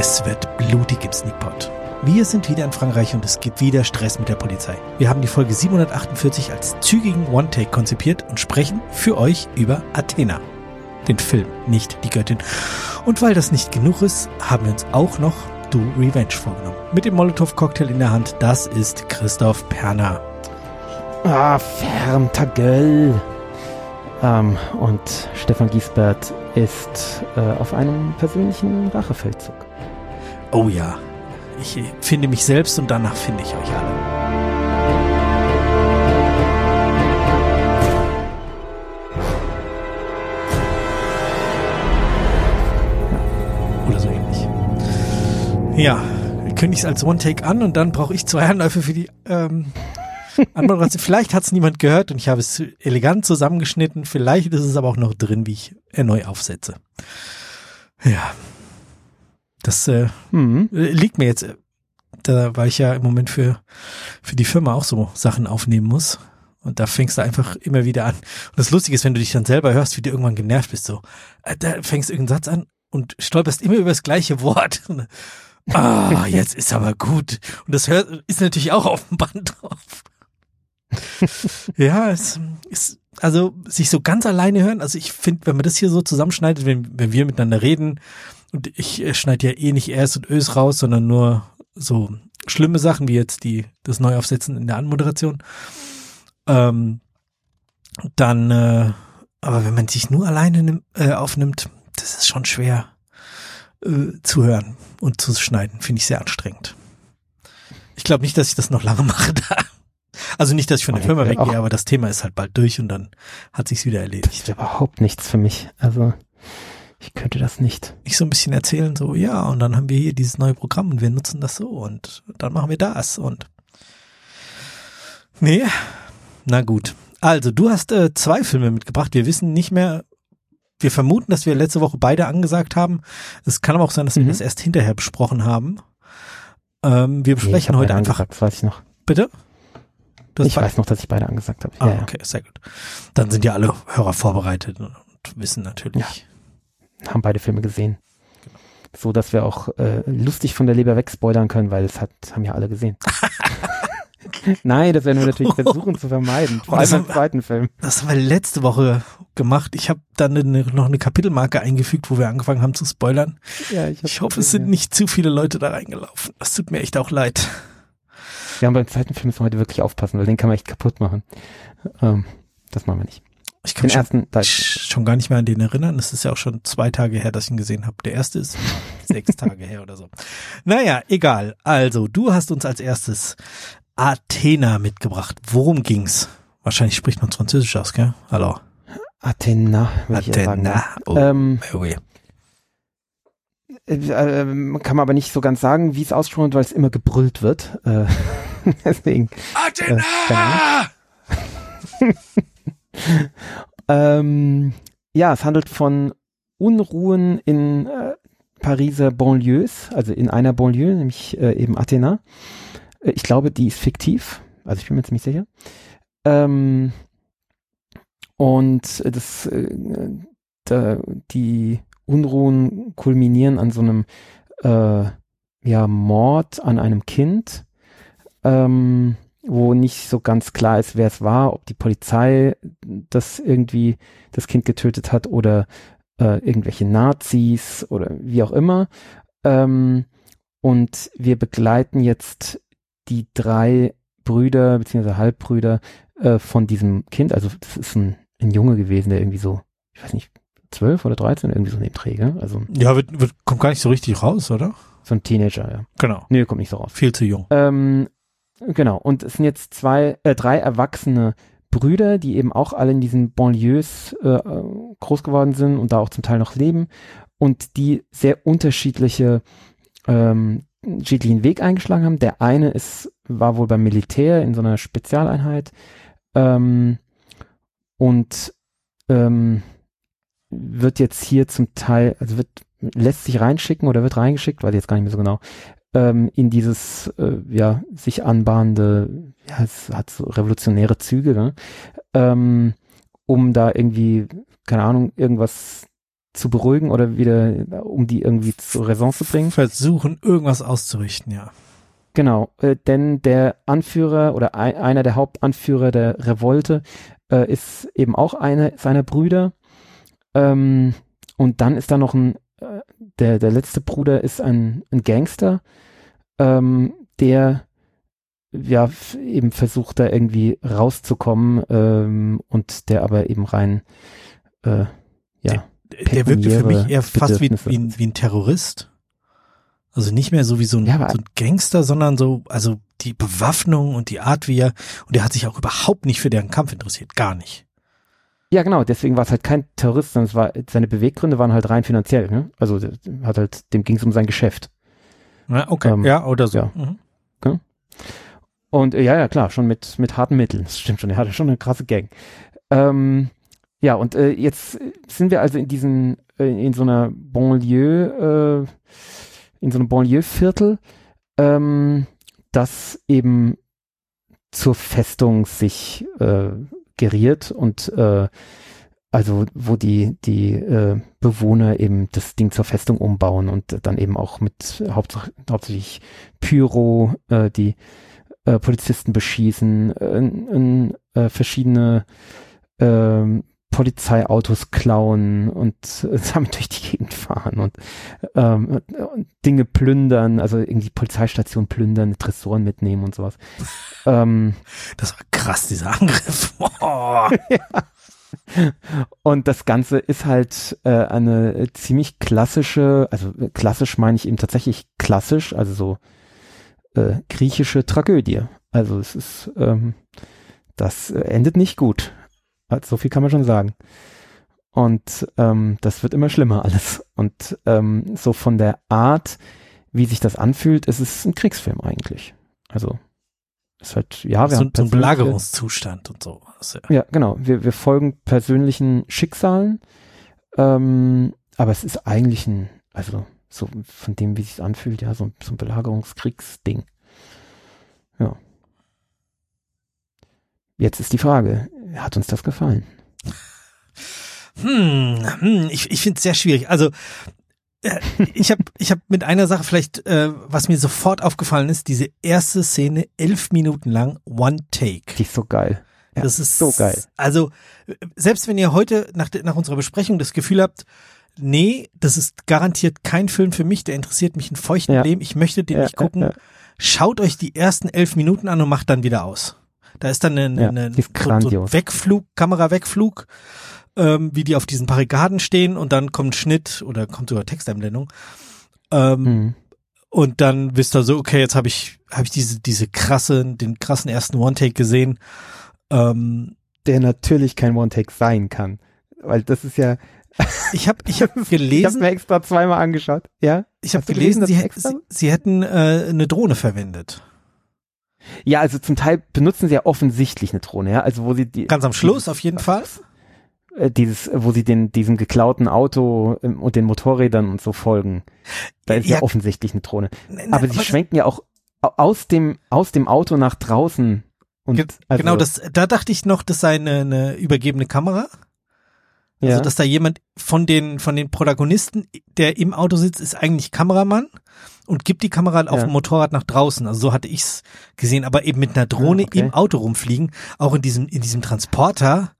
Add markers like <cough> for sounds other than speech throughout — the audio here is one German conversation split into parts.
Es wird blutig im Sneakpot. Wir sind wieder in Frankreich und es gibt wieder Stress mit der Polizei. Wir haben die Folge 748 als zügigen One-Take konzipiert und sprechen für euch über Athena. Den Film, nicht die Göttin. Und weil das nicht genug ist, haben wir uns auch noch Do Revenge vorgenommen. Mit dem Molotow-Cocktail in der Hand, das ist Christoph Perner. Ah, Fermtagel. Ähm, und Stefan Giesbert ist äh, auf einem persönlichen Rachefeldzug. Oh ja, ich finde mich selbst und danach finde ich euch alle. Oder so ähnlich. Ja, kündige ich es als One-Take an und dann brauche ich zwei Anläufe für die ähm, <laughs> Anmoderation. Vielleicht hat es niemand gehört und ich habe es elegant zusammengeschnitten. Vielleicht ist es aber auch noch drin, wie ich neu aufsetze. Ja, das äh, Mhm. liegt mir jetzt, äh, da, weil ich ja im Moment für, für die Firma auch so Sachen aufnehmen muss. Und da fängst du einfach immer wieder an. Und das Lustige ist, wenn du dich dann selber hörst, wie du irgendwann genervt bist, so, äh, da fängst du irgendeinen Satz an und stolperst immer über das gleiche Wort. <laughs> Ah, <laughs> jetzt ist aber gut. Und das hört, ist natürlich auch auf dem Band drauf. <laughs> ja, es ist, also sich so ganz alleine hören, also ich finde, wenn man das hier so zusammenschneidet, wenn, wenn wir miteinander reden, und ich äh, schneide ja eh nicht Ers und Ös raus, sondern nur so schlimme Sachen, wie jetzt die, das Neuaufsetzen in der Anmoderation. Ähm, dann, äh, aber wenn man sich nur alleine nimm, äh, aufnimmt, das ist schon schwer äh, zu hören und zu schneiden. Finde ich sehr anstrengend. Ich glaube nicht, dass ich das noch lange <laughs> mache da. Also nicht, dass ich von der Firma weggehe, aber das Thema ist halt bald durch und dann hat sich's wieder Das erledigt. ist überhaupt nichts für mich. Also, ich könnte das nicht. Ich so ein bisschen erzählen, so, ja, und dann haben wir hier dieses neue Programm und wir nutzen das so und dann machen wir das und nee, na gut. Also, du hast äh, zwei Filme mitgebracht. Wir wissen nicht mehr, wir vermuten, dass wir letzte Woche beide angesagt haben. Es kann aber auch sein, dass wir Mhm. das erst hinterher besprochen haben. Ähm, wir Nee, besprechen hab heute einfach, angesagt, weiß ich noch. bitte? Ich weiß noch, dass ich beide angesagt habe. Ah, ja, ja. okay, sehr gut. Dann sind ja alle Hörer vorbereitet und wissen natürlich. Haben beide Filme gesehen. Genau. So, dass wir auch äh, lustig von der Leber weg spoilern können, weil es hat, haben ja alle gesehen. <laughs> Nein, das werden wir natürlich versuchen zu vermeiden. <laughs> Vor allem im haben- zweiten Film. Das haben wir letzte Woche gemacht. Ich habe dann eine, noch eine Kapitelmarke eingefügt, wo wir angefangen haben zu spoilern. Ja, ich, Ich hoffe, es sind nicht zu viele Leute da reingelaufen. Das tut mir echt auch leid. Ja, und beim zweiten Film müssen wir heute wirklich aufpassen, weil den kann man echt kaputt machen. Ähm, das machen wir nicht. Ich kann Den mich schon, ersten, schon gar nicht mehr an den erinnern. Es ist ja auch schon zwei Tage her, dass ich ihn gesehen habe. Der erste ist <laughs> sechs Tage her oder so. Naja, egal. Also, du hast uns als erstes Athena mitgebracht. Worum ging's? Wahrscheinlich spricht man Französisch aus, gell? Hallo. Athena, sagen. Athena. Oh, Ähm, oh yeah. äh, äh, kann man aber nicht so ganz sagen, wie es aussprochen wird, weil es immer gebrüllt wird. Äh, <laughs> deswegen. Athena! <laughs> <laughs> Ähm, ja, es handelt von Unruhen in äh, Pariser Banlieues, also in einer Banlieue, nämlich äh, eben Athena. Äh, ich glaube, die ist fiktiv, also ich bin mir ziemlich sicher. Ähm, und das, äh, da, die Unruhen kulminieren an so einem äh, ja, Mord an einem Kind. Ähm, wo nicht so ganz klar ist, wer es war, ob die Polizei das irgendwie das Kind getötet hat oder äh, irgendwelche Nazis oder wie auch immer. Ähm, und wir begleiten jetzt die drei Brüder beziehungsweise Halbbrüder äh, von diesem Kind. Also das ist ein, ein Junge gewesen, der irgendwie so, ich weiß nicht, zwölf oder dreizehn irgendwie so in dem Träger. Also Ja, wird, wird, kommt gar nicht so richtig raus, oder? so ein Teenager, ja. Genau. Nö, kommt nicht so raus. Viel zu jung. Ähm, genau, und es sind jetzt zwei, äh, drei erwachsene Brüder, die eben auch alle in diesen Banlieues äh, äh, groß geworden sind und da auch zum Teil noch leben und die sehr unterschiedliche ähm, unterschiedlichen Weg eingeschlagen haben. Der eine ist, war wohl beim Militär in so einer Spezialeinheit ähm, und ähm, wird jetzt hier zum Teil, also wird, lässt sich reinschicken oder wird reingeschickt, weiß ich jetzt gar nicht mehr so genau, ähm, in dieses, äh, ja, sich anbahnende, ja, es hat so revolutionäre Züge, ne? ähm, um da irgendwie, keine Ahnung, irgendwas zu beruhigen oder wieder, um die irgendwie zur Raison zu bringen. Versuchen, irgendwas auszurichten, ja. Genau, äh, denn der Anführer oder ein, einer der Hauptanführer der Revolte äh, ist eben auch einer seiner Brüder. Ähm, und dann ist da noch ein, der, der letzte Bruder ist ein, ein Gangster, ähm, der ja eben versucht da irgendwie rauszukommen ähm, und der aber eben rein äh, ja der, der wirkte für mich eher fast wie, wie, wie ein Terrorist. Also nicht mehr so wie so ein, ja, so ein Gangster, sondern so, also die Bewaffnung und die Art, wie er, und er hat sich auch überhaupt nicht für deren Kampf interessiert, gar nicht. Ja, genau, deswegen war es halt kein Terrorist, sondern es war, seine Beweggründe waren halt rein finanziell, ne? Also hat halt, dem ging es um sein Geschäft. Ja, okay, ähm, ja, oder so. Ja. Mhm. Okay. Und äh, ja, ja, klar, schon mit, mit harten Mitteln. Das stimmt schon, er hatte schon eine krasse Gang. Ähm, ja, und äh, jetzt sind wir also in diesen, äh, in so einer Banlieue, äh, in so einem Banlieue-Viertel, ähm, das eben zur Festung sich äh, geriert und äh, also wo die die äh, Bewohner eben das Ding zur Festung umbauen und dann eben auch mit hauptsächlich, hauptsächlich Pyro äh, die äh, Polizisten beschießen, äh, äh, verschiedene äh, Polizeiautos klauen und äh, <laughs> damit durch die Gegend fahren und, ähm, und Dinge plündern, also irgendwie Polizeistation plündern, Tresoren mitnehmen und sowas. ähm, das war krass, dieser Angriff. <laughs> Oh. <laughs> ja. Und das Ganze ist halt äh, eine ziemlich klassische, also klassisch meine ich eben tatsächlich klassisch, also so äh, griechische Tragödie. Also es ist, ähm, das endet nicht gut. So viel kann man schon sagen. Und ähm, das wird immer schlimmer alles. Und ähm, so von der Art, wie sich das anfühlt, ist es ein Kriegsfilm eigentlich. Also ist halt, ja, wir so, haben so ein Belagerungszustand und so. Ja. ja, genau. Wir, wir folgen persönlichen Schicksalen, ähm, aber es ist eigentlich ein, also so von dem, wie sich anfühlt, ja, so, so ein Belagerungskriegsding. Ja. Jetzt ist die Frage, hat uns das gefallen? Hm, hm ich, ich finde es sehr schwierig. Also äh, ich habe ich hab mit einer Sache vielleicht, äh, was mir sofort aufgefallen ist, diese erste Szene, elf Minuten lang, One Take. Die ist so geil. Ja, das ist so geil. Also, selbst wenn ihr heute nach, nach unserer Besprechung das Gefühl habt, nee, das ist garantiert kein Film für mich, der interessiert mich in feuchten ja. Leben, ich möchte den ja, nicht gucken, schaut euch die ersten elf Minuten an und macht dann wieder aus. Da ist dann eine, eine, so, so Wegflug, Kamerawegflug, ähm, wie die auf diesen Barrikaden stehen und dann kommt Schnitt oder kommt sogar Texteinblendung. Ähm, mhm. Und dann wisst ihr so, okay, jetzt habe ich habe ich diese diese krasse, den krassen ersten One-Take gesehen. Ähm, der natürlich kein One-Take sein kann, weil das ist ja <laughs> ich habe <laughs> ich hab gelesen. Ich habe mir extra zweimal angeschaut. Ja. Ich habe gelesen, gelesen sie, sie, sie, hätten äh, eine Drohne verwendet. Ja, also zum Teil benutzen sie ja offensichtlich eine Drohne, ja. Also wo sie die ganz am Schluss auf jeden Fall äh, dieses, wo sie den diesem geklauten Auto ähm, und den Motorrädern und so folgen. Da ist ja, ja offensichtlich eine Drohne. Ne, ne, aber sie schwenken ja auch aus dem aus dem Auto nach draußen. Und also, genau, das da dachte ich noch, das sei eine, eine übergebene Kamera. Also, ja. dass da jemand von den, von den Protagonisten, der im Auto sitzt, ist eigentlich Kameramann und gibt die Kamera auf dem Motorrad nach draußen. Also so hatte ich's gesehen, aber eben mit einer Drohne ja, okay. im Auto rumfliegen, auch in diesem, in diesem Transporter.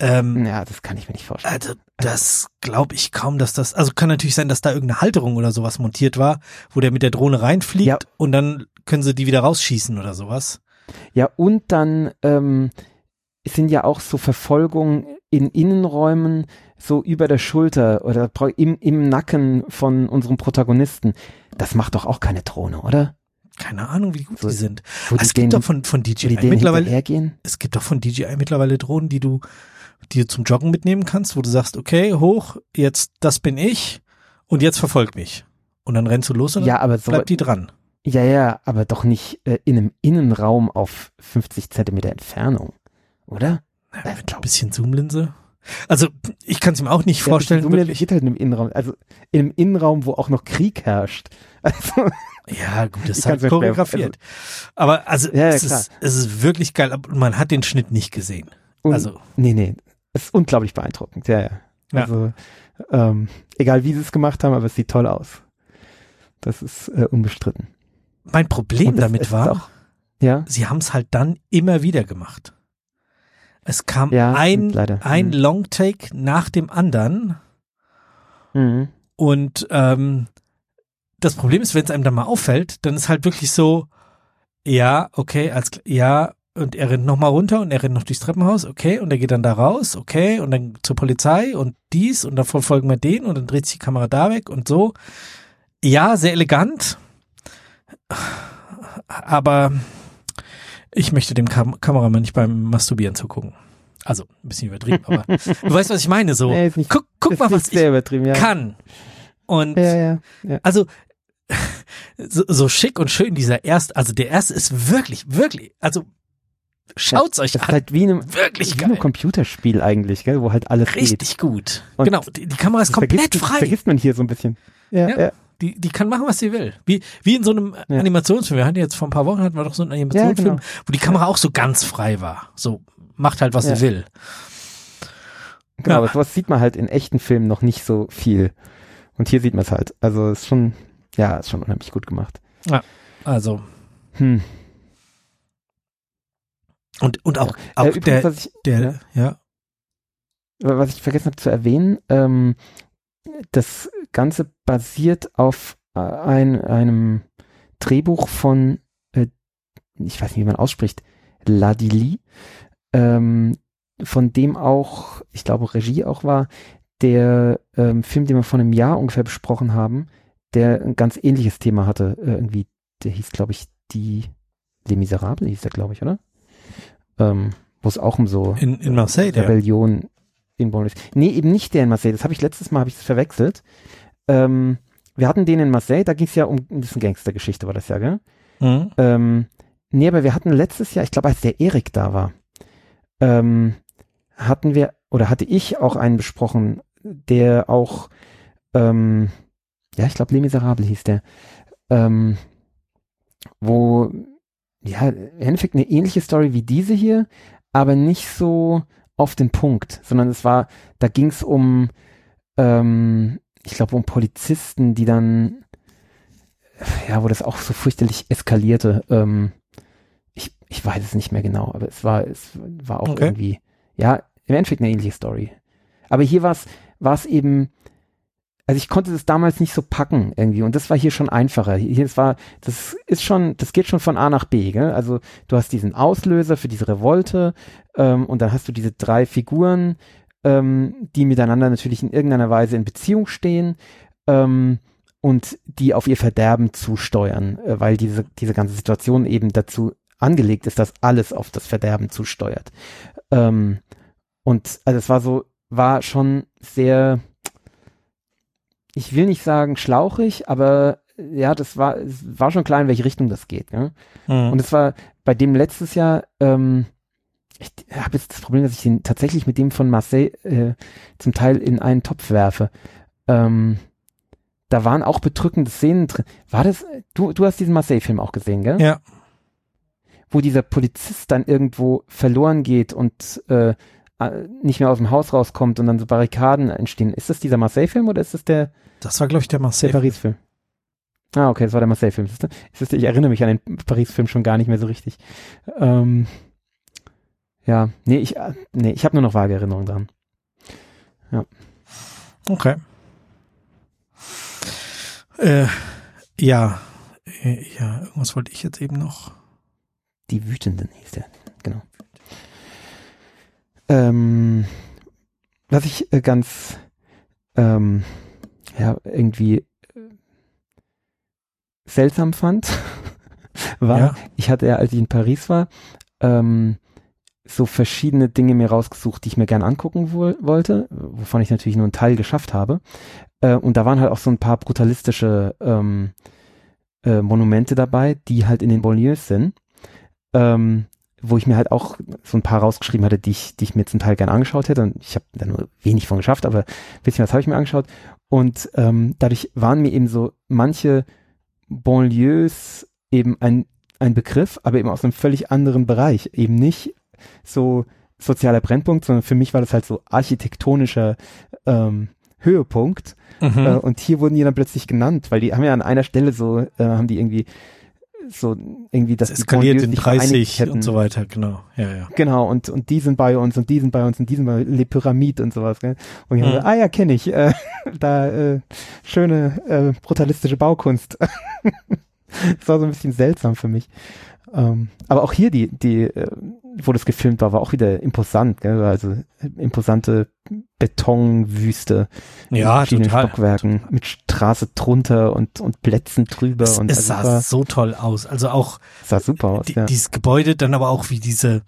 Ähm, ja, das kann ich mir nicht vorstellen. Also das glaube ich kaum, dass das, also kann natürlich sein, dass da irgendeine Halterung oder sowas montiert war, wo der mit der Drohne reinfliegt ja. und dann können sie die wieder rausschießen oder sowas. Ja, und dann ähm, sind ja auch so Verfolgungen in Innenräumen so über der Schulter oder im, im Nacken von unserem Protagonisten. Das macht doch auch keine Drohne, oder? Keine Ahnung, wie gut so, die sind. Also es gibt doch von, von DJI mittlerweile, es gibt doch von DJI mittlerweile Drohnen, die du, die du zum Joggen mitnehmen kannst, wo du sagst, okay, hoch, jetzt, das bin ich und jetzt verfolg mich. Und dann rennst du los und ja, aber so, bleibt die dran. Ja, ja, aber doch nicht äh, in einem Innenraum auf 50 Zentimeter Entfernung, oder? Ja, mit ein bisschen Zoomlinse. Also ich kann es mir auch nicht ja, vorstellen. Zoomlinse geht halt in einem Innenraum, also in einem Innenraum, wo auch noch Krieg herrscht. <laughs> Also, ja, gut, das ist halt choreografiert. Also, Aber also ja, es, ist, es ist wirklich geil, man hat den Schnitt nicht gesehen. Und, also nee, nee, es ist unglaublich beeindruckend. Ja, ja. Ja. Also ähm, egal wie sie es gemacht haben, aber es sieht toll aus. Das ist äh, unbestritten. Mein Problem es- damit war, auch- Ja, sie haben es halt dann immer wieder gemacht. Es kam Ja, ein, leider. ein Mhm. Longtake nach dem anderen mhm. und ähm, das Problem ist, wenn es einem dann mal auffällt, dann ist halt wirklich so, ja, okay, als ja, und er rennt nochmal runter und er rennt noch durchs Treppenhaus, okay, und er geht dann da raus, okay, und dann zur Polizei und dies und dann verfolgen wir den und dann dreht sich die Kamera da weg und so. Ja, sehr elegant, aber ich möchte dem Kam Kameramann nicht beim Masturbieren zugucken. Also, ein bisschen übertrieben, aber <laughs> du weißt, was ich meine, so. Nee, ist nicht- guck guck ist mal, was ich ja. kann. Und Ja, ja, also so, so schick und schön dieser erste, also der erste ist wirklich, wirklich, also schaut's euch Das ist an, halt wie ein, wirklich wie ein geil, Computerspiel eigentlich, gell, wo halt alles geht. richtig gut. Und genau, die, die Kamera ist komplett vergisst, frei. Vergisst man hier so ein bisschen. Ja, Ja. Ja. Die, die kann machen, was sie will. Wie, wie in so einem Ja. Animationsfilm. Wir hatten jetzt vor ein paar Wochen hatten wir doch so einen Animationsfilm, genau. wo die Kamera auch so ganz frei war. So macht halt, was Ja. sie will. Genau, Ja. aber sowas sieht man halt in echten Filmen noch nicht so viel. Und hier sieht man es halt. Also ist schon, ja, ist schon unheimlich gut gemacht. Also Hm. und und auch, Äh, auch übrigens, der was ich, der ja was ich vergessen habe zu erwähnen, ähm, das Ganze basiert auf äh, ein, einem Drehbuch von, äh, ich weiß nicht, wie man ausspricht, Ladili, ähm, von dem auch, ich glaube, Regie auch war, der ähm, Film, den wir vor einem Jahr ungefähr besprochen haben, der ein ganz ähnliches Thema hatte. Äh, irgendwie, der hieß, glaube ich, die Les Miserables, hieß der, glaube ich, oder? Ähm, Wo es auch um so in in Marseille der Rebellion in Bonn ist. Nee, eben nicht der in Marseille. Das habe ich letztes Mal habe ich das verwechselt. Ähm, wir hatten den in Marseille, da ging es ja um das ist eine Gangstergeschichte, war das ja, gell? Mhm. Ähm, nee, aber wir hatten letztes Jahr, ich glaube, als der Erik da war, ähm, hatten wir, oder hatte ich auch einen besprochen, der auch, ähm, ja, ich glaube, Les Miserables hieß der, ähm, wo, ja, im Endeffekt eine ähnliche Story wie diese hier, aber nicht so auf den Punkt, sondern es war, da ging es um, ähm, ich glaube, um Polizisten, die dann, ja, wo das auch so fürchterlich eskalierte. Ähm, ich, ich weiß es nicht mehr genau, aber es war, es war auch Okay. irgendwie, ja, im Endeffekt eine ähnliche Story. Aber hier war es, war es eben, also ich konnte das damals nicht so packen irgendwie und das war hier schon einfacher. Hier es war, das ist schon, das geht schon von A nach B, gell? Also du hast diesen Auslöser für diese Revolte ähm, und dann hast du diese drei Figuren, ähm, die miteinander natürlich in irgendeiner Weise in Beziehung stehen ähm, und die auf ihr Verderben zusteuern, äh, weil diese, diese ganze Situation eben dazu angelegt ist, dass alles auf das Verderben zusteuert. Ähm, und also es war so, war schon sehr, ich will nicht sagen schlauchig, aber äh, ja, das war, es war schon klar, in welche Richtung das geht. Ne? Mhm. Und es war bei dem letztes Jahr, ähm, ich habe jetzt das Problem, dass ich den tatsächlich mit dem von Marseille äh, zum Teil in einen Topf werfe. Ähm, da waren auch bedrückende Szenen drin. War das, du, du hast diesen Marseille-Film auch gesehen, gell? ja Wo dieser Polizist dann irgendwo verloren geht und äh, äh, nicht mehr aus dem Haus rauskommt und dann so Barrikaden entstehen. Ist das dieser Marseille-Film oder ist das der, das war glaube ich der der Marseille Paris-Film? Ah, okay, das war der Marseille-Film. Ich erinnere mich an den Paris-Film schon gar nicht mehr so richtig. Ähm, ja, nee, ich, äh, nee, ich habe nur noch vage Erinnerungen dran. Okay. Äh, ja, äh, ja, irgendwas wollte ich jetzt eben noch. Die Wütenden hieß der, genau. Ähm, was ich äh, ganz, ähm, ja, irgendwie seltsam fand, <laughs> war, Ja. ich hatte ja, als ich in Paris war, ähm, so verschiedene Dinge mir rausgesucht, die ich mir gern angucken woll wollte, wovon ich natürlich nur einen Teil geschafft habe. Äh, und da waren halt auch so ein paar brutalistische ähm, äh, Monumente dabei, die halt in den Banlieues sind. Ähm, wo ich mir halt auch so ein paar rausgeschrieben hatte, die ich, die ich mir zum Teil gern angeschaut hätte. Und ich habe da nur wenig von geschafft, aber ein bisschen was habe ich mir angeschaut. Und ähm, dadurch waren mir eben so manche Banlieues eben ein, ein Begriff, aber eben aus einem völlig anderen Bereich. Eben nicht so sozialer Brennpunkt, sondern für mich war das halt so architektonischer ähm, Höhepunkt. Mhm. Äh, und hier wurden die dann plötzlich genannt, weil die haben ja an einer Stelle so, äh, haben die irgendwie so irgendwie das Es eskaliert in sich vereinigt 30 hätten. und so weiter, genau. Ja, ja. Genau, und, und die sind bei uns und die sind bei uns und die sind bei Le Pyramid und sowas. Gell? Und ich Mhm. habe, ah ja, kenne ich. Äh, <laughs> da äh, schöne äh, brutalistische Baukunst. <laughs> das war so ein bisschen seltsam für mich. Ähm, aber auch hier die, die, äh, wo das gefilmt war, war auch wieder imposant, gell? Also imposante Betonwüste Ja, mit verschiedenen total. Stockwerken, mit Straße drunter und, und Plätzen drüber Es, und es also sah war, so toll aus. Also auch sah super aus, die, ja. dieses Gebäude, dann aber auch wie diese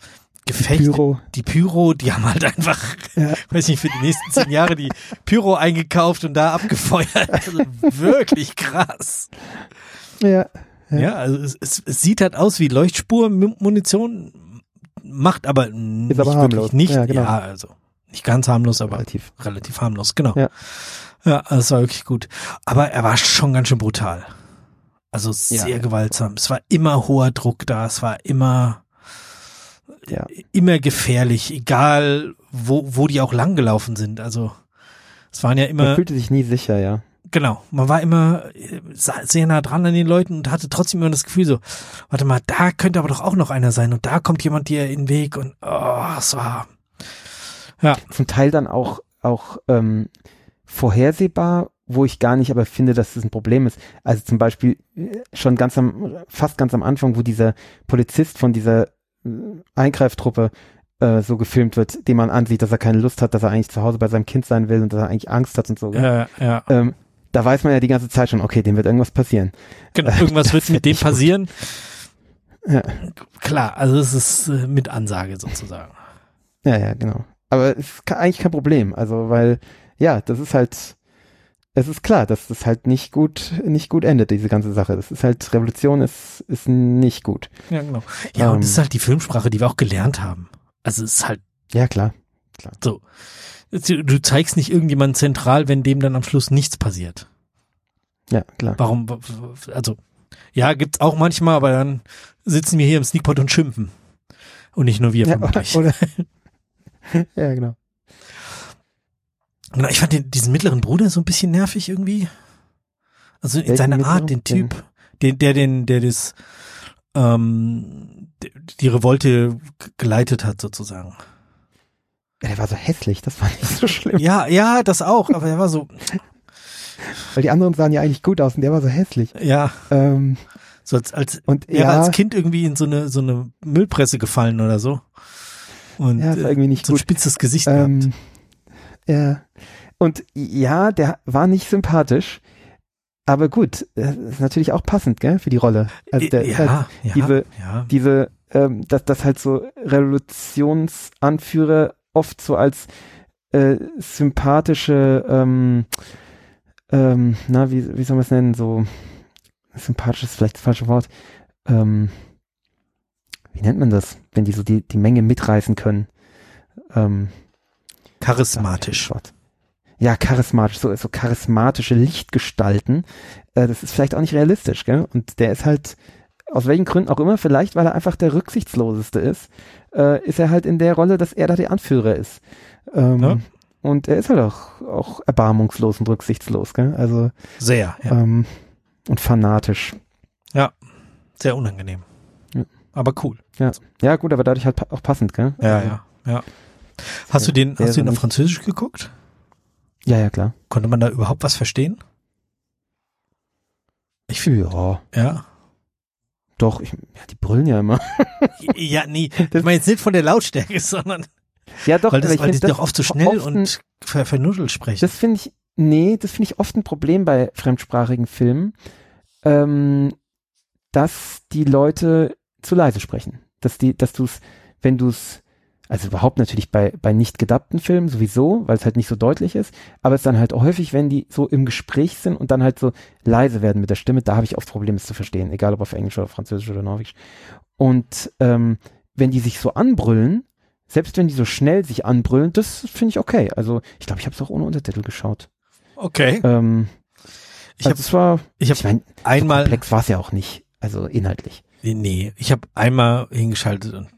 Gefechte, Pyro. die Pyro, die haben halt einfach, Ja. <laughs> weiß nicht, für die nächsten zehn Jahre die Pyro eingekauft und da abgefeuert. <laughs> Also wirklich krass. Ja, Ja, Ja. also es, es, es sieht halt aus wie Leuchtspurmunition, macht aber nicht aber wirklich nicht. Ja, genau. ja, also nicht ganz harmlos, aber relativ. relativ harmlos, genau. Ja. Ja, das war wirklich gut. Aber er war schon ganz schön brutal. Also sehr Ja. gewaltsam. Es war immer hoher Druck da, es war immer, Ja. immer gefährlich, egal wo, wo die auch langgelaufen sind. Also es waren ja Man immer, fühlte sich nie sicher, ja. Genau, man war immer sehr nah dran an den Leuten und hatte trotzdem immer das Gefühl so, warte mal, da könnte aber doch auch noch einer sein und da kommt jemand dir in den Weg und oh, es war, ja, Zum Teil dann auch, auch ähm, vorhersehbar, wo ich gar nicht aber finde, dass das ein Problem ist. Also zum Beispiel äh, schon ganz am, fast ganz am Anfang, wo dieser Polizist von dieser äh, Eingreiftruppe äh, so gefilmt wird, dem man ansieht, dass er keine Lust hat, dass er eigentlich zu Hause bei seinem Kind sein will und dass er eigentlich Angst hat und so. ja, ja. Ähm, da weiß man ja die ganze Zeit schon, okay, dem wird irgendwas passieren. Genau, irgendwas <laughs> wird mit dem gut. passieren. Ja. Klar, also es ist äh, mit Ansage sozusagen. Ja, ja, genau. Aber es ist eigentlich kein Problem. Also, weil, ja, das ist halt, es ist klar, dass das halt nicht gut, nicht gut endet, diese ganze Sache. Das ist halt, Revolution ist, ist nicht gut. Ja, genau. Ja, und Ähm. das ist halt die Filmsprache, die wir auch gelernt haben. Also es ist halt Ja, klar. so. Du zeigst nicht irgendjemanden zentral, wenn dem dann am Schluss nichts passiert. Ja, klar. Warum, also, ja, gibt's auch manchmal, aber dann sitzen wir hier im Sneakpot und schimpfen. Und nicht nur wir Ja, vermutlich. oder, <laughs> ja, genau. Genau, ich fand den, diesen mittleren Bruder so ein bisschen nervig irgendwie. Also in Welchen seiner mittleren? Art, den Typ, den, der den, der das, ähm, die- Revolte geleitet hat sozusagen. Ja, der war so hässlich, das war nicht so schlimm. Ja, ja, das auch, aber er war so, Weil die anderen sahen ja eigentlich gut aus und der war so hässlich. ja, Ähm, so als, als und wäre ja, als Kind irgendwie in so eine, so eine Müllpresse gefallen oder so. Und ja, war äh, irgendwie nicht so ein gut. spitzes Gesicht gehabt. Ähm, ja. Und ja, der war nicht sympathisch. Aber gut, das ist natürlich auch passend, gell, für die Rolle. Also der ist halt ja, ja, diese- ja. diese, ähm, dass das halt so Revolutionsanführer oft so als äh, sympathische, ähm, ähm, na, wie, wie soll man es nennen, so sympathisch ist vielleicht das falsche Wort. Ähm, wie nennt man das, wenn die so die, die Menge mitreißen können? Ähm, Charismatisch. Ja, charismatisch, so, so charismatische Lichtgestalten. Äh, das ist vielleicht auch nicht realistisch, gell? Und der ist halt, aus welchen Gründen auch immer, vielleicht weil er einfach der rücksichtsloseste ist, äh, ist er halt in der Rolle, dass er da der Anführer ist. Ähm, Ja. Und er ist halt auch, auch erbarmungslos und rücksichtslos, gell? Also, Sehr, ja. ähm, und fanatisch. Sehr unangenehm. Ja. Aber cool. Ja, gut, aber dadurch halt auch passend, gell? Ja, Also, ja, ja. Hast du den, hast du ihn so auf Französisch geguckt? Ja, ja, klar. Konnte man da überhaupt was verstehen? Ich finde, Ja, ja. Doch, ich, ja, die brüllen ja immer. <laughs> Ja, nee. <laughs> Ich meine jetzt nicht von der Lautstärke, <laughs> sondern Ja, doch, weil, das, ich weil die doch oft so schnell oft ein- und ver vernuddelt sprechen. Das finde ich, nee, das finde ich oft ein Problem bei fremdsprachigen Filmen, ähm, dass die Leute zu leise sprechen. Dass die, dass du es, wenn du es, also überhaupt natürlich bei, bei nicht gedappten Filmen sowieso, weil es halt nicht so deutlich ist, aber es dann halt häufig, wenn die so im Gespräch sind und dann halt so leise werden mit der Stimme, da habe ich oft Probleme, es zu verstehen, egal ob auf Englisch oder Französisch oder Norwegisch. Und ähm, wenn die sich so anbrüllen, selbst wenn die so schnell sich anbrüllen, das finde ich okay. Also ich glaube, ich habe es auch ohne Untertitel geschaut. okay. Ähm, Ich also habe es war, ich hab ich meine, einmal, komplex war es ja auch nicht. Also inhaltlich. nee, ich habe einmal hingeschaltet und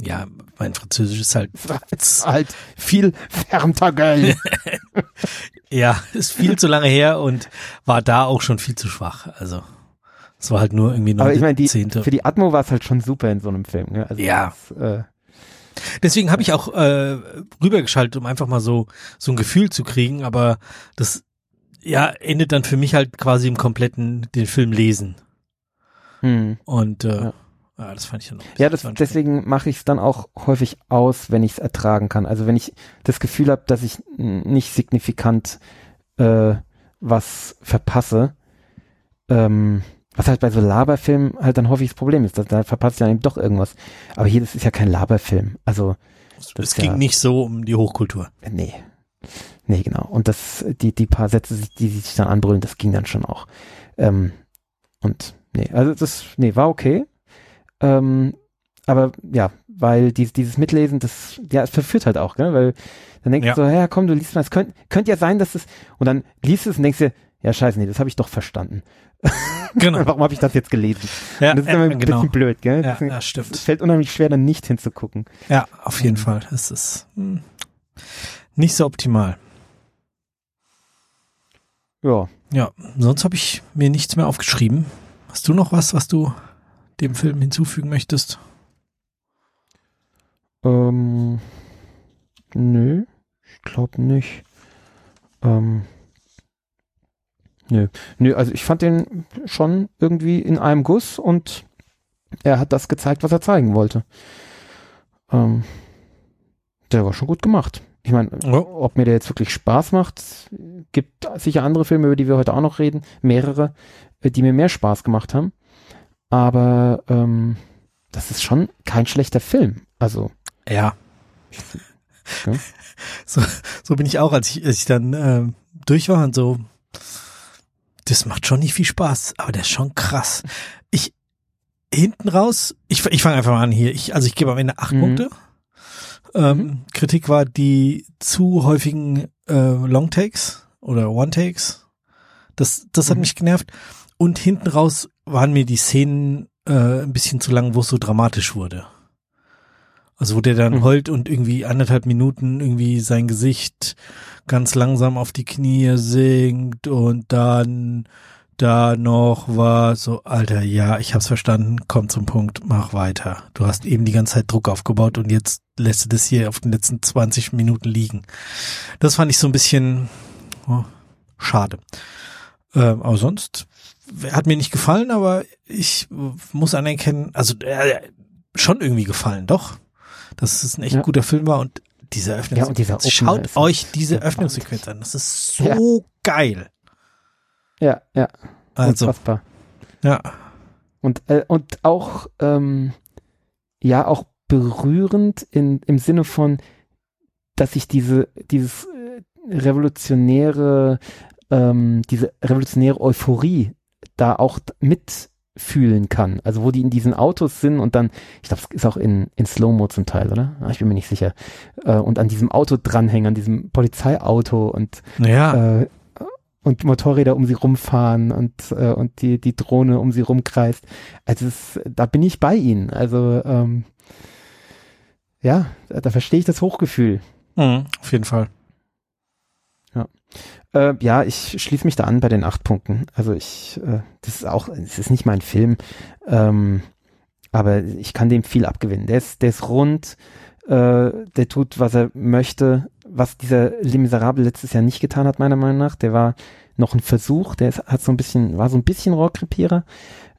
Ja, mein Französisch ist halt, ist halt viel Ferntagel. <laughs> ja, ist viel zu lange her und war da auch schon viel zu schwach. Also es war halt nur irgendwie nur Aber ich meine, die, Zehnte. für die Atmo war es halt schon super in so einem Film. Ne? Also Ja. Das, äh, Deswegen habe ich auch äh, rübergeschaltet, um einfach mal so so ein Gefühl zu kriegen. Aber das ja endet dann für mich halt quasi im kompletten den Film lesen. hm. Und äh, Ja. Ja. das fand ich dann. Ja, das, deswegen mache ich es dann auch häufig aus, wenn ich es ertragen kann. Also wenn ich das Gefühl habe, dass ich nicht signifikant äh, was verpasse, ähm, was halt bei so Laberfilmen halt dann häufig das Problem ist, da verpasst ja eben doch irgendwas. Aber hier, das ist ja kein Laberfilm. Also, das es ging ja- nicht so um die Hochkultur. äh, nee. Nee, genau. Und das, die, die paar Sätze, die sich dann anbrüllen, das ging dann schon auch. Ähm, und nee, also das, nee, war okay. Ähm, aber ja, weil dies, dieses Mitlesen, das, ja, es verführt halt auch, gell? Weil dann denkst Ja. du so, ja, komm, du liest mal, es könnte könnt ja sein, dass es, und dann liest du es und denkst dir, ja, scheiße, nee, das habe ich doch verstanden. Genau. <laughs> Warum habe ich das jetzt gelesen? Ja, und das ist immer ein genau. bisschen blöd, gell? Ja, Das- ja, Es stimmt. fällt unheimlich schwer, dann nicht hinzugucken. Ja, auf jeden Fall. Es ist hm, nicht so optimal. Ja. Ja, sonst habe ich mir nichts mehr aufgeschrieben. Hast du noch was, was du dem Film hinzufügen möchtest? Ähm, nö, ich glaube nicht. Ähm, nö, nö, also ich fand den schon irgendwie in einem Guss und er hat das gezeigt, was er zeigen wollte. Ähm, der war schon gut gemacht. Ich meine, Ja. ob mir der jetzt wirklich Spaß macht, gibt sicher andere Filme, über die wir heute auch noch reden, mehrere, äh, die mir mehr Spaß gemacht haben. Aber ähm, das ist schon kein schlechter Film. Also Ja. Ja. <laughs> So, so bin ich auch, als ich, als ich dann ähm, durch war und so, das macht schon nicht viel Spaß, aber der ist schon krass. Ich hinten raus, ich, ich fange einfach mal an hier. Ich, also ich gebe am Ende acht Mhm. Punkte. Ähm, Kritik war die zu häufigen äh, Longtakes oder One-Takes. Das, das hat Mhm. mich genervt. Und hinten raus waren mir die Szenen äh, ein bisschen zu lang, wo es so dramatisch wurde. Also wo der dann Mhm. heult und irgendwie anderthalb Minuten irgendwie sein Gesicht ganz langsam auf die Knie sinkt und dann da noch war so, Alter, ja, ich hab's verstanden, komm zum Punkt, mach weiter. Du hast eben die ganze Zeit Druck aufgebaut und jetzt lässt du das hier auf den letzten 20 Minuten liegen. Das fand ich so ein bisschen oh, schade. Ähm, aber sonst hat mir nicht gefallen, aber ich muss anerkennen, also äh, schon irgendwie gefallen, doch. Dass es ein echt Ja. guter Film war und diese Öffnungssequenz. Ja, Schaut euch diese gewaltig. Öffnungssequenz an. Das ist so geil. Ja, ja, Also, unfassbar. ja. Und, äh, und auch, ähm, ja, auch berührend in, im Sinne von, dass sich diese, dieses äh, revolutionäre, ähm, diese revolutionäre Euphorie da auch mitfühlen kann. Also wo die in diesen Autos sind und dann, ich glaube, es ist auch in, in Slow-Mo zum Teil, oder? Ah, Ich bin mir nicht sicher. Äh, und an diesem Auto dranhängen, an diesem Polizeiauto und Naja, äh, und Motorräder um sie rumfahren und, äh, und die, die Drohne um sie rumkreist. Also es, da bin ich bei ihnen. Also ähm, ja, da, da verstehe ich das Hochgefühl. mhm, auf jeden Fall. Äh, ja, ich schließe mich da an bei den acht Punkten. Also ich, äh, das ist auch, es ist nicht mein Film, ähm, aber ich kann dem viel abgewinnen. Der ist, der ist rund, äh, der tut, was er möchte, was dieser Les Miserables letztes Jahr nicht getan hat, meiner Meinung nach. Der war noch ein Versuch, der ist, hat so ein bisschen, war so ein bisschen Rohrkrepierer,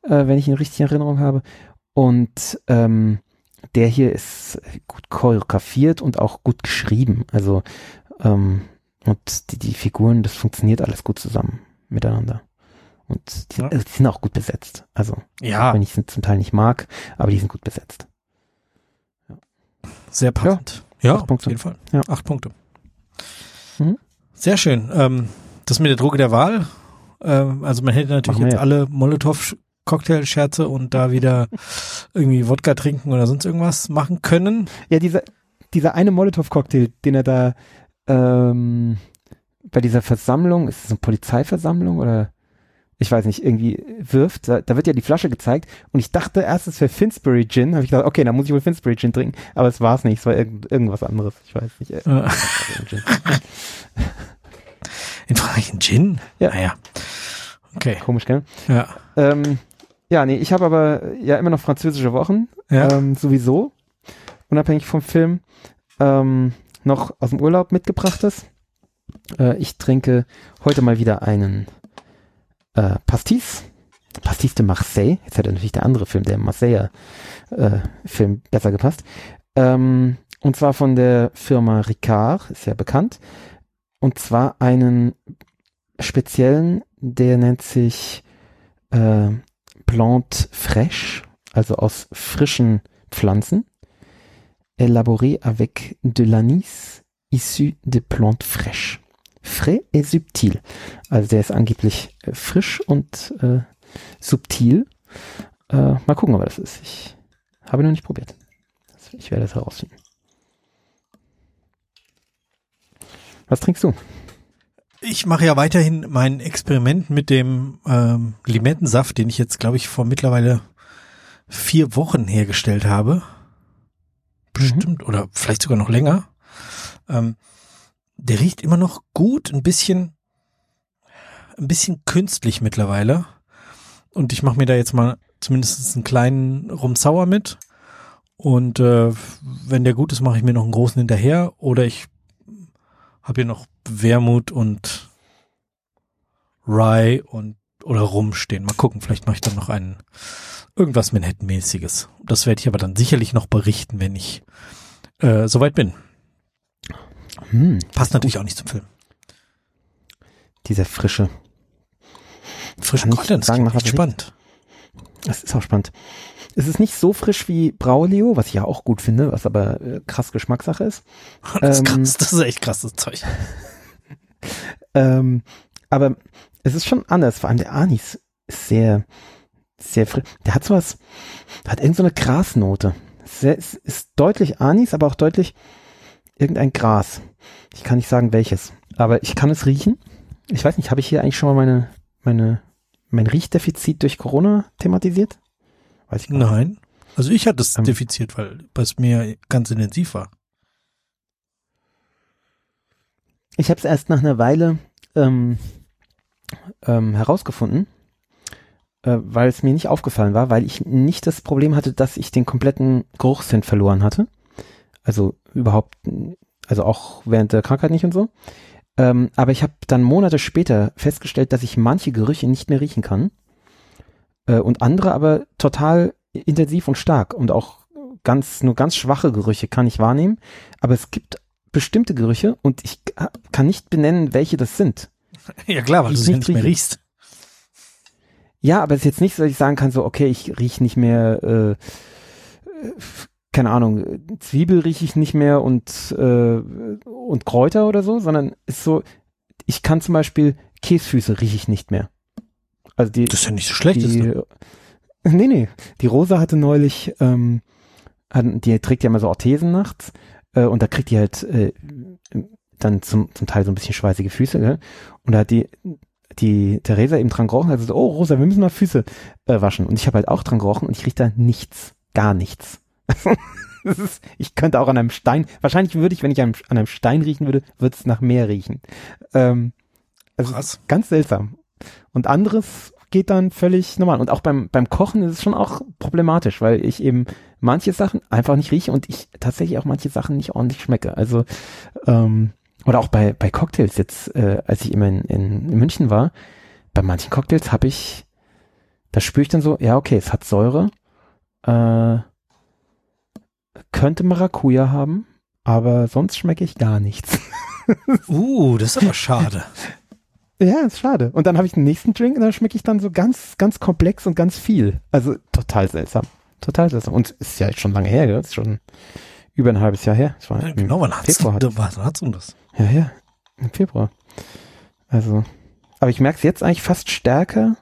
äh, wenn ich ihn richtig in Erinnerung habe. Und ähm, der hier ist gut choreografiert und auch gut geschrieben. Also ähm, und die, die Figuren, das funktioniert alles gut zusammen miteinander. Und die, Ja. äh, die sind auch gut besetzt. Also, Ja, wenn ich sie zum Teil nicht mag, aber die sind gut besetzt. sehr passend. Ja, acht auf jeden Fall. Ja. Acht Punkte. Mhm. Sehr schön. Ähm, das mit der Droge der Wahl. Ähm, also man hätte natürlich jetzt ja. alle Molotow-Cocktail-Scherze und da wieder irgendwie Wodka trinken oder sonst irgendwas machen können. Ja, dieser, dieser eine Molotow-Cocktail, den er da ähm, bei dieser Versammlung, ist es eine Polizeiversammlung oder ich weiß nicht, irgendwie wirft. Da, da wird ja die Flasche gezeigt und ich dachte erst, es wäre Finsbury Gin. Habe ich gedacht, okay, dann muss ich wohl Finsbury Gin trinken. Aber es war es nicht, es war irgend, irgendwas anderes. Ich weiß nicht. Äh, Äh. <laughs> In Frankreich ein Gin? Ja. Naja. Okay. Komisch, gell? Ja. Ähm, ja, nee, ich habe aber ja immer noch französische Wochen. Ja. Ähm, sowieso. Unabhängig vom Film. Ähm, noch aus dem Urlaub mitgebrachtes. Äh, ich trinke heute mal wieder einen äh, Pastis. Pastis de Marseille. Jetzt hätte natürlich der andere Film, der Marseiller äh, Film, besser gepasst. Ähm, und zwar von der Firma Ricard, ist ja bekannt. Und zwar einen speziellen, der nennt sich äh, Plante fraîche, also aus frischen Pflanzen, élaboré avec de l'anis issu de plantes fraîches. Frais et subtil. Also der ist angeblich äh, frisch und äh, subtil. Äh, mal gucken, ob das ist. Ich habe noch nicht probiert. Ich werde es herausfinden. Was trinkst du? Ich mache ja weiterhin mein Experiment mit dem ähm, Limettensaft, den ich jetzt, glaube ich, vor mittlerweile vier Wochen hergestellt habe. Bestimmt, oder vielleicht sogar noch länger. Ähm, der riecht immer noch gut, ein bisschen, ein bisschen künstlich mittlerweile. Und ich mache mir da jetzt mal zumindest einen kleinen Rumsauer mit. Und äh, wenn der gut ist, mache ich mir noch einen großen hinterher. Oder ich habe hier noch Wermut und Rye und oder Rum stehen. Mal gucken, vielleicht mache ich dann noch einen irgendwas Manhattan-mäßiges. Das werde ich aber dann sicherlich noch berichten, wenn ich äh, soweit bin. Hm, Passt natürlich auch nicht zum Film. dieser frische. Ich Content, sagen, das was spannend. Das ist auch spannend. Es ist nicht so frisch wie Braulio, was ich ja auch gut finde, was aber äh, krass Geschmackssache ist. <laughs> Das ist Ähm, krass, das ist echt krasses Zeug. <laughs> Ähm, aber es ist schon anders. Vor allem der Anis ist sehr, sehr frisch. Der hat sowas, hat irgend so eine Grasnote. Sehr, es ist deutlich Anis, aber auch deutlich irgendein Gras. Ich kann nicht sagen welches, aber ich kann es riechen. Ich weiß nicht, habe ich hier eigentlich schon mal meine, meine, mein Riechdefizit durch Corona thematisiert? Weiß ich gar nicht. Nein. Also ich hatte es Ähm. defiziert, weil es mir ganz intensiv war. Ich habe es erst nach einer Weile ähm, ähm, herausgefunden, äh, weil es mir nicht aufgefallen war, weil ich nicht das Problem hatte, dass ich den kompletten Geruchssinn verloren hatte. Also überhaupt, also auch während der Krankheit nicht und so. Ähm, aber ich habe dann Monate später festgestellt, dass ich manche Gerüche nicht mehr riechen kann äh, und andere aber total intensiv und stark und auch ganz nur ganz schwache Gerüche kann ich wahrnehmen. Aber es gibt bestimmte Gerüche und ich ka- kann nicht benennen, welche das sind. <laughs> Ja klar, weil du sie ja nicht mehr riechst. Ja, aber es ist jetzt nicht so, dass ich sagen kann, so, okay, ich rieche nicht mehr, äh, keine Ahnung, Zwiebel rieche ich nicht mehr und, äh, und Kräuter oder so, sondern ist so, ich kann zum Beispiel Käsfüße rieche ich nicht mehr. Also die, Das ist ja nicht so schlecht. ist die, doch- <laughs> nee, nee, die Rosa hatte neulich, ähm, hat, die trägt ja immer so Orthesen nachts äh, und da kriegt die halt äh, dann zum, zum Teil so ein bisschen schweißige Füße, gell? Und da hat die, die Theresa eben dran gerochen, also so, oh Rosa, wir müssen mal Füße äh, waschen. Und ich habe halt auch dran gerochen und ich rieche da nichts, gar nichts. <laughs> das ist, ich könnte auch an einem Stein, wahrscheinlich würde ich, wenn ich an, einem- an einem Stein riechen würde, würde es nach Meer riechen. Ähm, also Krass. ganz seltsam. Und anderes geht dann völlig normal. Und auch beim, beim Kochen ist es schon auch problematisch, weil ich eben manche Sachen einfach nicht rieche und ich tatsächlich auch manche Sachen nicht ordentlich schmecke. Also, ähm, oder auch bei, bei Cocktails jetzt, äh, als ich immer in, in, in München war, bei manchen Cocktails habe ich, da spüre ich dann so, ja, okay, es hat Säure, äh, könnte Maracuja haben, aber sonst schmecke ich gar nichts. <laughs> Uh, das ist aber schade. Ja, ist schade. Und dann habe ich den nächsten Drink und dann schmecke ich dann so ganz, ganz komplex und ganz viel. Also total seltsam. Total seltsam. Und ist ja schon lange her, gell? Ist schon über ein halbes Jahr her. Das war Ja, genau, wann hat's wann hat's um das? Ja, ja. Im Februar. Also, aber ich merke es jetzt eigentlich fast stärker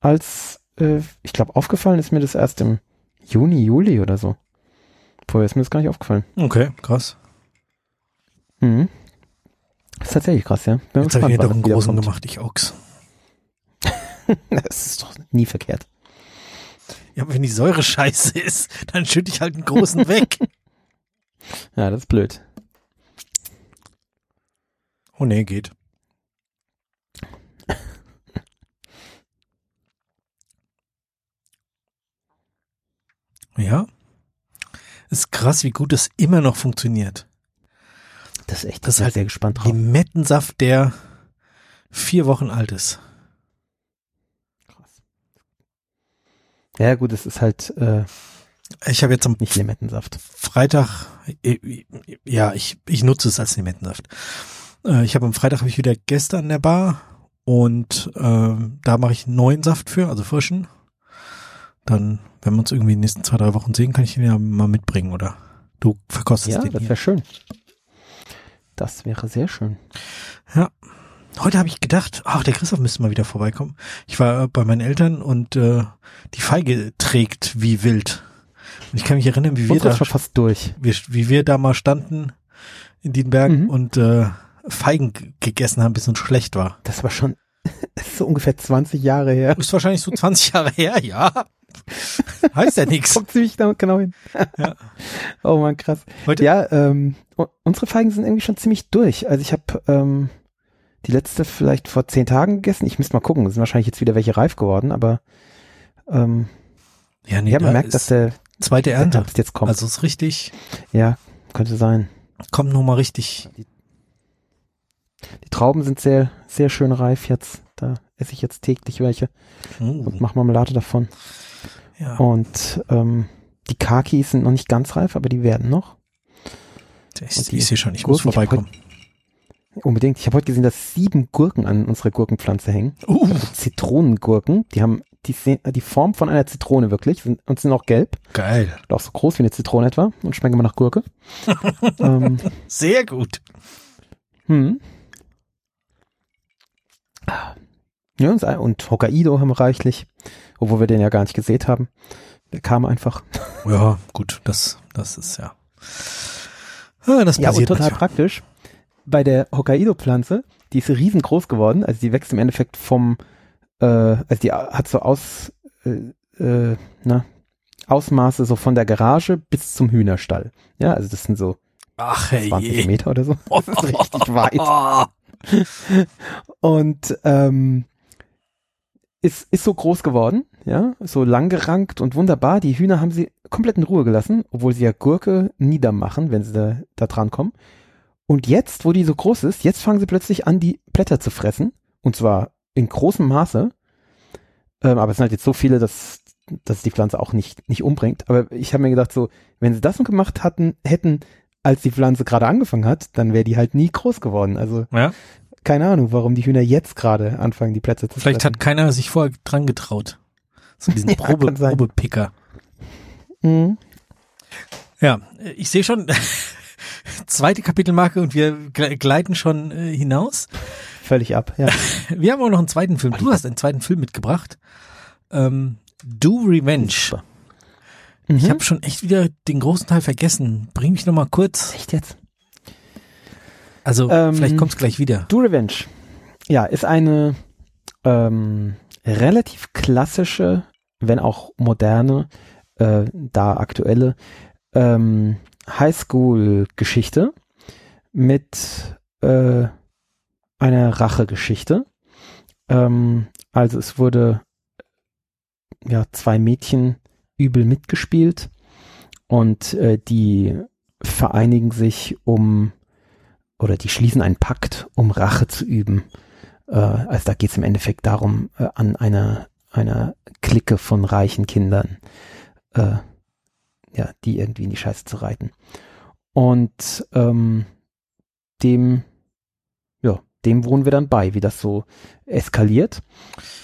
als, äh, ich glaube, aufgefallen ist mir das erst im Juni, Juli oder so. Vorher ist mir das gar nicht aufgefallen. Okay, krass. Mhm. Das ist tatsächchlich krass, ja. Bin Jetzt habe ich mir doch einen großen gemacht, ich Ochs. <laughs> das ist doch nie verkehrt. Ja, aber wenn die Säure scheiße ist, dann schütte ich halt einen großen <laughs> weg. Ja, das ist blöd. Oh nee, geht. Ja. Ist krass, wie gut das immer noch funktioniert. Das ist echt, Das ist halt sehr gespannt drauf. Limettensaft, der vier Wochen alt ist. Ja, gut, es ist halt äh, Ich habe jetzt am nicht Limettensaft. Freitag, äh, ja, ich, ich nutze es als Limettensaft. Äh, Ich habe am Freitag habe ich wieder Gäste an der Bar und ähm, da mache ich neuen Saft für, also frischen. Dann, wenn wir uns irgendwie in den nächsten zwei, drei Wochen sehen, kann ich den ja mal mitbringen, oder? Du verkostest Ja, den das hier. wäre schön. Das wäre sehr schön. Ja. Heute habe ich gedacht, ach, der Christoph müsste mal wieder vorbeikommen. Ich war äh, bei meinen Eltern und äh, die Feige trägt wie wild. Und ich kann mich erinnern, wie wir Unsere da, fast durch. wie, wie wir da mal standen in den Bergen Mhm. und äh, Feigen gegessen haben, bis uns schlecht war. Das war schon <laughs> so ungefähr 20 Jahre her. Ist wahrscheinlich so 20 Jahre her, ja. Heißt ja nichts. Kommt ziemlich genau hin. Ja. <laughs> Oh man, krass. Heute, Ja, ähm, unsere Feigen sind irgendwie schon ziemlich durch. Also ich habe ähm, die letzte vielleicht vor zehn Tagen gegessen. Ich müsste mal gucken. Es sind wahrscheinlich jetzt wieder welche reif geworden, aber ähm, ja, nee, ja, man da merkt, dass der, zweite der Ernte. Herbst jetzt kommt. Also ist richtig, ja, könnte sein. kommt nochmal richtig. Die Trauben sind sehr, sehr schön reif jetzt. Da esse ich jetzt täglich welche Oh, und mache Marmelade davon. ja, Und ähm, die Kakis sind noch nicht ganz reif, aber die werden noch. ich, und die ich sehe schon, ich muss Gurken, ich hab vorbeikommen. Unbedingt. Ich habe heute gesehen, dass sieben Gurken an unserer Gurkenpflanze hängen. Uh, Zitronengurken. Die haben die, die Form von einer Zitrone wirklich sind, und sind auch gelb. geil. Und auch so groß wie eine Zitrone etwa und schmecken immer nach Gurke. <laughs> ähm, Sehr gut. hm. Ja, und, Hokkaido haben reichlich, obwohl wir den ja gar nicht gesehen haben. Der kam einfach. Ja, gut, das, das ist ja. Das Ja, und total manchmal. praktisch. Bei der Hokkaido-Pflanze, die ist riesengroß geworden. Also die wächst im Endeffekt vom, äh, also die hat so aus, äh, äh, na, Ausmaße so von der Garage bis zum Hühnerstall. Ja, also das sind so Ach, 20 hey. Meter oder so. <laughs> Das ist richtig weit. <laughs> <laughs> Und ähm, ist, ist so groß geworden, ja, so langgerankt und wunderbar. Die Hühner haben sie komplett in Ruhe gelassen, obwohl sie ja Gurke niedermachen, wenn sie da, da dran kommen. Und jetzt, wo die so groß ist, jetzt fangen sie plötzlich an, die Blätter zu fressen. Und zwar in großem Maße. Ähm, aber es sind halt jetzt so viele, dass, dass die Pflanze auch nicht, nicht umbringt. Aber ich habe mir gedacht, so, wenn sie das noch gemacht hatten, hätten, als die Pflanze gerade angefangen hat, dann wäre die halt nie groß geworden. Also ja, keine Ahnung, warum die Hühner jetzt gerade anfangen, die Plätze zu vielleicht fressen. hat keiner sich vorher dran getraut. So <laughs> diesen Ja, Probe. Probepicker. Mhm. Ja, ich sehe schon, <laughs> zweite Kapitelmarke und wir gle- gleiten schon äh, hinaus. Völlig ab, ja. <laughs> Wir haben auch noch einen zweiten Film. Du hast einen zweiten Film mitgebracht. Ähm, Do Revenge. Super. Ich Mhm. habe schon echt wieder den großen Teil vergessen. Bring mich noch mal kurz. Echt jetzt? Also Ähm, vielleicht kommt's gleich wieder. Do Revenge. Ja, ist eine ähm, relativ klassische, wenn auch moderne, äh, da aktuelle ähm, Highschool-Geschichte mit äh, einer Rachegeschichte. Ähm, also es wurde ja zwei Mädchen übel mitgespielt und äh, die vereinigen sich um oder die schließen einen Pakt, um Rache zu üben. Äh, also da geht es im Endeffekt darum, äh, an einer, einer Clique von reichen Kindern, äh, ja, die irgendwie in die Scheiße zu reiten. Und ähm, dem, ja, dem wohnen wir dann bei, wie das so eskaliert.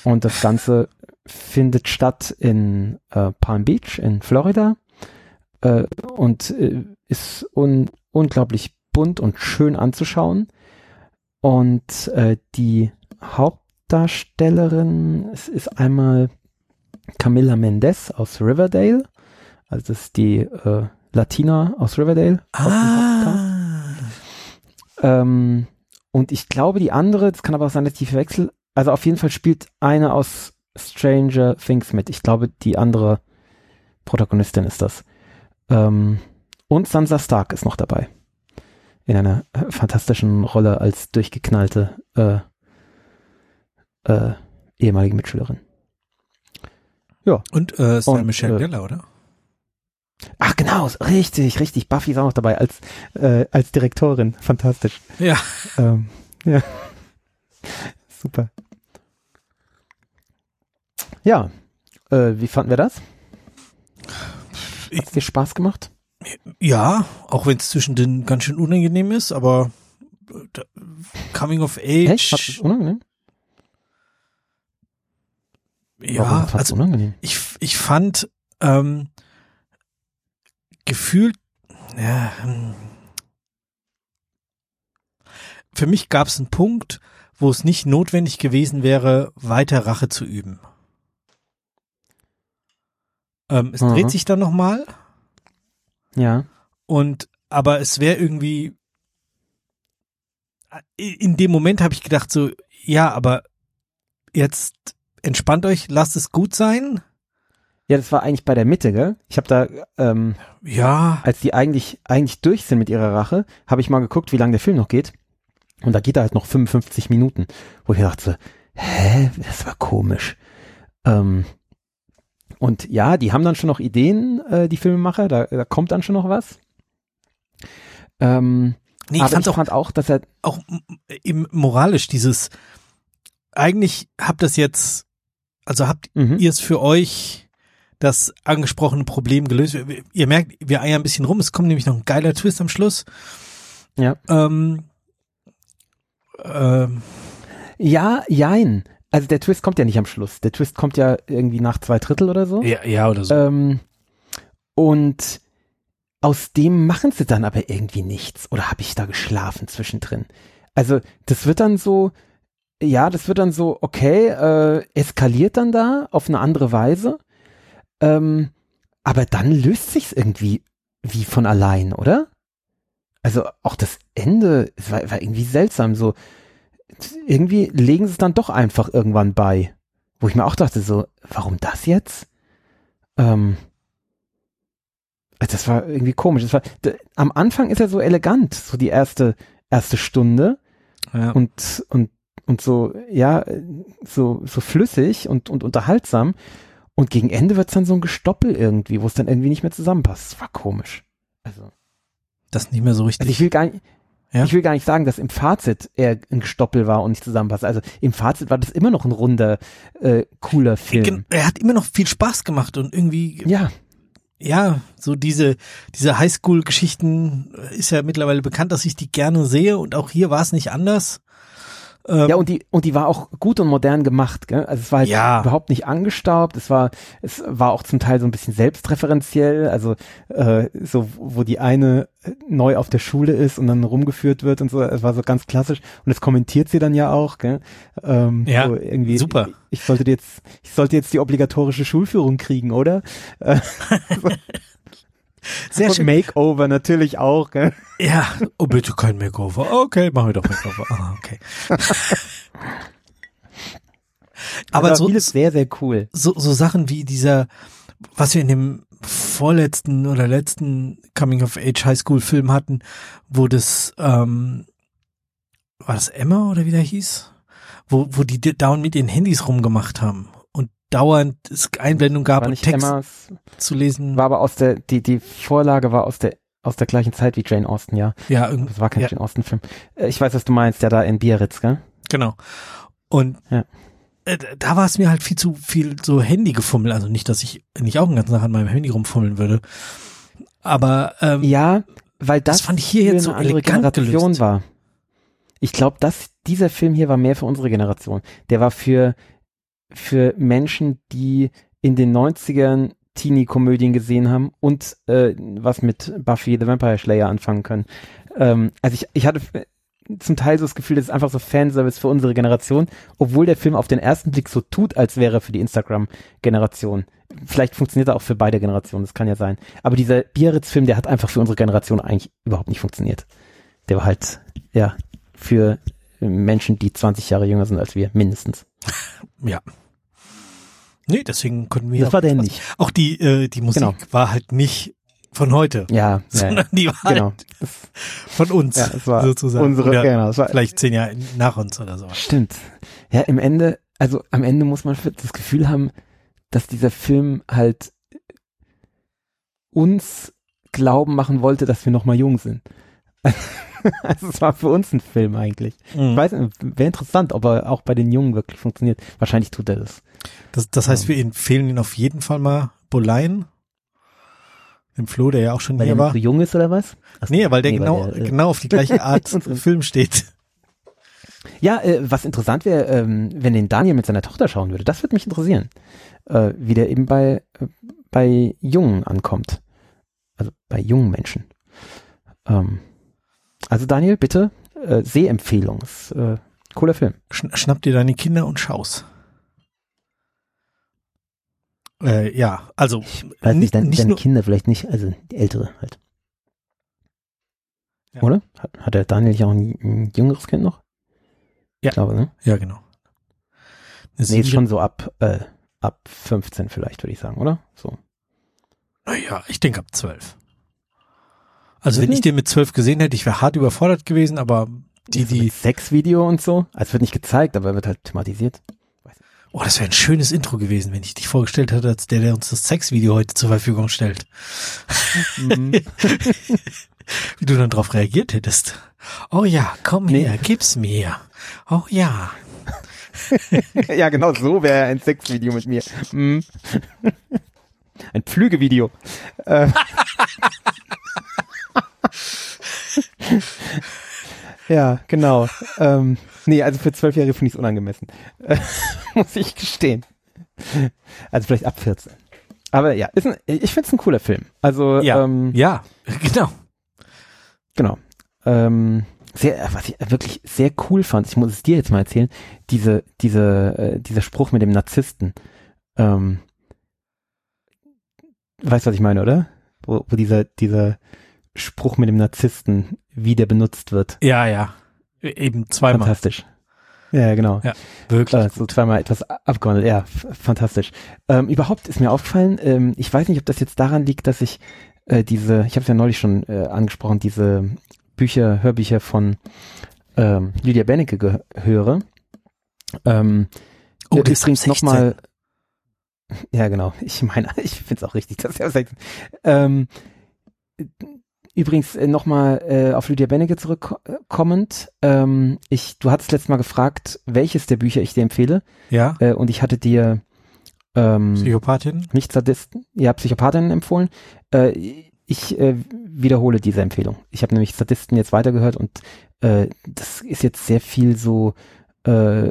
Und das Ganze findet statt in äh, Palm Beach in Florida äh, und äh, ist un unglaublich bunt und schön anzuschauen. Und äh, die Hauptdarstellerin es ist einmal Camilla Mendez aus Riverdale. Also das ist die äh, Latina aus Riverdale. Ah. Ähm, und ich glaube, die andere, das kann aber auch sein, dass die verwechsel, also auf jeden Fall spielt eine aus Stranger Things mit. Ich glaube, die andere Protagonistin ist das. Ähm, und Sansa Stark ist noch dabei. In einer äh, fantastischen Rolle als durchgeknallte äh, äh, ehemalige Mitschülerin. Ja. Und äh, Sarah Und, Michelle äh, Gellar, oder? Ach genau, richtig, richtig. Buffy ist auch noch dabei als, äh, als Direktorin. Fantastisch. Ja. Ähm, ja. Super. Ja. Äh, wie fanden wir das? Hat dir Spaß gemacht? Ja, auch wenn es zwischen den ganz schön unangenehm ist, aber äh, da- Coming of Echt? Es Age. unangenehm? Warum Ja, also unangenehm? ich, ich fand ähm, gefühlt, ja, hm. für mich gab es einen Punkt, wo es nicht notwendig gewesen wäre, weiter Rache zu üben. Ähm, es Aha. dreht sich dann nochmal Ja. und aber es wäre irgendwie in dem Moment habe ich gedacht so, ja, aber jetzt entspannt euch, lasst es gut sein. Ja, das war eigentlich bei der Mitte, gell? Ich habe da, ähm, Ja, als die eigentlich eigentlich durch sind mit ihrer Rache, habe ich mal geguckt, wie lange der Film noch geht. Und da geht er halt noch 55 Minuten, wo ich dachte, so, hä, das war komisch. Ähm, und ja, die haben dann schon noch Ideen, äh, die Filmemacher, da, da kommt dann schon noch was. Ähm, nee, ich aber fand's ich auch fand auch, dass er, auch im moralisch dieses eigentlich habt das jetzt also habt mhm, ihr es für euch das angesprochene Problem gelöst ihr merkt wir eiern ein bisschen rum es kommt nämlich noch ein geiler Twist am Schluss Ja. ähm, ähm, ja, jein. Also der Twist kommt ja nicht am Schluss. Der Twist kommt ja irgendwie nach zwei Drittel oder so. ja, ja oder so Ähm, und aus dem machen sie dann aber irgendwie nichts. Oder habe ich da geschlafen zwischendrin? Also das wird dann so, ja, das wird dann so, okay, äh, eskaliert dann da auf eine andere Weise. Ähm, aber dann löst sich's irgendwie wie von allein, oder? Also auch das Ende war, war irgendwie seltsam. So irgendwie legen sie es dann doch einfach irgendwann bei, wo ich mir auch dachte so, warum das jetzt? Ähm, also das war irgendwie komisch. Das war, am Anfang ist er so elegant, so die erste erste Stunde ja. und und und so ja so so flüssig und und unterhaltsam und gegen Ende wird's dann so ein Gestoppel irgendwie, wo es dann irgendwie nicht mehr zusammenpasst. Das war komisch. Also, das nicht mehr so richtig also ich will gar nicht Ja. Ich will gar nicht sagen, dass im Fazit er ein Gestoppel war und nicht zusammenpasst. Also im Fazit war das immer noch ein runder, äh, cooler Film. Er hat immer noch viel Spaß gemacht und irgendwie Ja, ja, so diese, diese Highschool-Geschichten äh, ist ja mittlerweile bekannt, dass ich die gerne sehe und auch hier war es nicht anders. Ähm, Ja, und die, und die war auch gut und modern gemacht, gell? Also es war halt Ja. überhaupt nicht angestaubt, es war, es war auch zum Teil so ein bisschen selbstreferenziell, also äh, so, wo die eine neu auf der Schule ist und dann rumgeführt wird und so, es war so ganz klassisch und das kommentiert sie dann ja auch, gell? Ähm, Ja, so irgendwie, super. Ich, ich sollte jetzt, ich sollte jetzt die obligatorische Schulführung kriegen, oder? <laughs> Äh, sehr schön. Makeover natürlich auch, gell? Ja, oh bitte kein Makeover. Okay, machen wir doch Makeover. Ah, okay. <laughs> Aber war so, vieles sehr, sehr cool. so, so Sachen wie dieser, was wir in dem vorletzten oder letzten Coming of Age Highschool Film hatten, wo das, ähm, war das Emma oder wie der hieß? Wo, wo die dauernd mit ihren Handys rumgemacht haben dauernd es Einblendung gab War und Text Emmas, zu lesen. war aber aus der, die, die Vorlage war aus der, aus der gleichen Zeit wie Jane Austen, ja. ja, irgendwie. Das war kein Ja. Jane Austen-Film. Äh, Ich weiß, was du meinst, der da in Biarritz, gell? Genau. Und Ja. äh, da war es mir halt viel zu viel so Handygefummel. Also nicht, dass ich nicht auch den ganzen Tag an meinem Handy rumfummeln würde. Aber ähm, Ja, weil das, Das fand ich hier jetzt so eine andere Generation gelöst. war. Ich glaube, dass dieser Film hier war mehr für unsere Generation. Der war für, für Menschen, die in den 90ern Teenie-Komödien gesehen haben und äh, was mit Buffy the Vampire Slayer anfangen können. Ähm, also ich, ich hatte zum Teil so das Gefühl, das ist einfach so Fanservice für unsere Generation, obwohl der Film auf den ersten Blick so tut, als wäre er für die Instagram-Generation. Vielleicht funktioniert er auch für beide Generationen, das kann ja sein. Aber dieser Biarritz-Film, der hat einfach für unsere Generation eigentlich überhaupt nicht funktioniert. Der war halt, ja, für Menschen, die 20 Jahre jünger sind als wir, mindestens. <laughs> ja. Nee, deswegen konnten wir. Das war der nicht. Auch die, äh, die Musik Genau. war halt nicht von heute, Ja, ja, <laughs> sondern die war genau. halt von uns Ja, es war sozusagen. unsere, Oder genau, es war, vielleicht zehn Jahre nach uns oder so. Stimmt. Ja, im Ende, also am Ende muss man das Gefühl haben, dass dieser Film halt uns glauben machen wollte, dass wir noch mal jung sind. Also <laughs> es war für uns ein Film eigentlich. Ich Mhm. weiß nicht, wäre interessant, ob er auch bei den Jungen wirklich funktioniert. Wahrscheinlich tut er das. Das, das heißt, wir empfehlen ihn auf jeden Fall mal Bolein. Dem Flo, der ja auch schon Weil hier er noch war. so jung ist oder was? Ach Nee, weil der nee, genau, der, äh, genau auf die gleiche <laughs> Art Film steht. Ja, äh, was interessant wäre, ähm, wenn den Daniel mit seiner Tochter schauen würde. Das würde mich interessieren. Äh, wie der eben bei, äh, bei Jungen ankommt. Also bei jungen Menschen. Ähm, also Daniel, bitte, äh, Sehempfehlung. Ist, äh, cooler Film. Schn schnapp dir deine Kinder und schau's. Äh, ja, also Weiß nicht, nicht, dein, nicht deine Kinder vielleicht nicht, also die ältere halt. Ja. Oder? Hat, hat der Daniel nicht auch ein, ein jüngeres Kind noch? Ja. Ich glaube, ne? ja genau. Eine Nee, ist schon so ab, äh, ab 15 vielleicht, würde ich sagen, oder? So. Naja, ich denke ab zwölf. Also wenn ich den mit zwölf gesehen hätte, ich wäre hart überfordert gewesen, aber die, die, mit Sexvideo und so. Also es wird nicht gezeigt, aber wird halt thematisiert. oh, das wäre ein schönes Intro gewesen, wenn ich dich vorgestellt hätte, als der, der uns das Sexvideo heute zur Verfügung stellt. Mhm. <laughs> Wie du dann drauf reagiert hättest. Oh ja, komm Nee. her, gib's mir. Oh ja. <laughs> ja, genau so wäre ein Sexvideo mit mir. Mhm. <laughs> Ein Pflügevideo. Äh. <laughs> ja, genau. Ähm, nee, also für Zwölfjährige finde ich es unangemessen. Äh, <laughs> muss ich gestehen. Also vielleicht ab 14. Aber ja, ist ein, ich finde es ein cooler Film. Also, Ja. ähm, Ja, genau. Genau. Ähm, sehr, was ich wirklich sehr cool fand, ich muss es dir jetzt mal erzählen, diese, diese, äh, dieser Spruch mit dem Narzissten. Ähm, weißt du, was ich meine, oder? Wo, wo dieser, dieser Spruch mit dem Narzissten, wie der benutzt wird. Ja, ja. Eben zweimal. Fantastisch. Ja, genau. Ja, Wirklich. Äh, so zweimal etwas abgewandelt. Ja, fantastisch. Ähm, überhaupt ist mir aufgefallen, ähm, ich weiß nicht, ob das jetzt daran liegt, dass ich äh, diese, ich habe es ja neulich schon äh, angesprochen, diese Bücher, Hörbücher von ähm, Lydia Benecke ge- höre. Ähm, Oh, das übrigens 16. nochmal. Ja, genau. Ich meine, <laughs> ich finde es auch richtig, dass er sagt. Ähm, übrigens äh, nochmal äh, auf Lydia Benecke zurückkommend. Ähm, ich, du hattest letztes Mal gefragt, welches der Bücher ich dir empfehle. Ja, Äh, und ich hatte dir ähm, Psychopathin. nicht Sadisten, ja, Psychopathinnen empfohlen. Äh, ich äh, wiederhole diese Empfehlung. Ich habe nämlich Sadisten jetzt weitergehört und äh, das ist jetzt sehr viel so äh,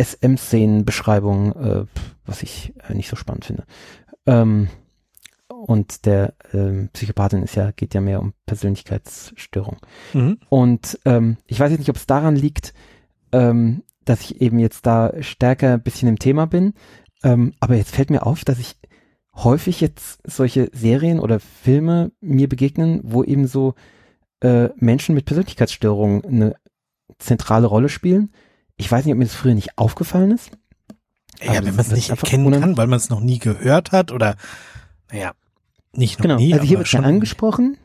SM-Szenen-Beschreibung, äh, was ich äh, nicht so spannend finde. Ähm, und der ähm, Psychopathin ist ja, geht ja mehr um Persönlichkeitsstörung. Mhm. Und ähm, ich weiß jetzt nicht, ob es daran liegt, ähm, dass ich eben jetzt da stärker ein bisschen im Thema bin. Ähm, aber jetzt fällt mir auf, dass ich häufig jetzt solche Serien oder Filme mir begegnen, wo eben so äh, Menschen mit Persönlichkeitsstörungen eine zentrale Rolle spielen. Ich weiß nicht, ob mir das früher nicht aufgefallen ist. Ja, wenn man es nicht erkennen kann, weil man es noch nie gehört hat oder, naja, nicht noch Genau, nie. also hier wird es ja schon- angesprochen.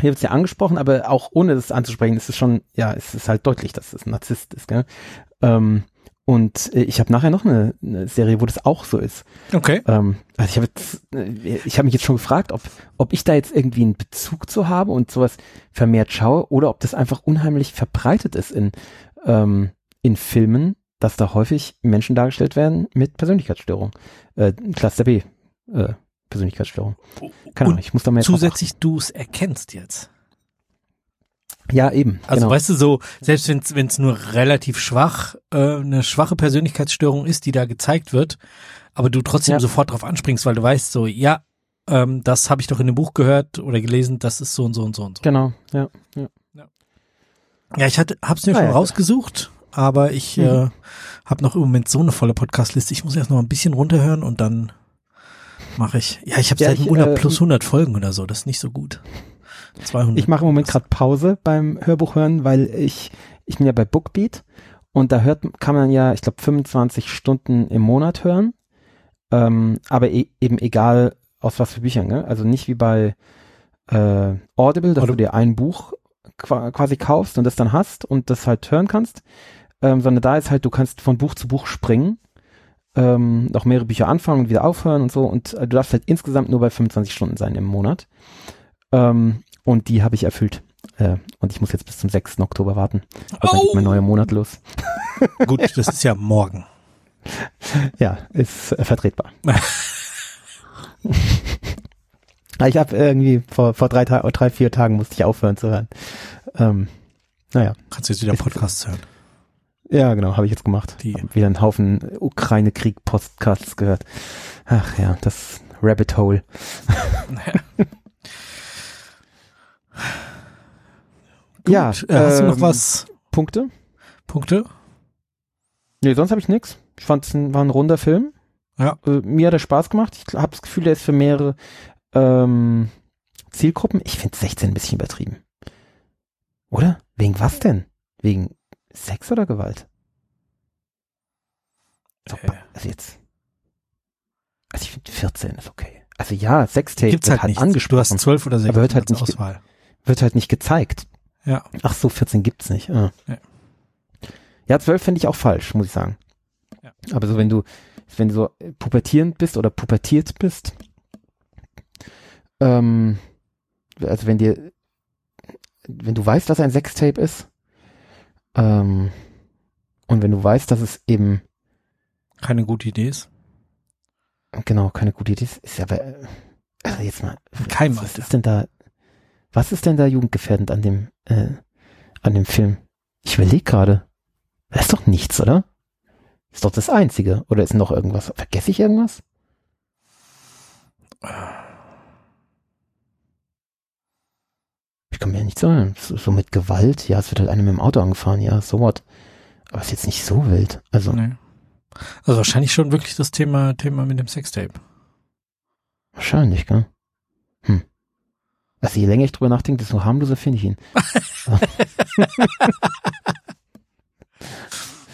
Hier wird es ja angesprochen, aber auch ohne das anzusprechen, ist es schon, ja, es ist halt deutlich, dass es ein Narzisst ist, gell? Ähm, und äh, ich habe nachher noch eine, eine Serie, wo das auch so ist. Okay. Ähm, also ich habe jetzt, äh, ich habe mich jetzt schon gefragt, ob, ob ich da jetzt irgendwie einen Bezug zu habe und sowas vermehrt schaue oder ob das einfach unheimlich verbreitet ist in, ähm, in Filmen, dass da häufig Menschen dargestellt werden mit Persönlichkeitsstörung. Äh, Cluster B, äh, Persönlichkeitsstörung. Keine Ahnung, ich muss da drauf zusätzlich du es erkennst jetzt. Ja, eben. Also genau. weißt du so, selbst wenn es nur relativ schwach, äh, eine schwache Persönlichkeitsstörung ist, die da gezeigt wird, aber du trotzdem Ja. sofort drauf anspringst, weil du weißt so, ja, ähm, das habe ich doch in dem Buch gehört oder gelesen, das ist so und so und so und so. Genau, ja. Ja, ich hatte, hab's mir Ah, schon ja. rausgesucht, aber ich Mhm. äh, habe noch im Moment so eine volle Podcastliste. Ich muss erst noch ein bisschen runterhören und dann mache ich. Ja, ich habe Ja, seit dem Urlaub äh, plus 100 Folgen oder so. Das ist nicht so gut. 200. Ich mache im Moment gerade Pause beim Hörbuch hören, weil ich, ich bin ja bei Bookbeat und da hört, kann man ja, ich glaube, 25 Stunden im Monat hören. Ähm, aber e eben egal aus was für Büchern, ne? Also nicht wie bei äh, Audible, dass Audible. du dir ein Buch qua quasi kaufst und das dann hast und das halt hören kannst, ähm, sondern da ist halt, du kannst von Buch zu Buch springen, ähm, noch mehrere Bücher anfangen und wieder aufhören und so und äh, du darfst halt insgesamt nur bei 25 Stunden sein im Monat. Ähm, und die habe ich erfüllt. Äh, und ich muss jetzt bis zum 6. Oktober warten. Und dann geht mein neuer Monat los. <laughs> Gut, das ist ja morgen. <laughs> Ja, ist äh, vertretbar. <laughs> ich habe irgendwie vor, vor drei, drei, vier Tagen musste ich aufhören zu hören. Ähm, naja, Kannst du jetzt wieder Podcasts hören. Ja genau, habe ich jetzt gemacht. Die- Hab wieder einen Haufen Ukraine-Krieg-Podcasts gehört. Ach ja, das Rabbit Hole. <laughs> ja, Gut, äh, hast du noch ähm, was? Punkte? Punkte? Nee, sonst habe ich nix. Ich fand es war ein runder Film. Ja. Äh, mir hat er Spaß gemacht. Ich habe das Gefühl, der ist für mehrere ähm, Zielgruppen. Ich finde 16 ein bisschen übertrieben. Oder? Wegen was denn? Wegen Sex oder Gewalt? So, Äh. Also jetzt. Also ich finde 14 ist okay. Also ja, Sextape Gibt's wird halt nicht. Du angesprochen, hast zwölf oder sechzehn Aber wird halt nicht Auswahl. wird halt nicht gezeigt. Ja. Ach so, 14 gibt's nicht. Ah. Ja. Ja, 12 finde ich auch falsch, muss ich sagen. Ja. Aber so, wenn du, wenn du so pubertierend bist oder pubertiert bist, ähm, also wenn dir, wenn du weißt, was ein Sextape ist, ähm, und wenn du weißt, dass es eben, Keine gute Idee ist. genau, keine gute Idee ist, ist ja, aber, äh, also jetzt mal, Kein was Alter. ist denn da, was ist denn da jugendgefährdend an dem, äh, an dem Film? Ich überlege gerade. Das ist doch nichts, oder? Ist doch das Einzige. Oder ist noch irgendwas? Vergesse ich irgendwas? Ich kann mir nicht sagen. So, so mit Gewalt, ja, es wird halt einem im Auto angefahren, ja, so what. Aber ist jetzt nicht so wild. Also, Nee. Also wahrscheinlich schon wirklich das Thema, Thema mit dem Sextape. wahrscheinlich, gell? Hm. Also je länger ich drüber nachdenke, desto harmloser finde ich ihn. <laughs>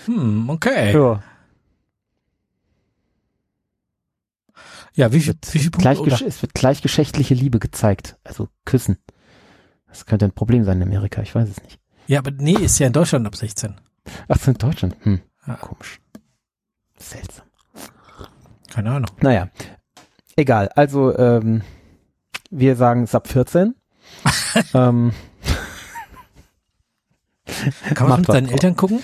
Hm, okay. Ja. Ja, wie viel, wie viel Oder? es wird gleichgeschlechtliche Liebe gezeigt. Also Küssen. Das könnte ein Problem sein in Amerika, ich weiß es nicht. Ja, aber nee, ist ja in Deutschland ab 16. Ach so, in Deutschland. Hm, Ja. komisch. Seltsam. Keine Ahnung. Naja, egal. Also, ähm, wir sagen es ab 14. <laughs> ähm, Kann man mit seinen. Eltern gucken?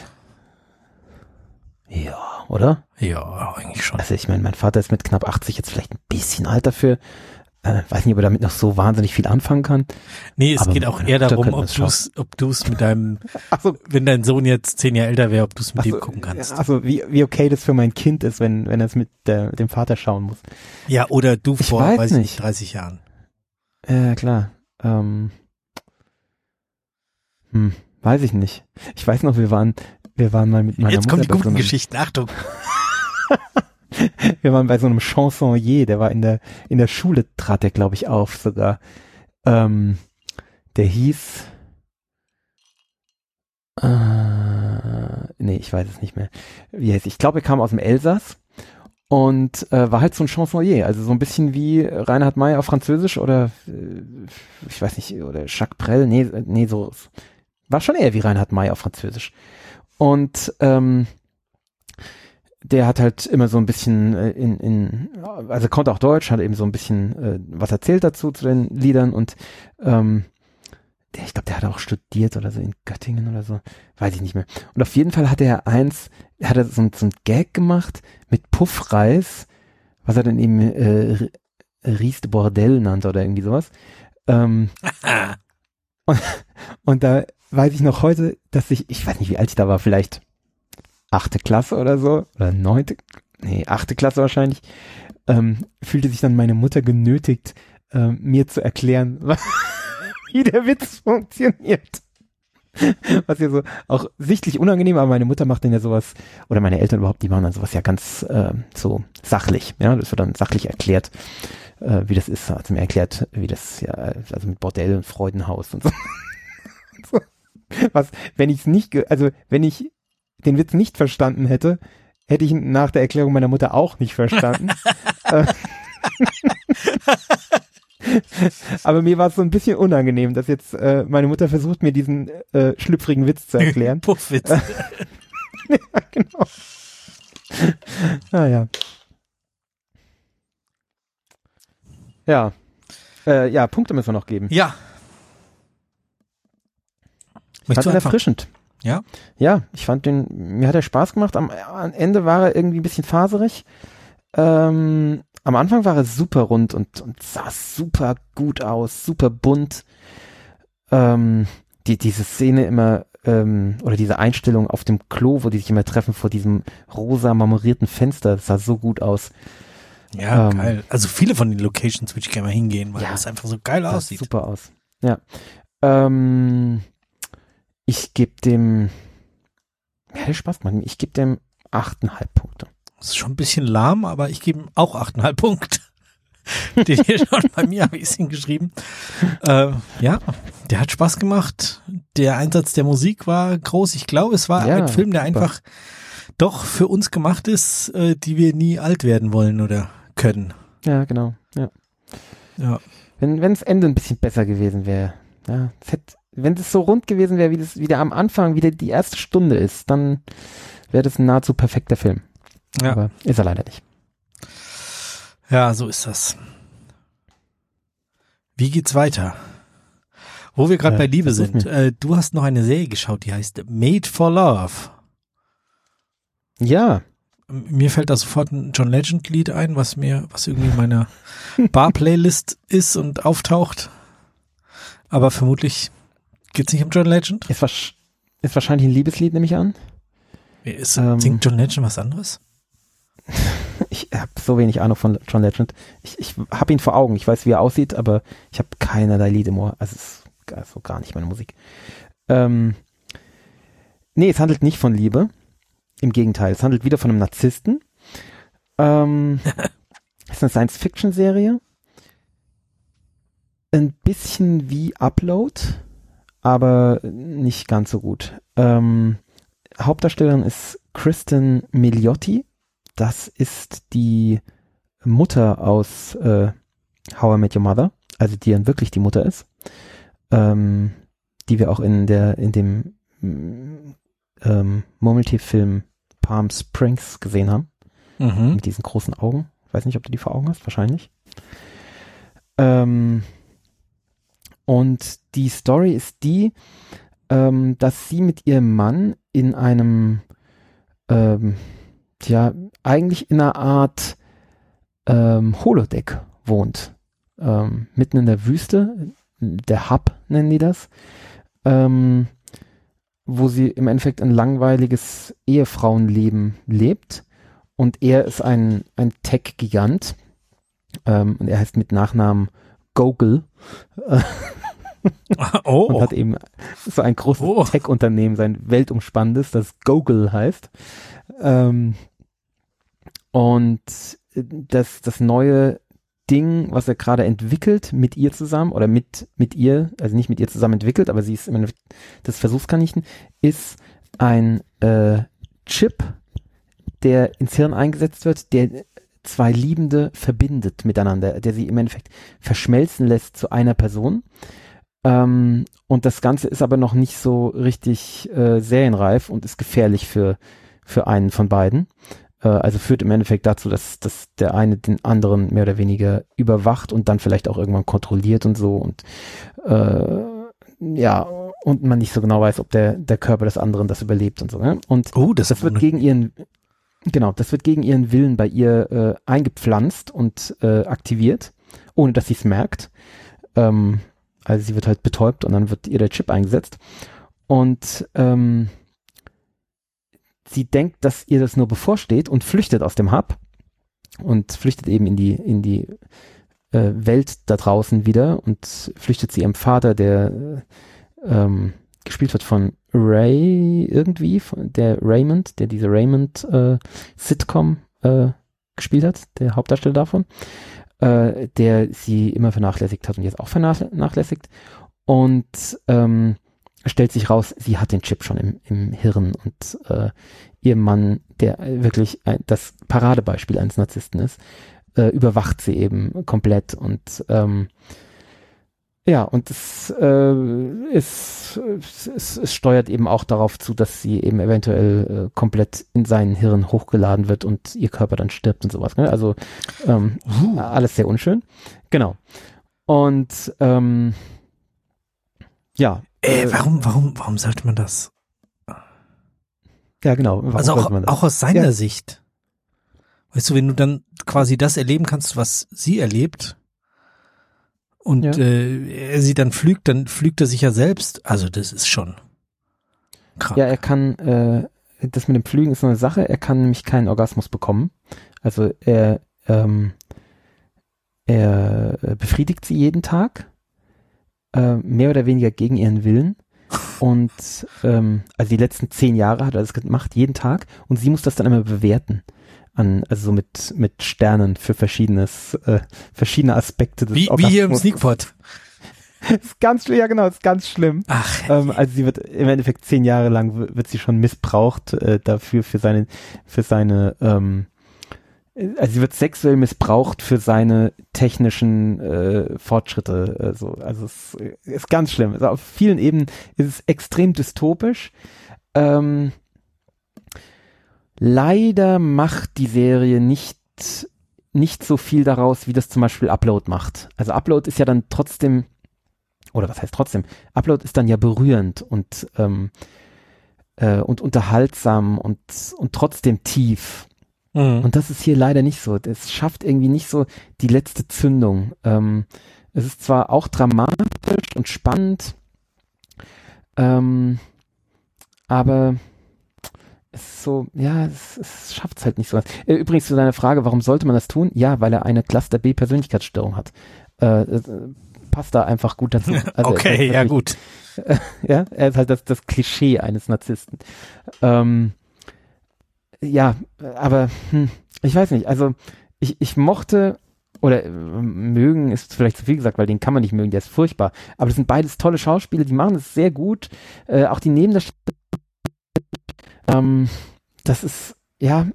ja, oder? Ja, eigentlich schon. Also ich meine, mein Vater ist mit knapp 80 jetzt vielleicht ein bisschen alt dafür. Äh, weiß nicht, ob er damit noch so wahnsinnig viel anfangen kann. Nee, es Aber geht auch eher darum, ob du es ob du's mit deinem, Achso, <laughs> wenn dein Sohn jetzt zehn Jahre älter wäre, ob du es mit dem gucken kannst. Also wie, wie okay das für mein Kind ist, wenn, wenn er es mit der, dem Vater schauen muss. Ja, oder du Ich vor, weiß weiß ich nicht. nicht, 30 Jahren. Ja, klar. Ähm, hm, weiß ich nicht. Ich weiß noch, wir waren, wir waren mal mit meiner Jetzt Mutter kommen die bei so guten einem, Geschichten. Achtung. <laughs> <laughs> wir waren bei so einem Chansonnier, der war in der, in der Schule trat der, glaube ich, auf sogar. Ähm, der hieß, äh, nee, ich weiß es nicht mehr. Wie heißt, ich glaube, er kam aus dem Elsass und äh, war halt so ein Chansonnier, also so ein bisschen wie Reinhard May auf Französisch oder äh, ich weiß nicht, oder Jacques Brel, nee, nee, so war schon eher wie Reinhard May auf Französisch. Und ähm, der hat halt immer so ein bisschen äh, in, in also konnte auch Deutsch, hat eben so ein bisschen äh, was erzählt dazu zu den Liedern und ähm, der, ich glaube, der hat auch studiert oder so in Göttingen oder so, weiß ich nicht mehr. Und auf jeden Fall hatte er eins, hat er so, ein- so ein Gag gemacht mit Puffreis, was er dann eben äh, Ries de Bordel nannte oder irgendwie sowas. Ähm, <laughs> und da weiß ich noch heute, dass ich, ich weiß nicht, wie alt ich da war, vielleicht achte Klasse oder so, oder neunte, nee, achte Klasse wahrscheinlich, ähm, fühlte sich dann meine Mutter genötigt, ähm, mir zu erklären, <laughs> wie der Witz funktioniert. Was ja so auch sichtlich unangenehm, aber meine Mutter macht dann ja sowas, oder meine Eltern überhaupt, die machen dann sowas ja ganz ähm, so sachlich, ja, das wird dann sachlich erklärt, äh, wie das ist, hat mir erklärt, wie das ja, also mit Bordell und Freudenhaus und so. <laughs> Was, wenn ich es nicht, also wenn ich den Witz nicht verstanden hätte, hätte ich nach der Erklärung meiner Mutter auch nicht verstanden. <laughs> Aber mir war es so ein bisschen unangenehm, dass jetzt äh, meine Mutter versucht, mir diesen äh, schlüpfrigen Witz zu erklären. <laughs> Puffwitz. <laughs> ja, genau. Naja. Ja. Äh, ja, Punkte müssen wir noch geben. Ja. Möchtest du ihn anfangen? erfrischend. Ja? Ja, ich fand den, mir hat er Spaß gemacht. Am, am Ende war er irgendwie ein bisschen faserig. Ähm, am Anfang war er super rund und, und sah super gut aus, super bunt. Ähm, die, diese Szene immer, ähm, oder diese Einstellung auf dem Klo, wo die sich immer treffen vor diesem rosa marmorierten Fenster, das sah so gut aus. Ja, Ähm, geil. Also viele von den Locations würde ich gerne mal hingehen, weil Ja. das einfach so geil aussieht. super aus. Ja. Ähm, ich gebe dem, ja, Spaß gemacht. Ich gebe dem achteinhalb Punkte. Das ist schon ein bisschen lahm, aber ich gebe ihm auch 8,5 Punkte. <laughs> Den hier schon bei mir habe ich es hingeschrieben. Äh, ja, der hat Spaß gemacht. Der Einsatz der Musik war groß. Ich glaube, es war Ja, ein Film, der super. einfach doch für uns gemacht ist, äh, die wir nie alt werden wollen oder können. Ja, genau. Ja. Ja, Wenn wenn das Ende ein bisschen besser gewesen wäre, ja, es hätte, wenn es so rund gewesen wäre, wie das wieder am Anfang, wieder die erste Stunde ist, dann wäre das ein nahezu perfekter Film. ja, Aber ist er leider nicht. ja, so ist das. Wie geht's weiter? Wo wir gerade Äh, bei Liebe sind. Äh, du hast noch eine Serie geschaut, die heißt Made for Love. Ja, Mir fällt da sofort ein John Legend Lied ein, was mir, was irgendwie in meiner Bar-Playlist <laughs> ist und auftaucht. Aber vermutlich geht's nicht um John Legend. ist, ist wahrscheinlich ein Liebeslied, nehme ich an. Ist, Ähm. singt John Legend was anderes? <laughs> Ich habe so wenig Ahnung von John Legend. Ich, ich habe ihn vor Augen. Ich weiß, wie er aussieht, aber ich habe keinerlei Lied im Ohr. Also es ist also gar nicht meine Musik. Ähm, nee, es handelt nicht von Liebe. Im Gegenteil, es handelt wieder von einem Narzissten. Ähm, es <laughs> ist eine Science-Fiction-Serie. Ein bisschen wie Upload, aber nicht ganz so gut. Ähm, Hauptdarstellerin ist Kristen Milioti. Das ist die Mutter aus äh, How I Met Your Mother, also die dann wirklich die Mutter ist, ähm, die wir auch in der in dem mm, ähm, Murmeltier-Film Palm Springs gesehen haben Mhm. mit diesen großen Augen. Ich weiß nicht, ob du die vor Augen hast, wahrscheinlich. Ähm, und die Story ist die, ähm, dass sie mit ihrem Mann in einem, ähm, tja, eigentlich in einer Art ähm, Holodeck wohnt. Ähm, mitten in der Wüste, der Hub nennen die das. Ähm, wo sie im Endeffekt ein langweiliges Ehefrauenleben lebt. Und er ist ein, ein Tech-Gigant. Ähm, und er heißt mit Nachnamen Gogol Oh, und hat eben so ein großes Oh. Tech-Unternehmen, sein weltumspannendes, das Gogol heißt. Ähm, und das, das neue Ding, was er gerade entwickelt, mit ihr zusammen oder mit, mit ihr, also nicht mit ihr zusammen entwickelt, aber sie ist im Endeffekt das Versuchskaninchen, ist ein äh, Chip, der ins Hirn eingesetzt wird, der zwei Liebende verbindet miteinander, der sie im Endeffekt verschmelzen lässt zu einer Person. Ähm, und das Ganze ist aber noch nicht so richtig äh, serienreif und ist gefährlich für, für einen von beiden. Äh, also führt im Endeffekt dazu, dass, dass der eine den anderen mehr oder weniger überwacht und dann vielleicht auch irgendwann kontrolliert und so und äh, ja, und man nicht so genau weiß, ob der, der Körper des anderen das überlebt und so. Ne? Und oh, das, das wird gegen ihren, genau, das wird gegen ihren Willen bei ihr äh, eingepflanzt und äh, aktiviert, ohne dass sie es merkt. Ähm, also sie wird halt betäubt und dann wird ihr der Chip eingesetzt. Und ähm, sie denkt, dass ihr das nur bevorsteht und flüchtet aus dem Hub und flüchtet eben in die, in die äh, Welt da draußen wieder und flüchtet zu ihrem Vater, der äh, ähm, gespielt wird von Ray irgendwie, von der Raymond, der diese Raymond äh, Sitcom äh, gespielt hat, der Hauptdarsteller davon, äh, der sie immer vernachlässigt hat und jetzt auch vernachlässigt. Und ähm, stellt sich raus, sie hat den Chip schon im, im Hirn und äh, ihr Mann, der wirklich ein, das Paradebeispiel eines Narzissten ist, äh, überwacht sie eben komplett und ähm, ja, und es, äh, es, es, es steuert eben auch darauf zu, dass sie eben eventuell äh, komplett in seinen Hirn hochgeladen wird und ihr Körper dann stirbt und sowas. Ne? Also ähm, uh. alles sehr unschön. Genau. Und ähm, ja. Äh, äh, warum, warum, warum sollte man das? Ja, genau. Warum also auch, auch aus seiner ja. Sicht. Weißt du, wenn du dann quasi das erleben kannst, was sie erlebt, und ja. äh, er sie dann pflügt, dann pflügt er sich ja selbst. Also das ist schon krank. Ja, er kann, äh, das mit dem Pflügen ist so eine Sache, er kann nämlich keinen Orgasmus bekommen. Also er, ähm, er befriedigt sie jeden Tag, äh, mehr oder weniger gegen ihren Willen. <laughs> Und ähm, also die letzten zehn Jahre hat er das gemacht, jeden Tag. Und sie muss das dann immer bewerten an, also so mit, mit Sternen für verschiedenes, äh, verschiedene Aspekte des Wie, wie hier im Sneakpot. <laughs> ist ganz schlimm, ja genau, ist ganz schlimm. Ach. Ähm, also sie wird im Endeffekt zehn Jahre lang wird sie schon missbraucht äh, dafür für seine für seine ähm, also sie wird sexuell missbraucht für seine technischen äh, Fortschritte. Also, also es ist ganz schlimm. Also auf vielen Ebenen ist es extrem dystopisch. Ähm, Leider macht die Serie nicht, nicht so viel daraus, wie das zum Beispiel Upload macht. Also Upload ist ja dann trotzdem, oder was heißt trotzdem? Upload ist dann ja berührend und, ähm, äh, und unterhaltsam und, und trotzdem tief. Mhm. Und das ist hier leider nicht so. Es schafft irgendwie nicht so die letzte Zündung. Ähm, es ist zwar auch dramatisch und spannend, ähm, aber es ist so, ja, es, es schafft es halt nicht so. Äh, übrigens zu deiner Frage, warum sollte man das tun? Ja, weil er eine Cluster B Persönlichkeitsstörung hat. Äh, äh, passt da einfach gut dazu. <laughs> Also okay, ja gut. <laughs> Ja, er ist halt das, das Klischee eines Narzissten. Ähm, ja, aber hm, ich weiß nicht, also ich, ich mochte oder äh, mögen ist vielleicht zu viel gesagt, weil den kann man nicht mögen, der ist furchtbar. Aber das sind beides tolle Schauspieler, die machen das sehr gut. Äh, auch die Nebendarsteller ähm, das ist, ja,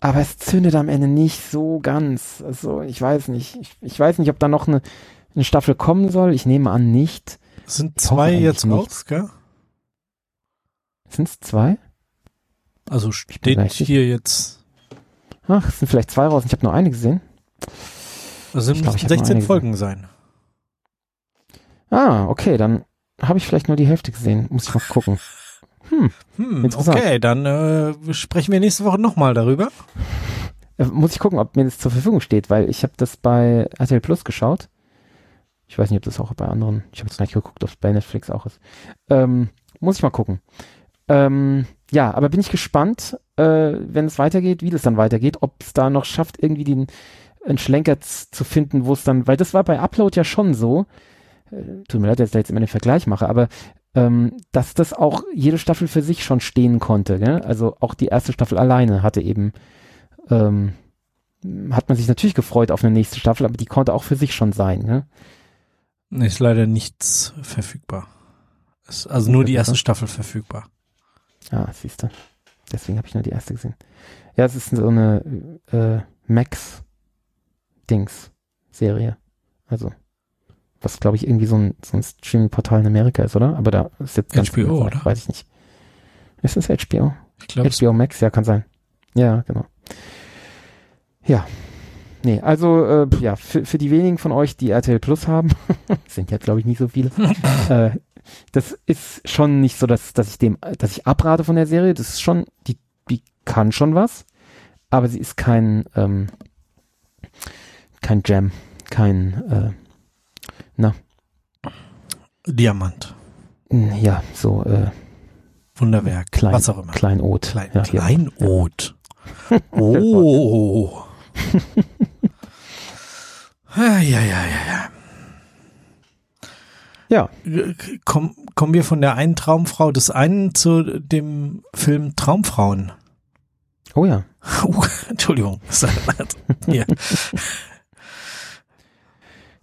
aber es zündet am Ende nicht so ganz. Also ich weiß nicht. Ich, ich weiß nicht, ob da noch eine, eine Staffel kommen soll. Ich nehme an nicht. Sind zwei jetzt raus, gell? Sind es zwei? Also steht hier jetzt. Ach, es sind vielleicht zwei raus. Ich habe nur eine gesehen. Also es müssen 16 Folgen sein. Ah, okay, dann habe ich vielleicht nur die Hälfte gesehen. Muss ich mal gucken. <laughs> Hm, hm okay, dann äh, sprechen wir nächste Woche nochmal darüber. Äh, muss ich gucken, ob mir das zur Verfügung steht, weil ich habe das bei RTL Plus geschaut. Ich weiß nicht, ob das auch bei anderen, ich habe jetzt nicht geguckt, ob es bei Netflix auch ist. Ähm, muss ich mal gucken. Ähm, ja, aber bin ich gespannt, äh, wenn es weitergeht, wie das dann weitergeht, ob es da noch schafft, irgendwie den einen Schlenker zu finden, wo es dann, weil das war bei Upload ja schon so, äh, tut mir leid, dass ich da jetzt immer den Vergleich mache, aber ähm, dass das auch jede Staffel für sich schon stehen konnte. Gell? Also auch die erste Staffel alleine hatte eben, ähm, hat man sich natürlich gefreut auf eine nächste Staffel, aber die konnte auch für sich schon sein. Gell? Ist leider nichts verfügbar. Ist also nur die erste Staffel verfügbar. Ah, siehst du. Deswegen habe ich nur die erste gesehen. Ja, es ist so eine äh, Max-Dings-Serie. Also was glaube ich irgendwie so ein, so ein Streaming-Portal in Amerika ist, oder? Aber da ist jetzt ganz HBO, oder? Weiß ich nicht. Ist das HBO? Ich glaube. HBO Max, ja, kann sein. Ja, genau. Ja. Nee, also äh, ja, für, für die wenigen von euch, die RTL Plus haben, <laughs> sind ja glaube ich nicht so viele, <laughs> äh, das ist schon nicht so, dass, dass ich dem, dass ich abrate von der Serie. Das ist schon, die, die kann schon was, aber sie ist kein, ähm, kein Jam, kein äh, na. Diamant. Ja, so äh, Wunderwerk, Klein, was auch immer. Kleinod. Klein, ja, Kleinod. <laughs> oh. <laughs> ja, ja, ja, ja. Ja. Komm, kommen wir von der einen Traumfrau des einen zu dem Film Traumfrauen. Oh ja. <laughs> Uh, Entschuldigung. ja.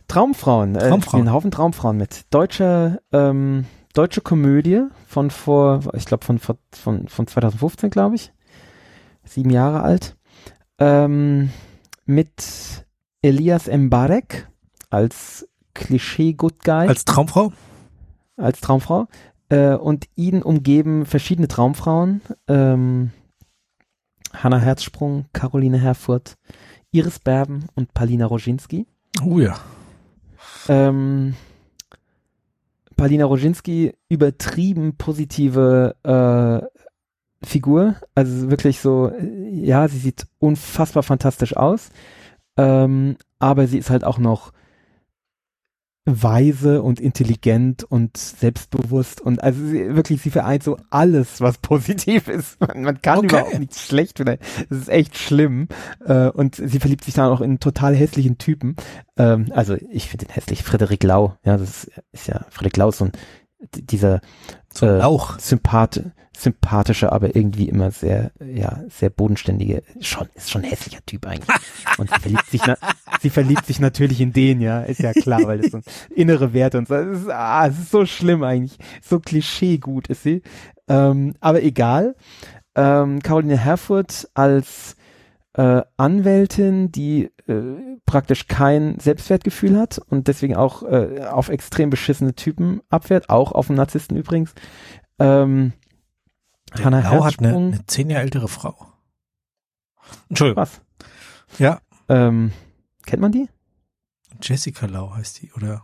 Traumfrauen. Äh, Traumfrauen. Ein Haufen Traumfrauen mit. Deutscher, ähm, deutsche Komödie von vor, ich glaube von, von, von 2015, glaube ich. Sieben Jahre alt. Ähm, mit Elias Mbarek als Klischee-Good Guy. Als Traumfrau? Als Traumfrau. Äh, und ihn umgeben verschiedene Traumfrauen. Ähm, Hanna Herzsprung, Caroline Herfurth, Iris Berben und Palina Roginski. Oh ja. Ähm, Palina Roginski übertrieben positive äh, Figur. Also wirklich so, äh, ja, sie sieht unfassbar fantastisch aus. Ähm, aber sie ist halt auch noch weise und intelligent und selbstbewusst und also sie, wirklich, sie vereint so alles, was <laughs> positiv ist. Man, man kann okay. überhaupt nichts schlecht finden. Das ist echt schlimm. Äh, und sie verliebt sich dann auch in total hässlichen Typen. Ähm, also ich finde den hässlich, Frederik Lau. Ja, das ist, ist ja Frederik Lau so ein dieser so äh, Lauch. Sympath sympathische, aber irgendwie immer sehr, ja, sehr bodenständige, schon, ist schon ein hässlicher Typ eigentlich. <laughs> Und sie verliebt sich, sie verliebt sich natürlich in den, ja, ist ja klar, weil das so <laughs> innere Werte und so, es ist, ah, es ist so schlimm eigentlich, so klischee gut ist sie. Ähm, aber egal. Ähm, Caroline Herfurth als äh, Anwältin, die äh, praktisch kein Selbstwertgefühl hat und deswegen auch äh, auf extrem beschissene Typen abwehrt, auch auf einen Narzissten übrigens. Ähm, Hannah Lau hat eine, eine zehn Jahre ältere Frau. Entschuldigung. Was? Ja. Ähm, kennt man die? Jessica Lau heißt die, oder?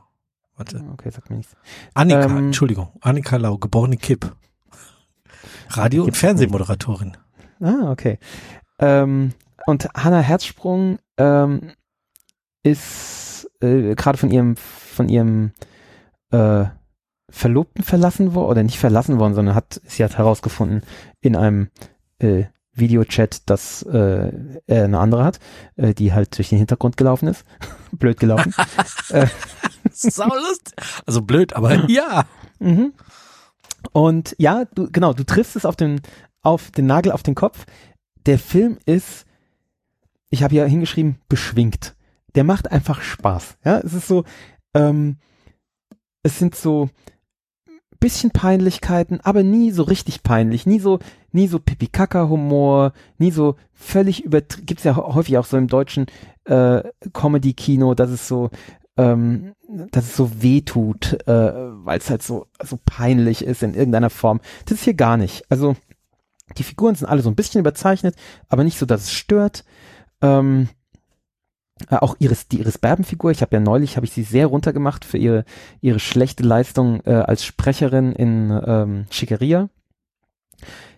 Warte. Okay, sag mir nichts. Annika, ähm, Entschuldigung, Annika Lau, geborene Kipp. Radio- und Fernsehmoderatorin. Ah, okay. Ähm, und Hannah Herzsprung ähm, ist äh, gerade von ihrem von ihrem äh, Verlobten verlassen worden oder nicht verlassen worden, sondern hat sie hat herausgefunden in einem äh, Videochat, dass äh, er eine andere hat, äh, die halt durch den Hintergrund gelaufen ist. <laughs> blöd gelaufen. <laughs> äh, Saulust. Also blöd, aber <laughs> ja. Mhm. Und ja, du genau, du triffst es auf den auf den Nagel auf den Kopf. Der Film ist ich habe ja hingeschrieben, beschwingt. Der macht einfach Spaß. Ja, es ist so, ähm, es sind so bisschen Peinlichkeiten, aber nie so richtig peinlich, nie so, nie so Pipi-Kaka-Humor, nie so völlig über, gibt's ja häufig auch so im deutschen äh, Comedy-Kino, dass es so, ähm, dass es so wehtut, äh, weil es halt so, so peinlich ist in irgendeiner Form. Das ist hier gar nicht. Also die Figuren sind alle so ein bisschen überzeichnet, aber nicht so, dass es stört. Ähm, äh, auch Iris, die Iris Berben-Figur, ich habe ja neulich, habe ich sie sehr runtergemacht für ihre, ihre schlechte Leistung äh, als Sprecherin in ähm, Schickeria.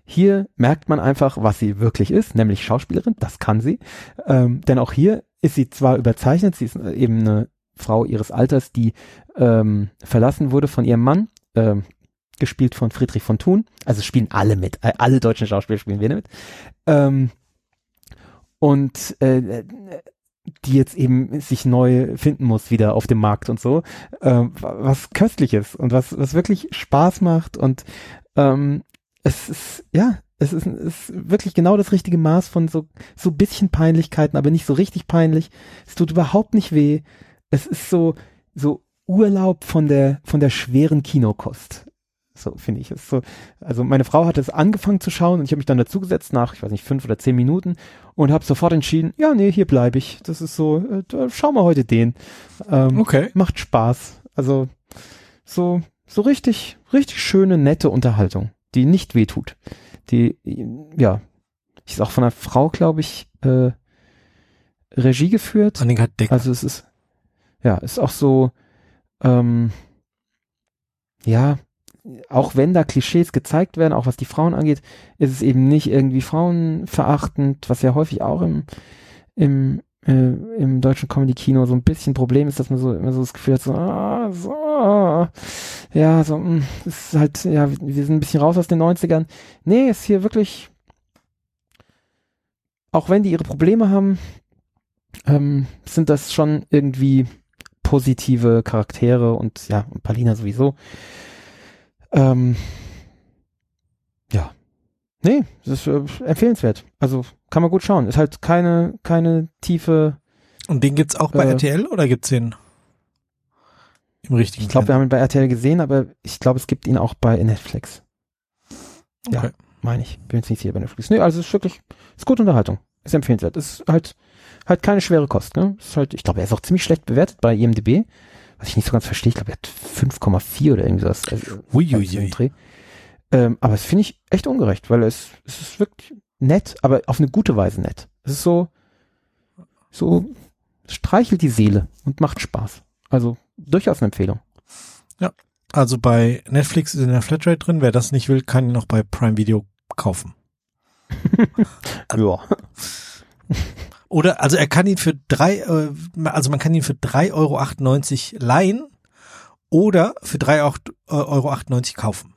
Hier merkt man einfach, was sie wirklich ist, nämlich Schauspielerin, das kann sie. Ähm, denn auch hier ist sie zwar überzeichnet, sie ist äh, eben eine Frau ihres Alters, die ähm, verlassen wurde von ihrem Mann, ähm, gespielt von Friedrich von Thun. Also spielen alle mit, äh, alle deutschen Schauspieler spielen wir mit. Ähm, und äh, die jetzt eben sich neu finden muss wieder auf dem Markt und so, äh, was köstliches und was was wirklich Spaß macht und ähm, es ist ja es ist, ist wirklich genau das richtige Maß von so so bisschen Peinlichkeiten, aber nicht so richtig peinlich. Es tut überhaupt nicht weh. Es ist so so Urlaub von der von der schweren Kinokost. So finde ich es so. Also meine Frau hat es angefangen zu schauen und ich habe mich dann dazugesetzt nach, ich weiß nicht, fünf oder zehn Minuten und habe sofort entschieden, ja, nee, hier bleibe ich. Das ist so, äh, schauen wir heute den. Ähm, okay. Macht Spaß. Also so, so richtig, richtig schöne, nette Unterhaltung, die nicht wehtut. Die, ja, ist auch von einer Frau, glaube ich, äh, Regie geführt. Annika Decker. Also es ist, ja, ist auch so, ähm, ja, auch wenn da Klischees gezeigt werden, auch was die Frauen angeht, ist es eben nicht irgendwie frauenverachtend, was ja häufig auch im, im, äh, im deutschen Comedy-Kino so ein bisschen Problem ist, dass man so immer so das Gefühl hat, so, ah, so, ja, so, mh, hm, ist halt, ja, wir sind ein bisschen raus aus den 90ern. Nee, ist hier wirklich, auch wenn die ihre Probleme haben, ähm, sind das schon irgendwie positive Charaktere und ja, und Palina sowieso. Ähm, ja. Nee, das ist äh, empfehlenswert. Also kann man gut schauen. Ist halt keine, keine tiefe. Und den gibt's auch bei äh, RTL oder gibt's den? im richtigen Ich glaube, wir haben ihn bei RTL gesehen, aber ich glaube, es gibt ihn auch bei Netflix. Ja, Okay. meine ich. Bin jetzt nicht sicher bei Netflix. Nee, also es ist wirklich, ist gute Unterhaltung. Ist empfehlenswert. Ist halt, halt keine schwere Kost, ne? Ist halt, ich glaube, er ist auch ziemlich schlecht bewertet bei IMDb. Was ich nicht so ganz verstehe. Ich glaube, er hat 5,4 oder irgendwie sowas. Also, Uiuiui. Ähm, aber es finde ich echt ungerecht, weil es, es ist wirklich nett, aber auf eine gute Weise nett. Es ist so, so, streichelt die Seele und macht Spaß. Also durchaus eine Empfehlung. Also bei Netflix ist in der Flatrate drin. Wer das nicht will, kann ihn auch bei Prime Video kaufen. <laughs> Ja. <laughs> Oder, also er kann ihn für drei, äh, also man kann ihn für 3,98 Euro leihen oder für 3,98 Euro kaufen.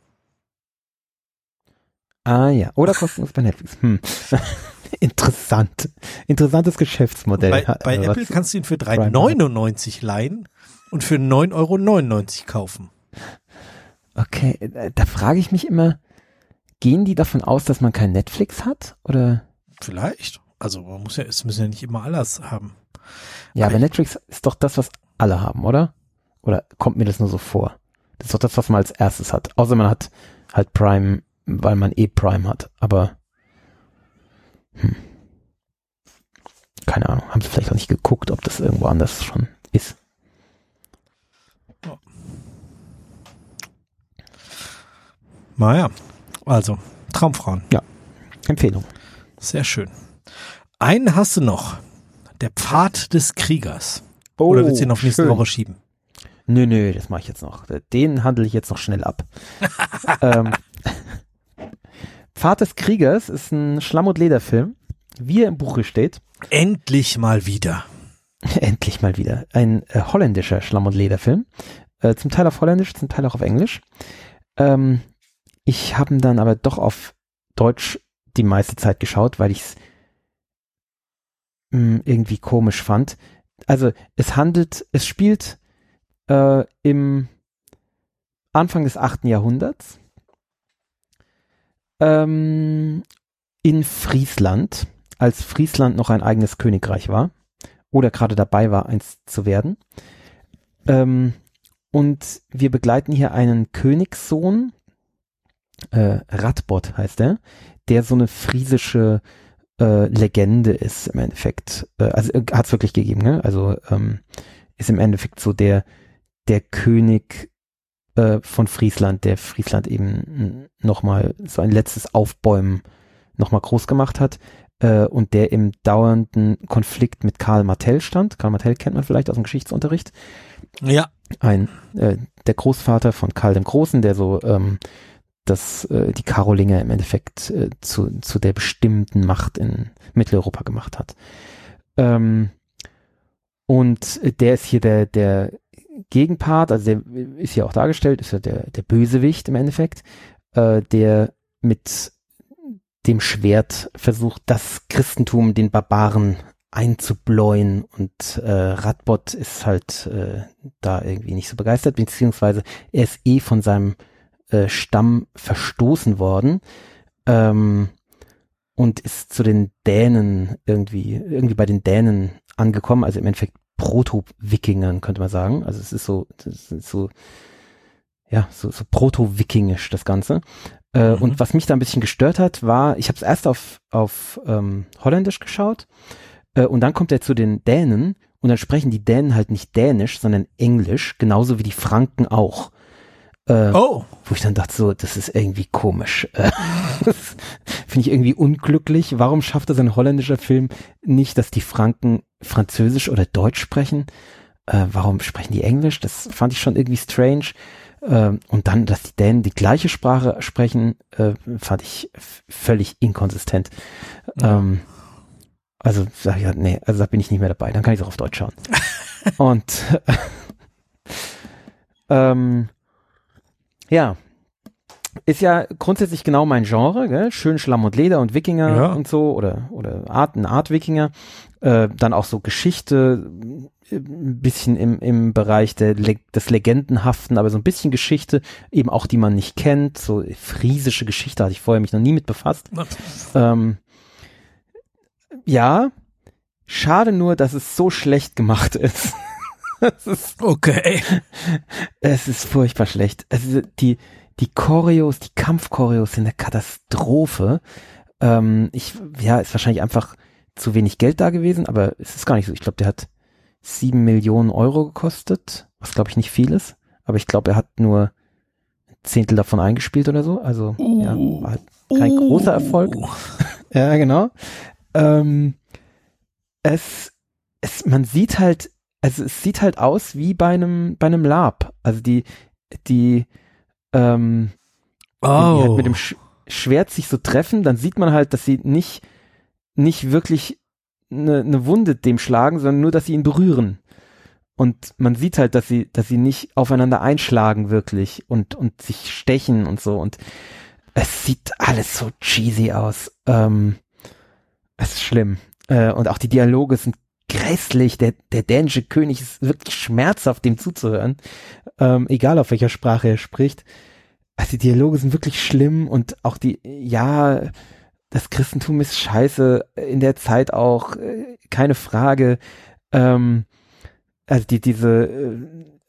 Ah ja. Oder kostenlos bei Netflix. Hm. <laughs> Interessant. Interessantes Geschäftsmodell. Bei, bei äh, Apple kannst du ihn für Prime 3,99 leihen und für 9,99 Euro kaufen. Okay, äh, da frage ich mich immer, gehen die davon aus, dass man kein Netflix hat? Oder? Vielleicht. Also man muss ja, es müssen ja nicht immer alles haben. Ja, Aber aber Netflix ist doch das, was alle haben, oder? Oder kommt mir das nur so vor? Das ist doch das, was man als erstes hat. Außer man hat halt Prime, weil man eh Prime hat. Aber hm. keine Ahnung, haben sie vielleicht auch nicht geguckt, ob das irgendwo anders schon ist. Naja, also Traumfrauen. Empfehlung. Sehr schön. Einen hast du noch. Der Pfad des Kriegers. Oh, Oder willst du ihn auf nächste schön. Woche schieben? Nö, nö, das mache ich jetzt noch. Den handle ich jetzt noch schnell ab. <laughs> ähm, Pfad des Kriegers ist ein Schlamm- und Lederfilm, wie er im Buche steht. Endlich mal wieder. <laughs> Endlich mal wieder. Ein äh, holländischer Schlamm- und Lederfilm. Äh, zum Teil auf Holländisch, zum Teil auch auf Englisch. Ähm, ich habe ihn dann aber doch auf Deutsch die meiste Zeit geschaut, weil ich es irgendwie komisch fand. Also es handelt, es spielt äh, im Anfang des 8. Jahrhunderts ähm, in Friesland, als Friesland noch ein eigenes Königreich war oder gerade dabei war, eins zu werden. Ähm, und wir begleiten hier einen Königssohn, äh, Radbot heißt er, der so eine friesische äh, Legende ist im Endeffekt. Äh, also hat es wirklich gegeben, ne? Also ähm, ist im Endeffekt so der, der König äh, von Friesland, der Friesland eben nochmal so ein letztes Aufbäumen nochmal groß gemacht hat äh, und der im dauernden Konflikt mit Karl Martell stand. Karl Martell kennt man vielleicht aus dem Geschichtsunterricht. Ja. Ein, äh, der Großvater von Karl dem Großen, der so ähm, das, äh, die Karolinger im Endeffekt äh, zu, zu der bestimmten Macht in Mitteleuropa gemacht hat. Ähm, und der ist hier der, der Gegenpart, also der ist hier auch dargestellt, ist ja der, der Bösewicht im Endeffekt, äh, der mit dem Schwert versucht, das Christentum den Barbaren einzubläuen und äh, Radbot ist halt äh, da irgendwie nicht so begeistert, beziehungsweise er ist eh von seinem äh, Stamm verstoßen worden ähm, und ist zu den Dänen irgendwie, irgendwie bei den Dänen angekommen, also im Endeffekt Proto-Wikingern, könnte man sagen. Also es ist so, das ist so, ja, so, so proto-wikingisch das Ganze. Äh, Mhm. Und was mich da ein bisschen gestört hat, war, ich habe es erst auf, auf ähm, Holländisch geschaut äh, und dann kommt er zu den Dänen und dann sprechen die Dänen halt nicht Dänisch, sondern Englisch, genauso wie die Franken auch. Äh, Oh. wo ich dann dachte, so, das ist irgendwie komisch. Äh, <laughs> das Finde ich irgendwie unglücklich. Warum schafft es ein holländischer Film nicht, dass die Franken Französisch oder Deutsch sprechen? Äh, warum sprechen die Englisch? Das fand ich schon irgendwie strange. Ähm, und dann, dass die Dänen die gleiche Sprache sprechen, äh, fand ich völlig inkonsistent. Ja. Ähm, also sag ich nee, also da bin ich nicht mehr dabei. Dann kann ich auch auf Deutsch schauen. <laughs> und <laughs> ähm, ja, ist ja grundsätzlich genau mein Genre, gell? schön Schlamm und Leder und Wikinger Ja. und so oder oder Art, eine Art Wikinger, äh, dann auch so Geschichte, ein bisschen im im Bereich der Le des Legendenhaften, aber so ein bisschen Geschichte, eben auch die man nicht kennt, so friesische Geschichte hatte ich vorher mich noch nie mit befasst. Ähm, ja, schade nur, dass es so schlecht gemacht ist. Es ist, Okay. es ist furchtbar schlecht. Also die, die Choreos, die Kampfchoreos sind eine Katastrophe. Ähm, ich, ja, ist wahrscheinlich einfach zu wenig Geld da gewesen, aber es ist gar nicht so. Ich glaube, der hat sieben Millionen Euro gekostet, was glaube ich nicht viel ist. Aber ich glaube, er hat nur ein Zehntel davon eingespielt oder so. Also ja, war halt kein großer Erfolg. Uh. <laughs> Ja, genau. Ähm, es, es, man sieht halt, also es sieht halt aus wie bei einem, bei einem Lab. Also die, die, ähm, wenn die halt Oh. mit dem Sch Schwert sich so treffen, dann sieht man halt, dass sie nicht, nicht wirklich eine, eine Wunde dem schlagen, sondern nur, dass sie ihn berühren. Und man sieht halt, dass sie, dass sie nicht aufeinander einschlagen wirklich und, und sich stechen und so. Und es sieht alles so cheesy aus. Ähm, es ist schlimm. Äh, und auch die Dialoge sind grässlich. Der, der dänische König ist wirklich schmerzhaft, dem zuzuhören. Ähm, egal auf welcher Sprache er spricht. Also die Dialoge sind wirklich schlimm und auch die, ja, das Christentum ist scheiße in der Zeit auch, äh, keine Frage. Ähm, also die, diese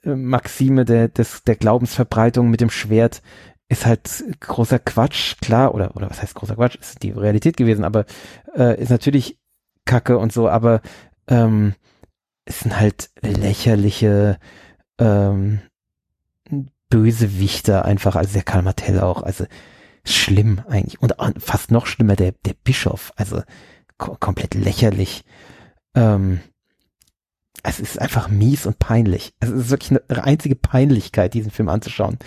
äh, Maxime der, des, der Glaubensverbreitung mit dem Schwert ist halt großer Quatsch, klar, oder, oder was heißt großer Quatsch, ist die Realität gewesen, aber äh, ist natürlich Kacke und so, aber ähm, es sind halt lächerliche ähm, Bösewichter einfach, also der Karl Martell auch, also schlimm eigentlich. Und fast noch schlimmer der, der Bischof, also ko komplett lächerlich. Ähm, es ist einfach mies und peinlich. Es ist wirklich eine einzige Peinlichkeit, diesen Film anzuschauen.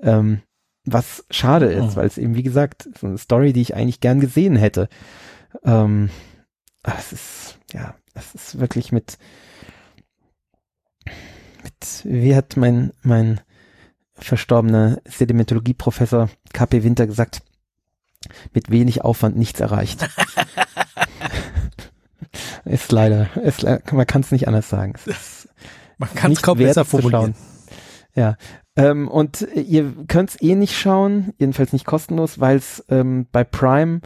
Ähm, was schade ist, Mhm. weil es eben, wie gesagt, so eine Story, die ich eigentlich gern gesehen hätte. Ähm, aber es ist, ja, es ist wirklich mit, mit, wie hat mein, mein verstorbener Sedimentologie-Professor KP Winter gesagt, mit wenig Aufwand nichts erreicht. <laughs> ist leider, ist, man kann es nicht anders sagen. Ist Man kann es kaum besser formulieren. ja. Ähm, und ihr könnt es eh nicht schauen, jedenfalls nicht kostenlos, weil es ähm, bei Prime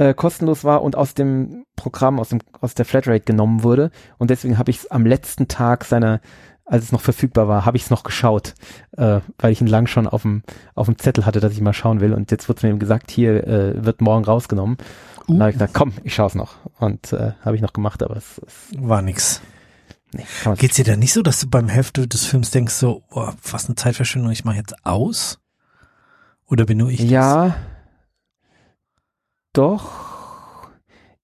äh, kostenlos war und aus dem Programm, aus, dem, aus der Flatrate genommen wurde. Und deswegen habe ich es am letzten Tag seiner, als es noch verfügbar war, habe ich es noch geschaut, äh, weil ich ihn lang schon auf dem auf dem Zettel hatte, dass ich mal schauen will. Und jetzt wurde mir eben gesagt, hier äh, wird morgen rausgenommen. Und da habe ich gesagt, komm, ich schaue es noch. Und äh, habe ich noch gemacht, aber es, es War nix. nee, Geht's dir da nicht so, dass du beim Hälfte des Films denkst so, boah, was eine Zeitverschwendung, ich mache jetzt aus? Oder bin nur ich? das? Doch.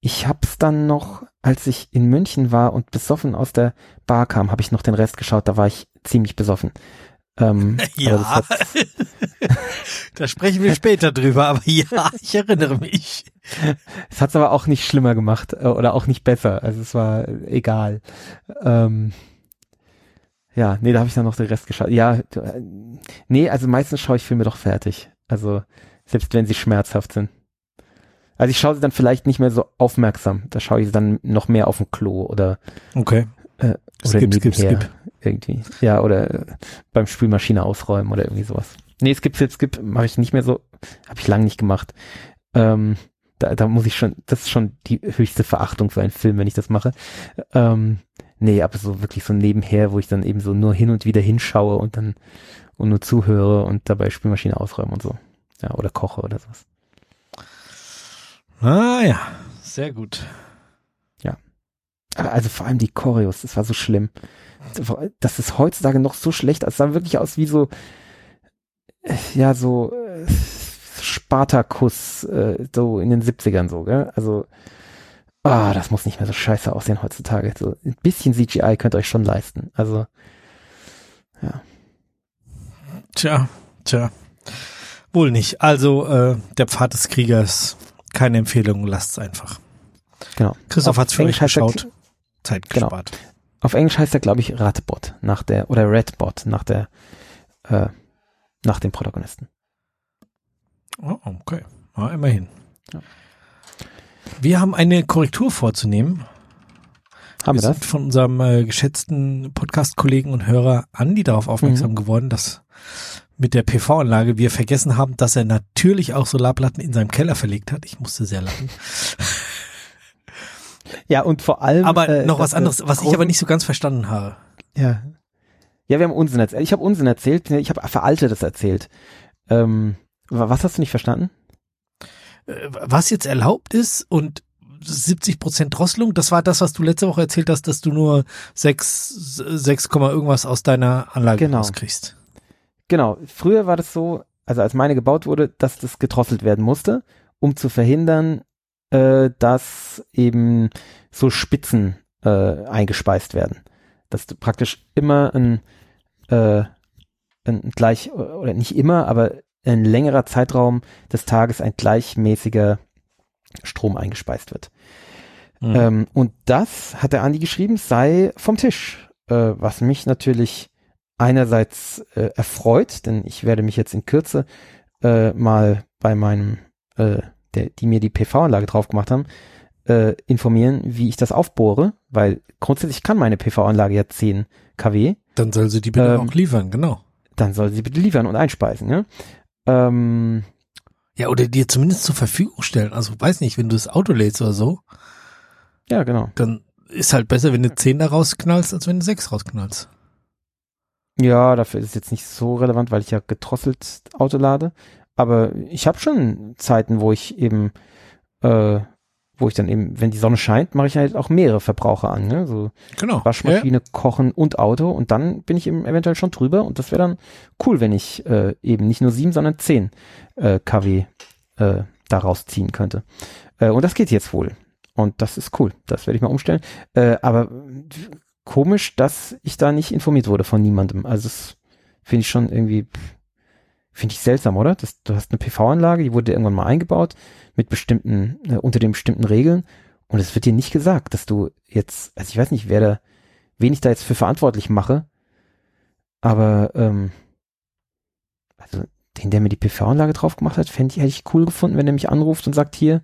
Ich hab's dann noch, als ich in München war und besoffen aus der Bar kam, habe ich noch den Rest geschaut. Da war ich ziemlich besoffen. Ähm, <laughs> Ja, <laughs> da sprechen wir später drüber, aber ja, <laughs> ich erinnere mich. es hat's aber auch nicht schlimmer gemacht äh, oder auch nicht besser. Also es war egal. Ähm, ja, nee, da habe ich dann noch den Rest geschaut. Ja, äh, nee, also meistens schaue ich Filme doch fertig. Also selbst wenn sie schmerzhaft sind. Also ich schaue sie dann vielleicht nicht mehr so aufmerksam. Da schaue ich sie dann noch mehr auf dem Klo oder Okay. Äh, oder Skip, skip, skip. irgendwie. Ja, oder äh, beim Spülmaschine ausräumen oder irgendwie sowas. Nee, Skip, Skip, Skip mache ich nicht mehr so. Habe ich lange nicht gemacht. Ähm, da, da muss ich schon, das ist schon die höchste Verachtung für einen Film, wenn ich das mache. Ähm, nee, aber so wirklich so nebenher, wo ich dann eben so nur hin und wieder hinschaue und dann und nur zuhöre und dabei Spülmaschine ausräumen und so. Ja, oder koche oder sowas. Ah ja, sehr gut. Aber Also vor allem die Choreos, das war so schlimm. Das ist heutzutage noch so schlecht. Es sah wirklich aus wie so, äh, ja, so äh, Spartakus, äh, so in den 70ern so, gell? Also, ah, das muss nicht mehr so scheiße aussehen heutzutage. So ein bisschen CGI könnt ihr euch schon leisten. Also, Tja, tja. Wohl nicht. Also, äh, der Pfad des Kriegers, keine Empfehlung, lasst's einfach. genau. Christoph Auf hat's für euch Englisch er geschaut. Zeit Genau. gespart. Auf Englisch heißt er, glaube ich, Ratbot nach der, oder Redbot nach der, äh, nach dem Protagonisten. Oh, okay. Ja, immerhin. Ja. Wir haben eine Korrektur vorzunehmen. Haben wir wir das? sind von unserem äh, geschätzten Podcast-Kollegen und Hörer Andi darauf aufmerksam Mhm. geworden, dass mit der PV-Anlage wir vergessen haben, dass er natürlich auch Solarplatten in seinem Keller verlegt hat. Ich musste sehr lachen. <laughs> Ja, und vor allem. Aber äh, noch was er anderes, was ich aber nicht so ganz verstanden habe. Ja. Ja, wir haben Unsinn erzählt. Ich habe Unsinn erzählt. Ich habe Veraltetes erzählt. Ähm, was hast du nicht verstanden? Äh, was jetzt erlaubt ist und 70 Prozent Drosselung, das war das, was du letzte Woche erzählt hast, dass du nur 6, 6, irgendwas aus deiner Anlage genau. rauskriegst. Genau. Früher war das so, also als meine gebaut wurde, dass das gedrosselt werden musste, um zu verhindern, äh, dass eben so Spitzen äh, eingespeist werden. Dass du praktisch immer ein, äh, ein gleich, oder nicht immer, aber ein längerer Zeitraum des Tages ein gleichmäßiger Strom eingespeist wird. Mhm. Ähm, und das hat der Andi geschrieben, sei vom Tisch, äh, was mich natürlich einerseits äh, erfreut, denn ich werde mich jetzt in Kürze äh, mal bei meinem, äh, der, die mir die PV-Anlage drauf gemacht haben, äh, informieren, wie ich das aufbohre, weil grundsätzlich kann meine PV-Anlage ja 10 kW. Dann soll sie die bitte ähm, auch liefern, genau. Dann soll sie bitte liefern und einspeisen, ja. Ähm, ja, oder dir zumindest zur Verfügung stellen. Also weiß nicht, wenn du das Auto lädst oder so. Ja, genau. Dann ist halt besser, wenn du 10 da rausknallst, als wenn du 6 rausknallst. Ja, dafür ist es jetzt nicht so relevant, weil ich ja gedrosselt Auto lade. Aber ich habe schon Zeiten, wo ich eben, äh, wo ich dann eben, wenn die Sonne scheint, mache ich halt auch mehrere Verbraucher an. Ne? So genau. Waschmaschine, ja. Kochen und Auto. Und dann bin ich eben eventuell schon drüber. Und das wäre dann cool, wenn ich äh, eben nicht nur sieben, sondern zehn äh, kW äh, daraus ziehen könnte. Äh, und das geht jetzt wohl. Und das ist cool. Das werde ich mal umstellen. Äh, aber komisch, dass ich da nicht informiert wurde von niemandem. Also das finde ich schon irgendwie, finde ich seltsam, oder? Das, du hast eine PV-Anlage, die wurde irgendwann mal eingebaut mit bestimmten, äh, unter den bestimmten Regeln und es wird dir nicht gesagt, dass du jetzt, also ich weiß nicht, wer da, wen ich da jetzt für verantwortlich mache, aber ähm, also den, der mir die PV-Anlage drauf gemacht hat, fände ich, hätte ich cool gefunden, wenn er mich anruft und sagt, hier,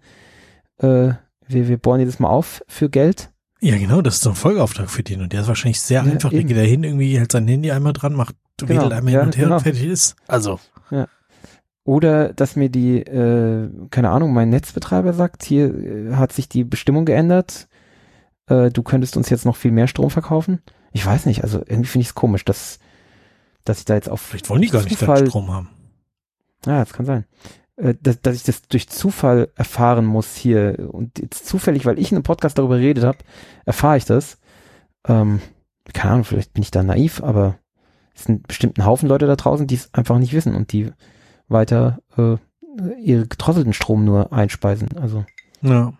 äh, wir, wir bohren dir das mal auf für Geld. Ja, genau, das ist so ein Folgeauftrag für den und der ist wahrscheinlich sehr ja, einfach. Der geht da hin, irgendwie hält sein Handy einmal dran, macht, genau. wedelt einmal ja, hin und her genau. und fertig ist. Also. Ja. Oder dass mir die, äh, keine Ahnung, mein Netzbetreiber sagt, hier äh, hat sich die Bestimmung geändert, äh, du könntest uns jetzt noch viel mehr Strom verkaufen. Ich weiß nicht, also irgendwie finde ich es komisch, dass, dass ich da jetzt auf Vielleicht wollen die gar nicht Strom haben. Ja, das kann sein. Äh, dass, dass ich das durch Zufall erfahren muss hier und jetzt zufällig, weil ich in einem Podcast darüber geredet habe, erfahre ich das. Ähm, keine Ahnung, vielleicht bin ich da naiv, aber es sind bestimmt ein Haufen Leute da draußen, die es einfach nicht wissen und die weiter äh, ihre gedrosselten Strom nur einspeisen. Also ja.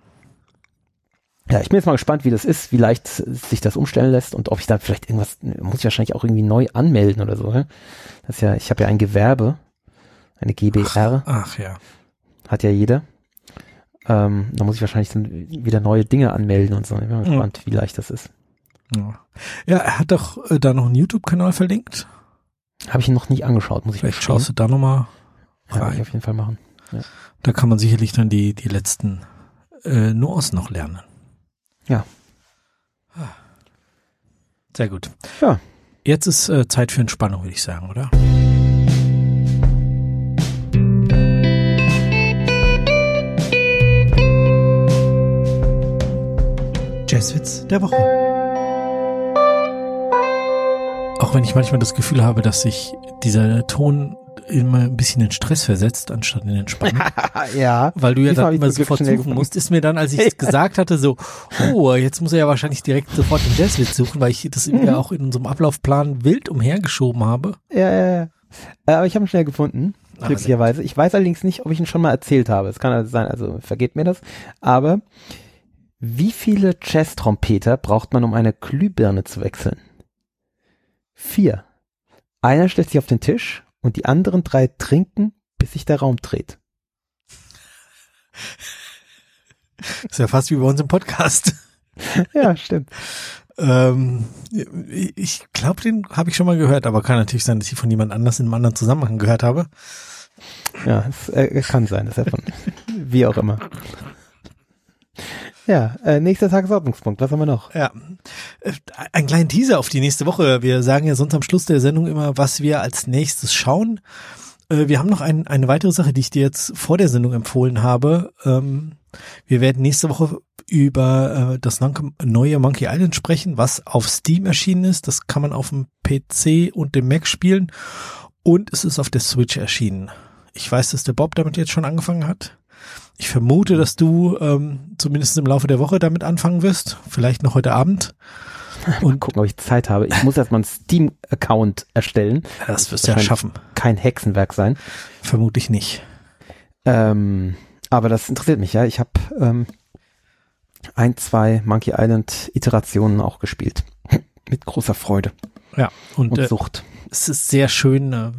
Ja, ich bin jetzt mal gespannt, wie das ist, wie leicht sich das umstellen lässt und ob ich da vielleicht irgendwas, muss ich wahrscheinlich auch irgendwie neu anmelden oder so. Ne? Das ist ja, ich habe ja ein Gewerbe eine GBR. Ach, ach ja. Hat ja jeder. Ähm, da muss ich wahrscheinlich dann wieder neue Dinge anmelden und so. Ich bin mal gespannt, ja. wie leicht das ist. Ja, ja er hat doch äh, da noch einen YouTube-Kanal verlinkt. Habe ich ihn noch nicht angeschaut, muss ich Vielleicht schaust du da nochmal rein. Ja, ich auf jeden Fall machen. Ja. Da kann man sicherlich dann die, die letzten äh, Nuancen noch lernen. Ja. Sehr gut. Ja. Jetzt ist äh, Zeit für Entspannung, würde ich sagen, oder? Jazzwitz der Woche. Auch wenn ich manchmal das Gefühl habe, dass sich dieser Ton immer ein bisschen in Stress versetzt, anstatt in Entspannung. <laughs> ja. Weil du ja dann immer sofort suchen musst, ist mir dann, als ich <laughs> es gesagt hatte, so, oh, jetzt muss er ja wahrscheinlich direkt sofort den Jazzwitz suchen, weil ich das mhm. ja auch in unserem Ablaufplan wild umhergeschoben habe. Ja, ja, ja. Äh, aber ich habe ihn schnell gefunden, glücklicherweise. Ich weiß allerdings nicht, ob ich ihn schon mal erzählt habe. Es kann also sein, also vergeht mir das. Aber wie viele Jazz-Trompeter braucht man, um eine Glühbirne zu wechseln? Vier. Einer stellt sich auf den Tisch und die anderen drei trinken, bis sich der Raum dreht. Das <laughs> ist ja fast wie bei uns im Podcast. <laughs> Ja, stimmt. ähm, ich glaube, den habe ich schon mal gehört, aber kann natürlich sein, dass ich von jemand anders in einem anderen Zusammenhang gehört habe. Ja, es äh, kann sein, dass er von <laughs> wie auch immer. Ja, äh, nächster Tagesordnungspunkt. Was haben wir noch? Ja, äh, ein kleinen Teaser auf die nächste Woche. Wir sagen ja sonst am Schluss der Sendung immer, was wir als nächstes schauen. Äh, wir haben noch ein, eine weitere Sache, die ich dir jetzt vor der Sendung empfohlen habe. Ähm, Wir werden nächste Woche über äh, das neue Monkey Island sprechen, was auf Steam erschienen ist. Das kann man auf dem PC und dem Mac spielen. Und es ist auf der Switch erschienen. Ich weiß, dass der Bob damit jetzt schon angefangen hat. Ich vermute, dass du ähm, zumindest im Laufe der Woche damit anfangen wirst. Vielleicht noch heute Abend. Und gucken, ob ich Zeit habe. Ich muss erstmal einen Steam-Account erstellen. Das wirst du ja schaffen. Kein Hexenwerk sein. Vermutlich nicht. Ähm, aber das interessiert mich, ja. Ich habe ähm, ein, zwei Monkey Island Iterationen auch gespielt. <laughs> Mit großer Freude. Ja, und, und äh, Sucht. Es ist sehr schön. Äh,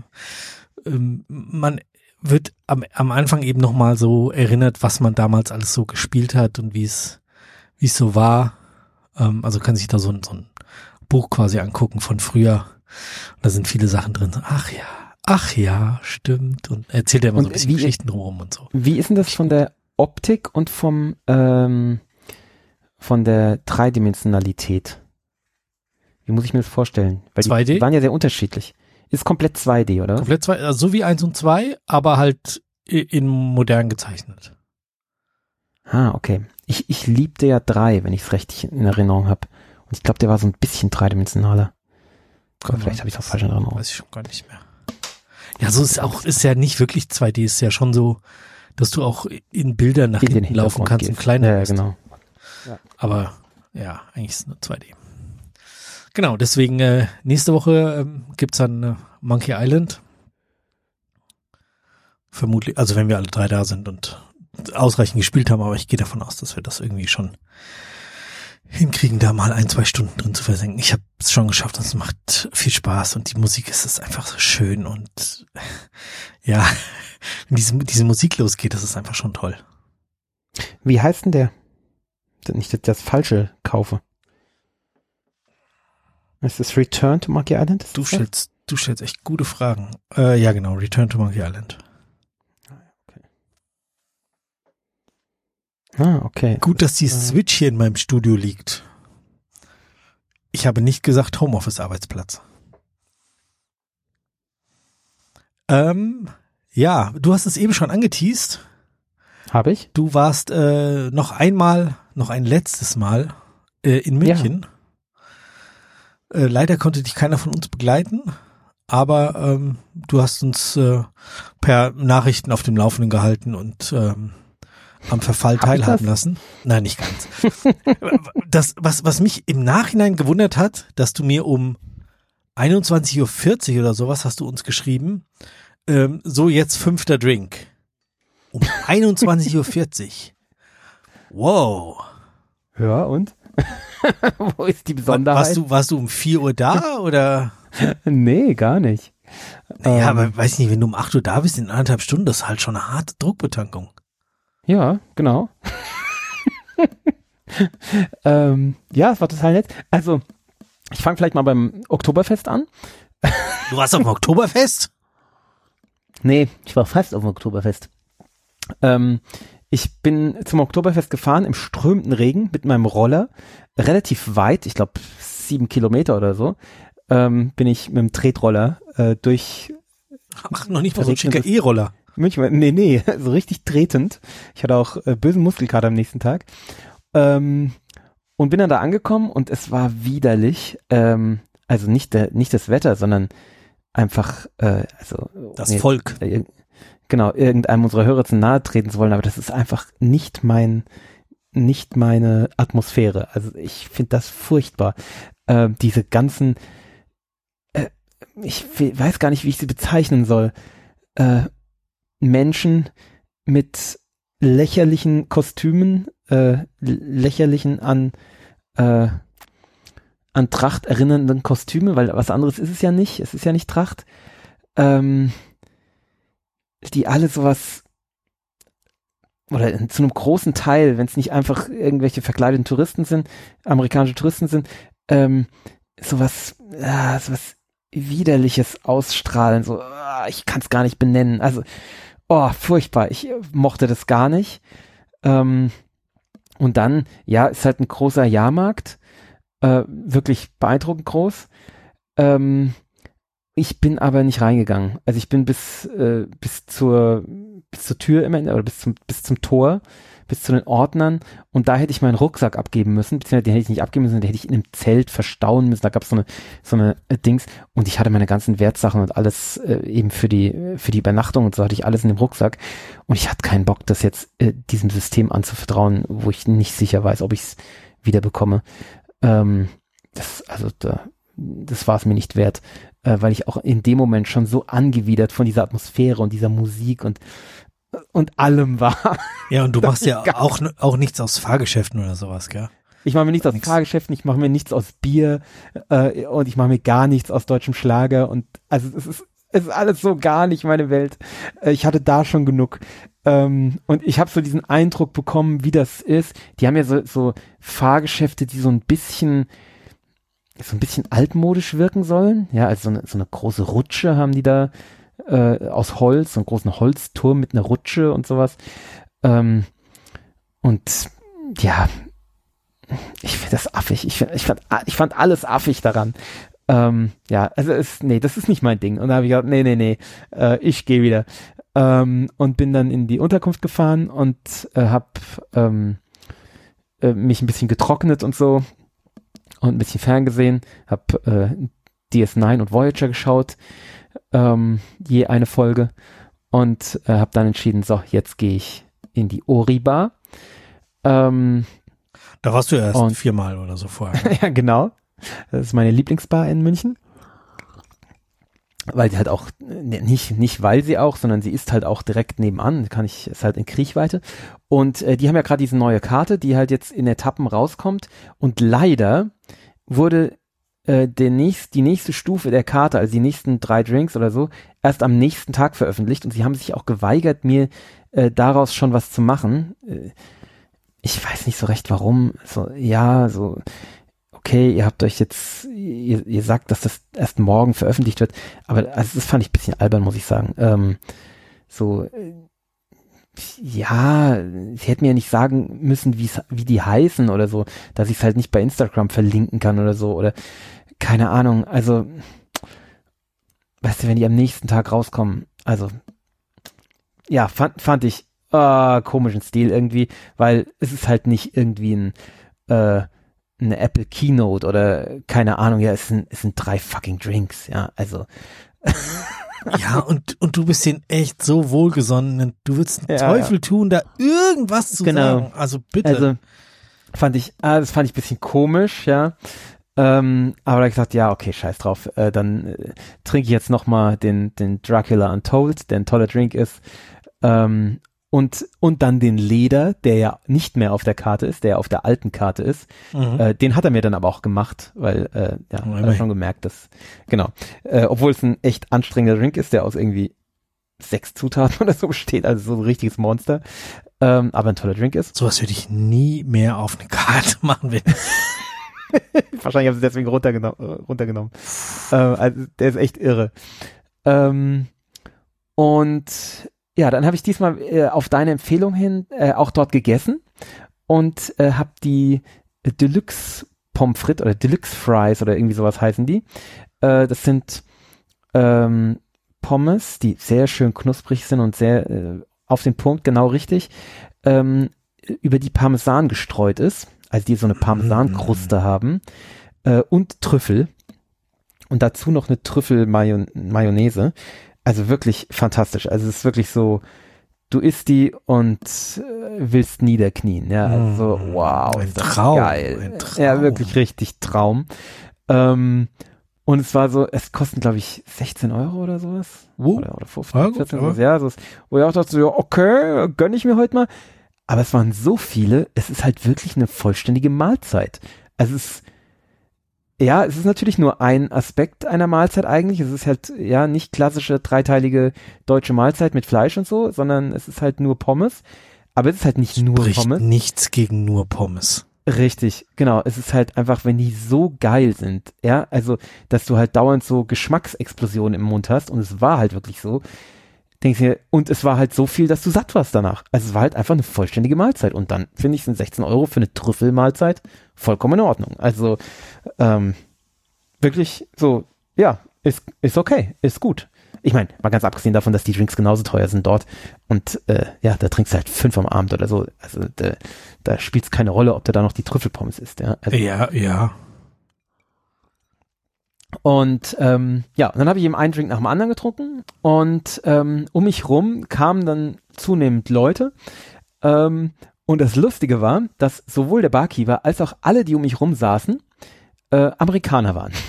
ähm, man wird am, am Anfang eben nochmal so erinnert, was man damals alles so gespielt hat und wie es, wie es so war. Ähm, also kann sich da so ein, so ein Buch quasi angucken von früher. da sind viele Sachen drin. Ach ja, ach ja, stimmt. Und erzählt ja immer Und so ein bisschen wie- Geschichten rum und so. Wie ist denn das von der Optik und vom ähm, von der Dreidimensionalität? Wie muss ich mir das vorstellen? Weil 2D? Die, die waren ja sehr unterschiedlich. Ist komplett 2D, oder? Komplett zwei, also so wie eins und zwei, aber halt in modern gezeichnet. Ah, okay. Ich, ich liebte ja drei, wenn ich es richtig in Erinnerung habe. Und ich glaube, der war so ein bisschen dreidimensionaler. Aber vielleicht habe ich es auch falsch in Erinnerung. Weiß ich schon gar nicht mehr. Ja, so ist auch, ist ja nicht wirklich 2D, ist ja schon so, dass du auch in Bildern nach In den hinten laufen kannst gehst. und kleiner Ja, ja, genau. Aber ja, eigentlich ist es nur 2D. Genau, deswegen äh, nächste Woche ähm, gibt's dann äh, Monkey Island. Vermutlich, also wenn wir alle drei da sind und ausreichend gespielt haben, aber ich gehe davon aus, dass wir das irgendwie schon hinkriegen, da mal ein, zwei Stunden drin zu versenken. Ich habe es schon geschafft und es macht viel Spaß und die Musik ist, ist einfach so schön und <laughs> ja, wenn diese, diese Musik losgeht, das ist einfach schon toll. Wie heißt denn der? Nicht, dass ich das Falsche kaufe. Ist das Return to Monkey Island? Ist Du stellst, du stellst echt gute Fragen. Äh, ja, genau. Return to Monkey Island. Ah, okay. Gut, dass die Äh. Switch hier in meinem Studio liegt. Ich habe nicht gesagt Homeoffice-Arbeitsplatz. Ähm, ja, du hast es eben schon angeteased. Habe ich? Du warst äh, noch einmal, noch ein letztes Mal äh, in München. Äh, leider konnte dich keiner von uns begleiten, aber ähm, du hast uns äh, per Nachrichten auf dem Laufenden gehalten und ähm, am Verfall Hab teilhaben lassen. Nein, nicht ganz. <laughs> das, was, was mich im Nachhinein gewundert hat, dass du mir um 21.40 Uhr oder sowas hast du uns geschrieben, ähm, so jetzt fünfter Drink. Um <laughs> 21.40 Uhr. Wow. Ja, und? <laughs> Wo ist die Besonderheit? Warst du, warst du um 4 Uhr da oder? <laughs> Nee, gar nicht. Naja, Ähm, aber weiß nicht, wenn du um 8 Uhr da bist in anderthalb Stunden, das ist halt schon eine harte Druckbetankung. Ja, genau. <laughs> ähm, ja, es war total nett. Also, ich fange vielleicht mal beim Oktoberfest an. Du warst auf dem Oktoberfest? Nee, ich war fast auf dem Oktoberfest. Ähm, ich bin zum Oktoberfest gefahren im strömenden Regen mit meinem Roller. Relativ weit, ich glaube sieben Kilometer oder so, ähm, bin ich mit dem Tretroller äh, durch Ach, noch nicht mal so ein schicker E-Roller. München, nee, nee, <laughs> so richtig tretend. Ich hatte auch äh, bösen Muskelkater am nächsten Tag. Ähm, und bin dann da angekommen und es war widerlich. Ähm, also nicht, der, nicht das Wetter, sondern einfach, äh, also. Das nee, Volk. äh, genau, irgendeinem unserer Hörer zu nahe treten zu wollen, aber das ist einfach nicht mein, nicht meine Atmosphäre. Also ich finde das furchtbar. Äh, diese ganzen, äh, ich we- weiß gar nicht, wie ich sie bezeichnen soll. Äh, Menschen mit lächerlichen Kostümen, äh, lächerlichen an, äh, an Tracht erinnernden Kostüme, weil was anderes ist es ja nicht. Es ist ja nicht Tracht. Ähm, die alle sowas oder in- zu einem großen Teil, wenn es nicht einfach irgendwelche verkleideten Touristen sind, amerikanische Touristen sind, ähm, sowas, ah, sowas widerliches ausstrahlen, so, ah, ich kann es gar nicht benennen. Also, oh, furchtbar. Ich äh, mochte das gar nicht. Ähm, und dann, ja, ist halt ein großer Jahrmarkt, äh, wirklich beeindruckend groß. Ähm, ich bin aber nicht reingegangen. Also ich bin bis, äh, bis zur, bis zur Tür im Ende, oder bis zum, bis zum Tor, bis zu den Ordnern und da hätte ich meinen Rucksack abgeben müssen, beziehungsweise den hätte ich nicht abgeben müssen, den hätte ich in einem Zelt verstauen müssen. Da gab es so eine, so eine äh, Dings und ich hatte meine ganzen Wertsachen und alles äh, eben für die, für die Übernachtung und so hatte ich alles in dem Rucksack und ich hatte keinen Bock, das jetzt äh, diesem System anzuvertrauen, wo ich nicht sicher weiß, ob ich es wieder bekomme. Ähm, das, also da, das war es mir nicht wert, äh, weil ich auch in dem Moment schon so angewidert von dieser Atmosphäre und dieser Musik und und allem war. Ja, und du machst ja auch, auch nichts aus Fahrgeschäften oder sowas, gell? Ich mache mir nichts aus Nix. Fahrgeschäften, ich mache mir nichts aus Bier äh, und ich mache mir gar nichts aus deutschem Schlager und also es ist, es ist alles so gar nicht meine Welt. Äh, ich hatte da schon genug. Ähm, und ich habe so diesen Eindruck bekommen, wie das ist. Die haben ja so, so Fahrgeschäfte, die so ein bisschen so ein bisschen altmodisch wirken sollen. Ja, also so eine, so eine große Rutsche haben die da äh, aus Holz, so einen großen Holzturm mit einer Rutsche und sowas. Ähm, und ja, ich finde das affig. Ich, find, ich, fand, ich fand alles affig daran. Ähm, ja, also es, nee, das ist nicht mein Ding. Und da habe ich gesagt, nee, nee, nee, äh, ich gehe wieder. Ähm, und bin dann in die Unterkunft gefahren und äh, habe ähm, äh, mich ein bisschen getrocknet und so und ein bisschen ferngesehen, habe äh, DS9 und Voyager geschaut, ähm, je eine Folge und äh, habe dann entschieden, so, jetzt gehe ich in die Ori-Bar. Ähm, da warst du erst viermal oder so vorher. <laughs> Ne? ja, genau. Das ist meine Lieblingsbar in München. Weil die halt auch, ne, nicht, nicht weil sie auch, sondern sie ist halt auch direkt nebenan, kann ich, ist halt in Kriechweite. Und äh, die haben ja gerade diese neue Karte, die halt jetzt in Etappen rauskommt. Und leider wurde äh, der nächst, die nächste Stufe der Karte, also die nächsten drei Drinks oder so, erst am nächsten Tag veröffentlicht und sie haben sich auch geweigert, mir äh, daraus schon was zu machen. Äh, ich weiß nicht so recht warum. So, ja, so, okay, ihr habt euch jetzt, ihr, ihr sagt, dass das erst morgen veröffentlicht wird, aber also das fand ich ein bisschen albern, muss ich sagen. Ähm, so, äh, ja, sie hätten mir nicht sagen müssen, wie die heißen oder so, dass ich es halt nicht bei Instagram verlinken kann oder so oder keine Ahnung. Also, weißt du, wenn die am nächsten Tag rauskommen, also ja, fand, fand ich äh, komischen Stil irgendwie, weil es ist halt nicht irgendwie ein äh, eine Apple Keynote oder keine Ahnung, ja, es sind, es sind drei fucking Drinks, ja, also <laughs> Ja, und, und du bist ihnen echt so wohlgesonnen. Du würdest einen ja, Teufel tun, da irgendwas zu genau. sagen. Also bitte. Also fand ich, ah, das fand ich ein bisschen komisch, ja. Ähm, aber da ich gesagt, ja, okay, scheiß drauf. Äh, dann äh, trinke ich jetzt nochmal den, den Dracula Untold, der ein toller Drink ist. Ähm, und, und dann den Leder, der ja nicht mehr auf der Karte ist, der auf der alten Karte ist. Mhm. Äh, den hat er mir dann aber auch gemacht, weil äh, ja, oh, hat er schon gemerkt, dass genau, äh, obwohl es ein echt anstrengender Drink ist, der aus irgendwie sechs Zutaten <laughs> oder so besteht, also so ein richtiges Monster, ähm, aber ein toller Drink ist. Sowas würde ich nie mehr auf eine Karte <laughs> machen, wenn <laughs> Wahrscheinlich haben sie deswegen runtergenommen. Äh, runtergenommen. Äh, also der ist echt irre. Ähm, und ja, dann habe ich diesmal äh, auf deine Empfehlung hin äh, auch dort gegessen und äh, habe die Deluxe Pommes frites oder Deluxe Fries oder irgendwie sowas heißen die. Äh, das sind ähm, Pommes, die sehr schön knusprig sind und sehr äh, auf den Punkt, genau richtig, ähm, über die Parmesan gestreut ist, also die so eine Parmesankruste mm. haben äh, und Trüffel und dazu noch eine Trüffel-Mayonnaise. Also wirklich fantastisch. Also es ist wirklich so, du isst die und äh, willst niederknien. Ja, also mm, wow, ein Traum, geil. Ein Traum. Ja, wirklich richtig Traum. Ähm, und es war so, es kosten, glaube ich, 16 Euro oder sowas. Uh, oder, oder 15, ja, 14 Euro. Ja, so, wo ich auch dachte, ja, okay, gönn ich mir heute mal. Aber es waren so viele, es ist halt wirklich eine vollständige Mahlzeit. Also es ist, ja, es ist natürlich nur ein Aspekt einer Mahlzeit eigentlich. Es ist halt ja nicht klassische dreiteilige deutsche Mahlzeit mit Fleisch und so, sondern es ist halt nur Pommes. Aber es ist halt nicht nur Spricht Pommes. nichts gegen nur Pommes. Richtig, genau. Es ist halt einfach, wenn die so geil sind, ja, also, dass du halt dauernd so Geschmacksexplosionen im Mund hast und es war halt wirklich so, denkst du und es war halt so viel, dass du satt warst danach. Also es war halt einfach eine vollständige Mahlzeit. Und dann finde ich, sind 16 Euro für eine Trüffelmahlzeit vollkommen in Ordnung. Also ähm, wirklich so, ja, ist, ist okay, ist gut. Ich meine, mal ganz abgesehen davon, dass die Drinks genauso teuer sind dort und äh, ja, da trinkst du halt fünf am Abend oder so. Also da, da spielt es keine Rolle, ob da da noch die Trüffelpommes ist. Ja, also, Ja, ja. Und ähm, ja, und dann habe ich eben einen Drink nach dem anderen getrunken und ähm, um mich rum kamen dann zunehmend Leute. Ähm, und das Lustige war, dass sowohl der Barkeeper als auch alle, die um mich rum saßen, äh, Amerikaner waren. <laughs>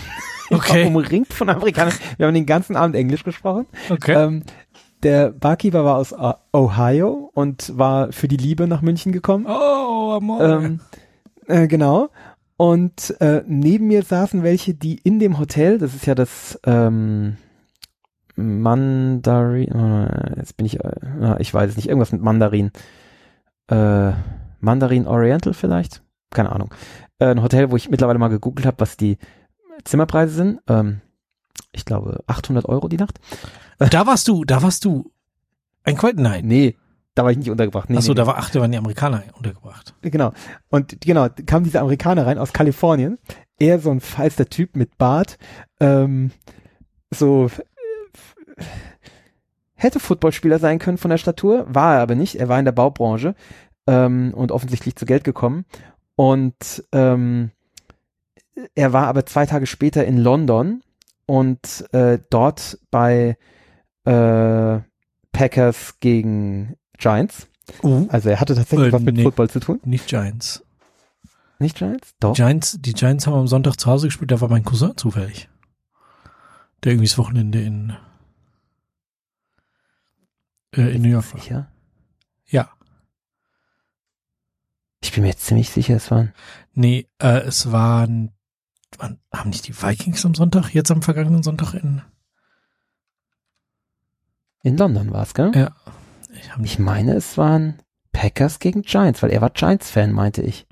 Okay. umringt von Amerikanern. Wir haben den ganzen Abend Englisch gesprochen. Okay. Ähm, der Barkeeper war aus äh, Ohio und war für die Liebe nach München gekommen. oh, amore. Ähm, äh, genau. Und äh, neben mir saßen welche, die in dem Hotel, das ist ja das ähm, Mandarin, äh, jetzt bin ich, äh, ich weiß es nicht, irgendwas mit Mandarin. Äh, Mandarin Oriental vielleicht? Keine Ahnung. Äh, ein Hotel, wo ich mittlerweile mal gegoogelt habe, was die Zimmerpreise sind. Ähm, ich glaube 800 Euro die Nacht. da warst du, da warst du ein Quite, nein. Nee, da war ich nicht untergebracht. Nee, Achso, nee, da war, ach, da waren die Amerikaner untergebracht. Genau. Und genau, kam dieser Amerikaner rein aus Kalifornien. Er so ein feister Typ mit Bart. Ähm, so äh, hätte Footballspieler sein können von der Statur, war er aber nicht. Er war in der Baubranche ähm, und offensichtlich zu Geld gekommen. Und ähm, er war aber zwei Tage später in London und äh, dort bei äh, Packers gegen Giants. Uh, Also er hatte tatsächlich Äh, was mit nee. Football zu tun. nicht Giants. Nicht Giants? Doch. Giants, die Giants haben am Sonntag zu Hause gespielt, da war mein Cousin zufällig. Der irgendwie das Wochenende in, äh, in New York. Sicher? Ja. Ich bin mir jetzt ziemlich sicher, es waren. Nee, äh, es waren, waren, haben nicht die Vikings am Sonntag, jetzt am vergangenen Sonntag in, In London war es, gell? Ja. ich Ich meine, es waren Packers gegen Giants, weil er war Giants-Fan, meinte ich.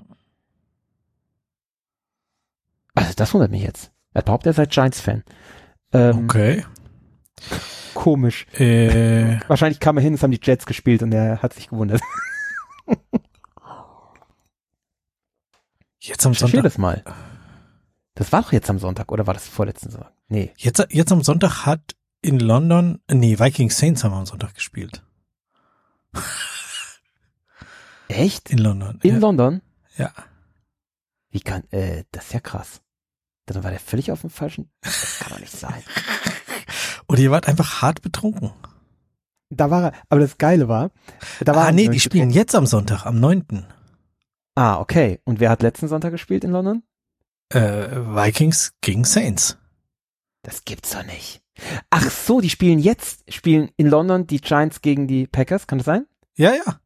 Also das wundert mich jetzt. Er behauptet, er sei Giants-Fan. Ähm, okay. Komisch. Äh, Wahrscheinlich kam er hin, es haben die Jets gespielt und er hat sich gewundert. jetzt am Sonntag, das mal. Das war doch jetzt am Sonntag, oder war das vorletzten Sonntag? Nee. jetzt, jetzt am Sonntag hat in London, nee, Vikings Saints haben am Sonntag gespielt. <laughs> Echt? In London. In ja. London? Ja. Wie kann, äh, das ist ja krass. Dann war der völlig auf dem falschen. Das kann doch nicht sein. <laughs> Oder ihr wart einfach hart betrunken. Da war er, aber das Geile war, da war ah, nee, die spielen betrunken. jetzt am Sonntag, am 9. Ah, okay. Und wer hat letzten Sonntag gespielt in London? Äh, Vikings gegen Saints. Das gibt's doch nicht. Ach so, die spielen jetzt, spielen in London die Giants gegen die Packers, kann das sein? Ja, ja.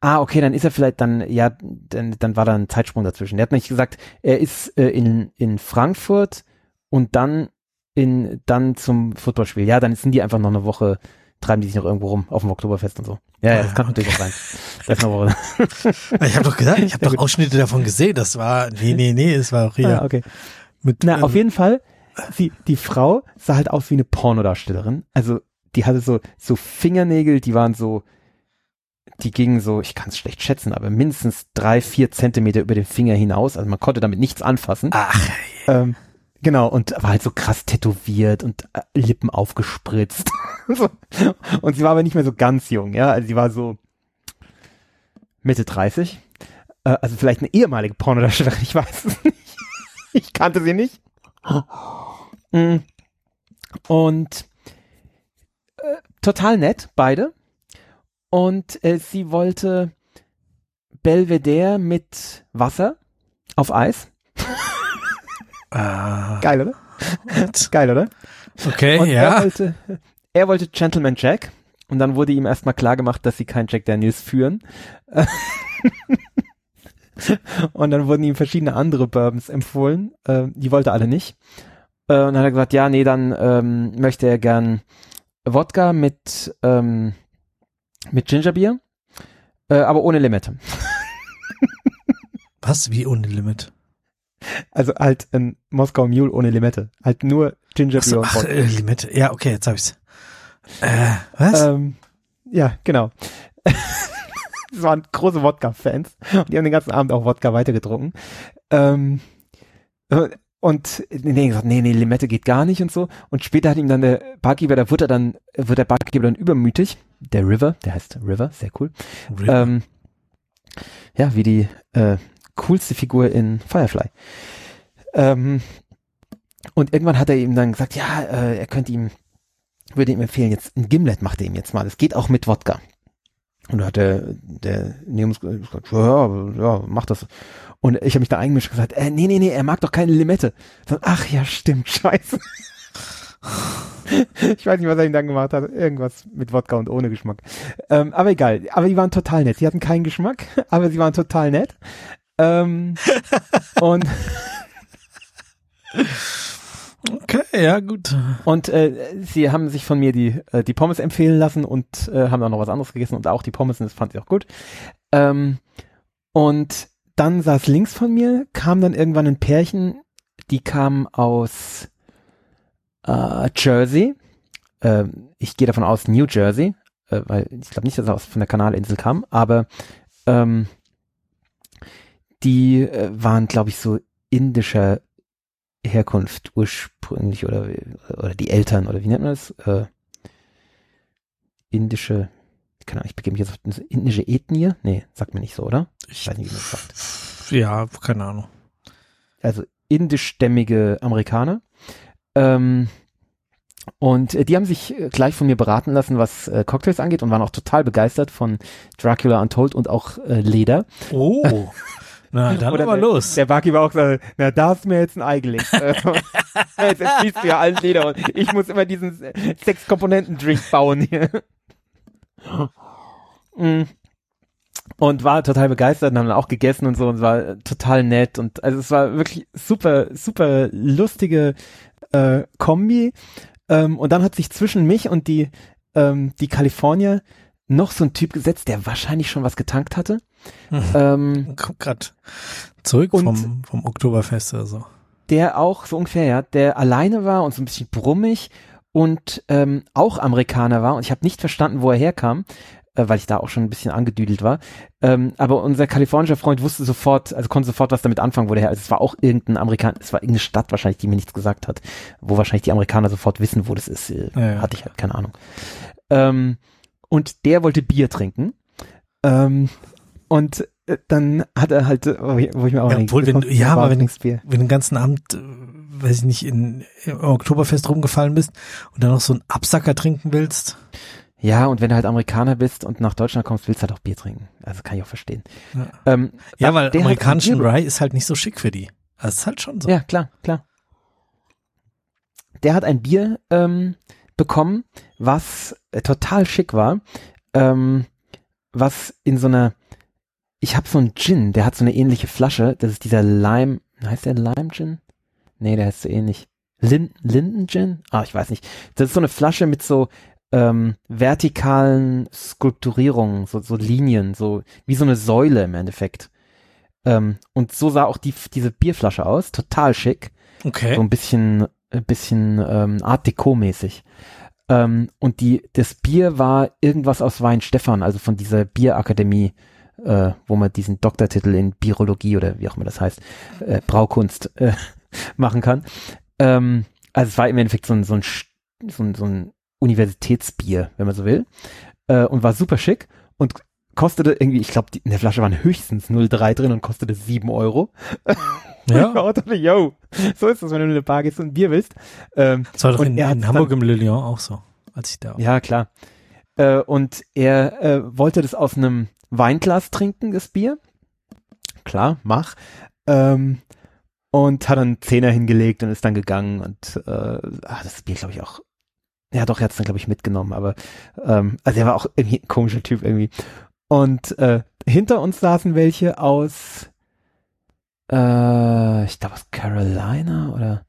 Ah, okay, dann ist er vielleicht dann, ja, dann, dann war da ein Zeitsprung dazwischen. Er hat nicht gesagt, er ist äh, in, in Frankfurt und dann in, dann zum Footballspiel. Ja, dann sind die einfach noch eine Woche, treiben die sich noch irgendwo rum auf dem Oktoberfest und so. Ja, ja das kann natürlich auch sein. Das ist eine Woche. <laughs> Ich habe doch gesagt, ich habe doch. Ausschnitte davon gesehen. Das war, nee, nee, nee, es war auch hier. Ah, okay. Mit, Na, ähm, auf jeden Fall, sie, die Frau sah halt aus wie eine Pornodarstellerin. Also, die hatte so, so Fingernägel, die waren so, die gingen so, ich kann es schlecht schätzen, aber mindestens drei, vier Zentimeter über den Finger hinaus. Also man konnte damit nichts anfassen. Ach, Ähm, genau, und war halt so krass tätowiert und äh, Lippen aufgespritzt. <laughs> Und sie war aber nicht mehr so ganz jung, ja. Also sie war so Mitte 30. Äh, also vielleicht eine ehemalige Pornodarstellerin, ich weiß es <laughs> nicht. Ich kannte sie nicht. Mm. Und äh, total nett, beide. Und äh, sie wollte Belvedere mit Wasser auf Eis. Ah, Geil, oder? <laughs> Geil, oder? okay, Und er ja. wollte, er wollte Gentleman Jack. Und dann wurde ihm erstmal klar gemacht, dass sie kein Jack Daniels führen. <laughs> und dann wurden ihm verschiedene andere Bourbons empfohlen. Äh, die wollte er alle nicht. Äh, und dann hat er gesagt, ja, nee, dann ähm, möchte er gern Wodka mit, ähm, mit Gingerbier, äh, aber ohne Limette. Was? Wie ohne Limit? Also halt ein Moskau Mule ohne Limette. Halt nur Gingerbier Achso, und ach, äh, Limit. Ja, okay, jetzt hab ich's. Äh, was? Ähm, ja, genau. <laughs> das waren große Wodka-Fans. Und die haben den ganzen Abend auch Wodka weitergetrunken. Ähm, und nee, gesagt, nee, nee, Limette geht gar nicht und so. Und später hat ihm dann der Barkeeper, da wird er dann, wird der Barkeeper dann übermütig. Der River, der heißt River, sehr cool. River. Ähm, ja, wie die äh, coolste Figur in Firefly. Ähm, und irgendwann hat er ihm dann gesagt, ja, äh, er könnte ihm, würde ihm empfehlen, jetzt ein Gimlet macht er ihm jetzt mal. Das geht auch mit Wodka. Und da hat der, der Nemus gesagt, ja, ja, mach das. Und ich habe mich da eingemischt und gesagt, äh, nee, nee, nee, er mag doch keine Limette. So, ach ja, stimmt, <laughs> scheiße. ich weiß nicht, was er ihm dann gemacht hat. Irgendwas mit Wodka und ohne Geschmack. Ähm, aber egal. Aber die waren total nett. Sie hatten keinen Geschmack, <laughs> aber sie waren total nett. Ähm, und Okay, ja, gut. Und äh, sie haben sich von mir die, äh, die Pommes empfehlen lassen und äh, haben dann noch was anderes gegessen und auch die Pommes, und das fand ich auch gut. Ähm, und dann saß links von mir, kam dann irgendwann ein Pärchen, die kam aus äh, Jersey. Äh, ich gehe davon aus, New Jersey, äh, weil ich glaube nicht, dass er aus von der Kanalinsel kam, aber ähm, die äh, waren, glaube ich, so indischer Herkunft ursprünglich oder, oder die Eltern oder wie nennt man das? Äh, indische, keine Ahnung, ich begebe mich jetzt auf eine indische Ethnie? Nee, sagt mir nicht so, oder? Ich weiß nicht, wie man sagt. Ja, keine Ahnung. Also indischstämmige Amerikaner. Ähm, und äh, die haben sich äh, gleich von mir beraten lassen, was äh, Cocktails angeht und waren auch total begeistert von Dracula Untold und auch äh, Leder. Oh. <laughs> Na, dann Oder aber der, los. Der Baki war auch so, na, da hast du mir jetzt ein Ei gelegt. <laughs> jetzt entschließt du ja allen Leder und ich muss immer diesen sechs Komponenten Drink bauen hier. <laughs> Mm. und war total begeistert und haben auch gegessen und so und war total nett und also es war wirklich super, super lustige äh, Kombi. Ähm, und dann hat sich zwischen mich und die, ähm, die Kalifornier noch so ein Typ gesetzt, der wahrscheinlich schon was getankt hatte. Mhm. Ähm, Kommt grad zurück vom, vom Oktoberfest oder so. Der auch so ungefähr, ja, der alleine war und so ein bisschen brummig und ähm, auch Amerikaner war und ich habe nicht verstanden, wo er herkam, äh, weil ich da auch schon ein bisschen angedüdelt war. Ähm, aber unser kalifornischer Freund wusste sofort, also konnte sofort was damit anfangen, wo der her. Also es war auch irgendein Amerikaner, es war irgendeine Stadt wahrscheinlich, die mir nichts gesagt hat, wo wahrscheinlich die Amerikaner sofort wissen, wo das ist. Äh, ja, ja. Hatte ich halt keine Ahnung. Ähm, und der wollte Bier trinken. Ähm, und äh, dann hat er halt, äh, wo ich, mir auch ja, obwohl, wenn, ja, aber wenn, wenn du den ganzen Abend, äh, weiß ich nicht, in, im Oktoberfest rumgefallen bist und dann noch so einen Absacker trinken willst. Ja, und wenn du halt Amerikaner bist und nach Deutschland kommst, willst du halt auch Bier trinken. Also kann ich auch verstehen. Ja, ähm, ja weil amerikanischen Rye ist halt nicht so schick für die. Das ist halt schon so. Ja, klar, klar. Der hat ein Bier ähm, bekommen, was äh, total schick war, ähm, was in so einer, ich habe so einen Gin, der hat so eine ähnliche Flasche, das ist dieser Lime, heißt der Lime Gin? Nee, der heißt so ähnlich. Linden, Linden Gin? Ah, ich weiß nicht. Das ist so eine Flasche mit so ähm, vertikalen Skulpturierungen, so, so Linien, so wie so eine Säule im Endeffekt. Ähm, und so sah auch die, diese Bierflasche aus, total schick. Okay. So ein bisschen ein bisschen ähm, Art Deco mäßig. Ähm, und die, das Bier war irgendwas aus Weinstefan, also von dieser Bierakademie, äh, wo man diesen Doktortitel in Birologie oder wie auch immer das heißt, äh, Braukunst äh, <laughs> machen kann. Ähm, also es war im Endeffekt so ein, so ein, so ein, so ein Universitätsbier, wenn man so will. Äh, und war super schick und kostete irgendwie, ich glaube, in der Flasche waren höchstens 0,3 drin und kostete 7 Euro. Ja. <laughs> yo, <laughs> so ist das, wenn du in eine Bar gehst und ein Bier willst. Ähm, das war doch in, in Hamburg dann, im Lilian auch so, als ich da war. Ja, klar. Äh, und er äh, wollte das aus einem Weinglas trinken, das Bier. Klar, mach. Ähm, und hat dann Zehner hingelegt und ist dann gegangen und äh, ach, das Bier, glaube ich, auch. Ja, doch, er hat es dann, glaube ich, mitgenommen, aber ähm, also er war auch irgendwie ein komischer Typ irgendwie. Und äh, hinter uns saßen welche aus äh, ich glaube aus Carolina oder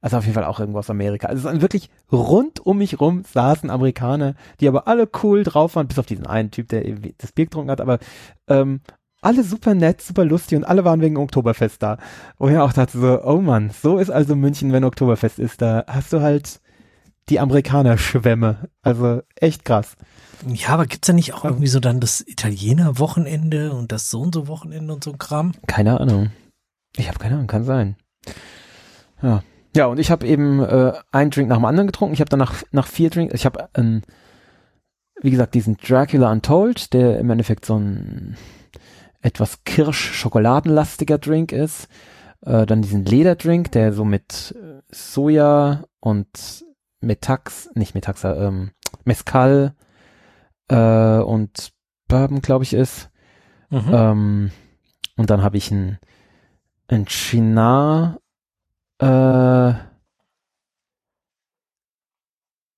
also auf jeden Fall auch irgendwo aus Amerika. Also es waren wirklich rund um mich rum saßen Amerikaner, die aber alle cool drauf waren, bis auf diesen einen Typ, der das Bier getrunken hat, aber ähm, alle super nett, super lustig und alle waren wegen Oktoberfest da. Wo ich auch dachte so, oh Mann, so ist also München, wenn Oktoberfest ist. Da hast du halt die Amerikaner-Schwämme. Also echt krass. Ja, aber gibt's da nicht auch irgendwie so dann das Italiener-Wochenende und das so und so Wochenende und so ein Kram? Keine Ahnung. Ich habe keine Ahnung, kann sein. Ja. Ja, und ich habe eben äh, einen Drink nach dem anderen getrunken. Ich habe dann nach, nach vier Drinks, ich habe ein, wie gesagt, diesen Dracula Untold, der im Endeffekt so ein etwas kirsch-schokoladenlastiger Drink ist. Äh, dann diesen Lederdrink, der so mit äh, Soja und Metax, nicht Metaxa, ähm, Mescal äh, und Bourbon, glaube ich, ist. Mhm. Ähm, und dann habe ich ein, ein Chinar, äh,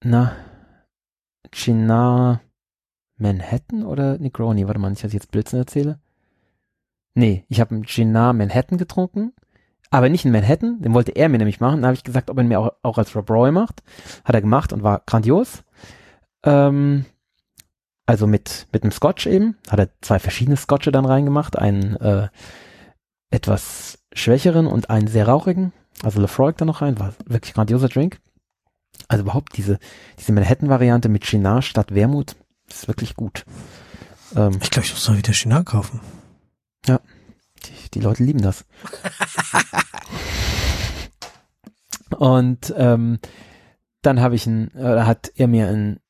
na, Chinar Manhattan oder Negroni? Warte mal, ich jetzt Blödsinn erzähle. Nee, ich habe einen Chinar Manhattan getrunken, aber nicht in Manhattan, den wollte er mir nämlich machen. Da habe ich gesagt, ob er mir auch, auch als Rob Roy macht. Hat er gemacht und war grandios. Ähm, also mit, mit einem Scotch eben. Hat er zwei verschiedene Scotche dann reingemacht. Einen äh, etwas schwächeren und einen sehr rauchigen. Also Lefroy da noch rein. War wirklich grandioser Drink. Also überhaupt diese, diese Manhattan-Variante mit Chinar statt Wermut ist wirklich gut. Ähm, Ich glaube, ich muss mal wieder China kaufen. die, die Leute lieben das. Und ähm, dann habe ich ein, äh, hat er mir ein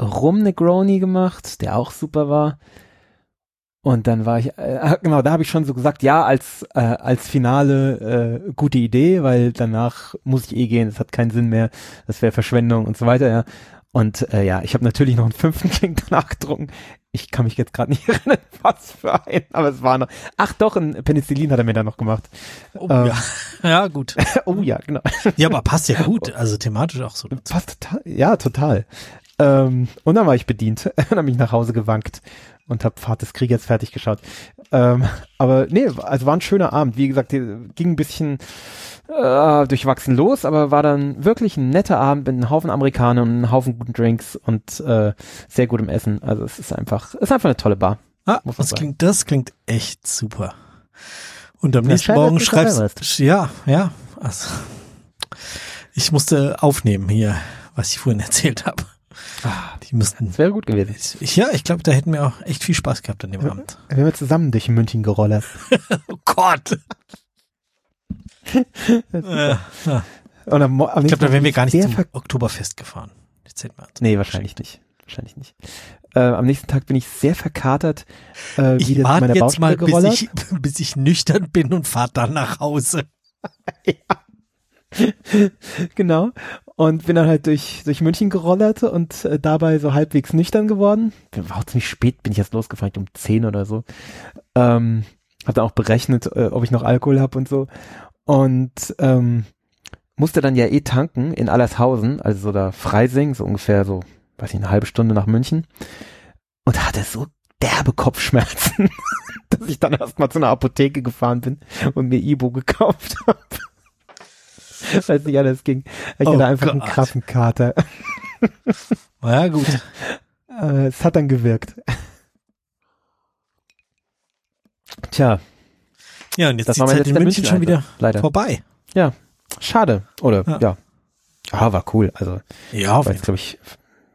Rum Negroni gemacht, der auch super war. Und dann war ich, äh, <laughs> genau, da habe ich schon so gesagt, ja, als äh, als Finale äh, gute Idee, weil danach muss ich eh gehen, es hat keinen Sinn mehr, das wäre Verschwendung und so weiter, ja. Und äh, ja, ich habe natürlich noch einen fünften <laughs> Drink danach getrunken. Ich kann mich jetzt gerade nicht <laughs> erinnern, was für ein, aber es war noch. Ach doch, ein Penicillin hat er mir da noch gemacht. Oh, Ähm. ja. ja, gut. oh ja, genau. Ja, aber passt ja gut. Also thematisch auch so. Passt total, ja, total. Ähm, und dann war ich bedient und dann bin ich nach Hause gewankt und habe Fahrt des Kriegers fertig geschaut. Ähm, aber nee, also war ein schöner Abend. Wie gesagt, ging ein bisschen äh, durchwachsen los, aber war dann wirklich ein netter Abend mit einem Haufen Amerikaner und einem Haufen guten Drinks und äh, sehr gutem Essen. Also es ist einfach, es ist einfach eine tolle Bar. Ah, das sagen. klingt, das klingt echt super. Und am Ja, nächsten Morgen dass du schreibst, ja, ja, also, ich musste aufnehmen hier, was ich vorhin <laughs> erzählt habe. Ah, Die müssten, das wäre gut gewesen. ich, ja, ich glaube, da hätten wir auch echt viel Spaß gehabt an dem Abend. Wenn wir zusammen durch München gerollert. <laughs> Oh Gott! äh, ja. Und am, am Ich glaube, da wären wir gar nicht zum ver Oktoberfest gefahren. Erzählt mal. Nee, wahrscheinlich nicht. Wahrscheinlich nicht. Äh, am nächsten Tag bin ich sehr verkatert äh, Ich zu warte meiner jetzt mal, Baustelle bis gerollert. ich, <laughs> bis ich nüchtern bin und fahr dann nach Hause. <laughs> genau. Und bin dann halt durch, durch München gerollert und äh, dabei so halbwegs nüchtern geworden. War auch ziemlich spät, bin ich jetzt losgefahren, ich um 10 oder so. Ähm, hab dann auch berechnet, äh, ob ich noch Alkohol hab und so. Und ähm, musste dann ja eh tanken in Allershausen, also so da Freising, so ungefähr so, weiß ich, eine halbe Stunde nach München. Und hatte so derbe Kopfschmerzen, <laughs> dass ich dann erstmal zu einer Apotheke gefahren bin und mir Ibo gekauft habe. <laughs> Weil es nicht anders ging. Ich Oh hatte einfach einen Gott. krassen Kater. Na <laughs> ja, gut. Äh, es hat dann gewirkt. Tja, Ja, und jetzt das die war mein Zeit in letzter München schon wieder leider. vorbei. Schade. Oder, Ja. ja. ja. war cool. Also, Ja, war jetzt, glaube ich,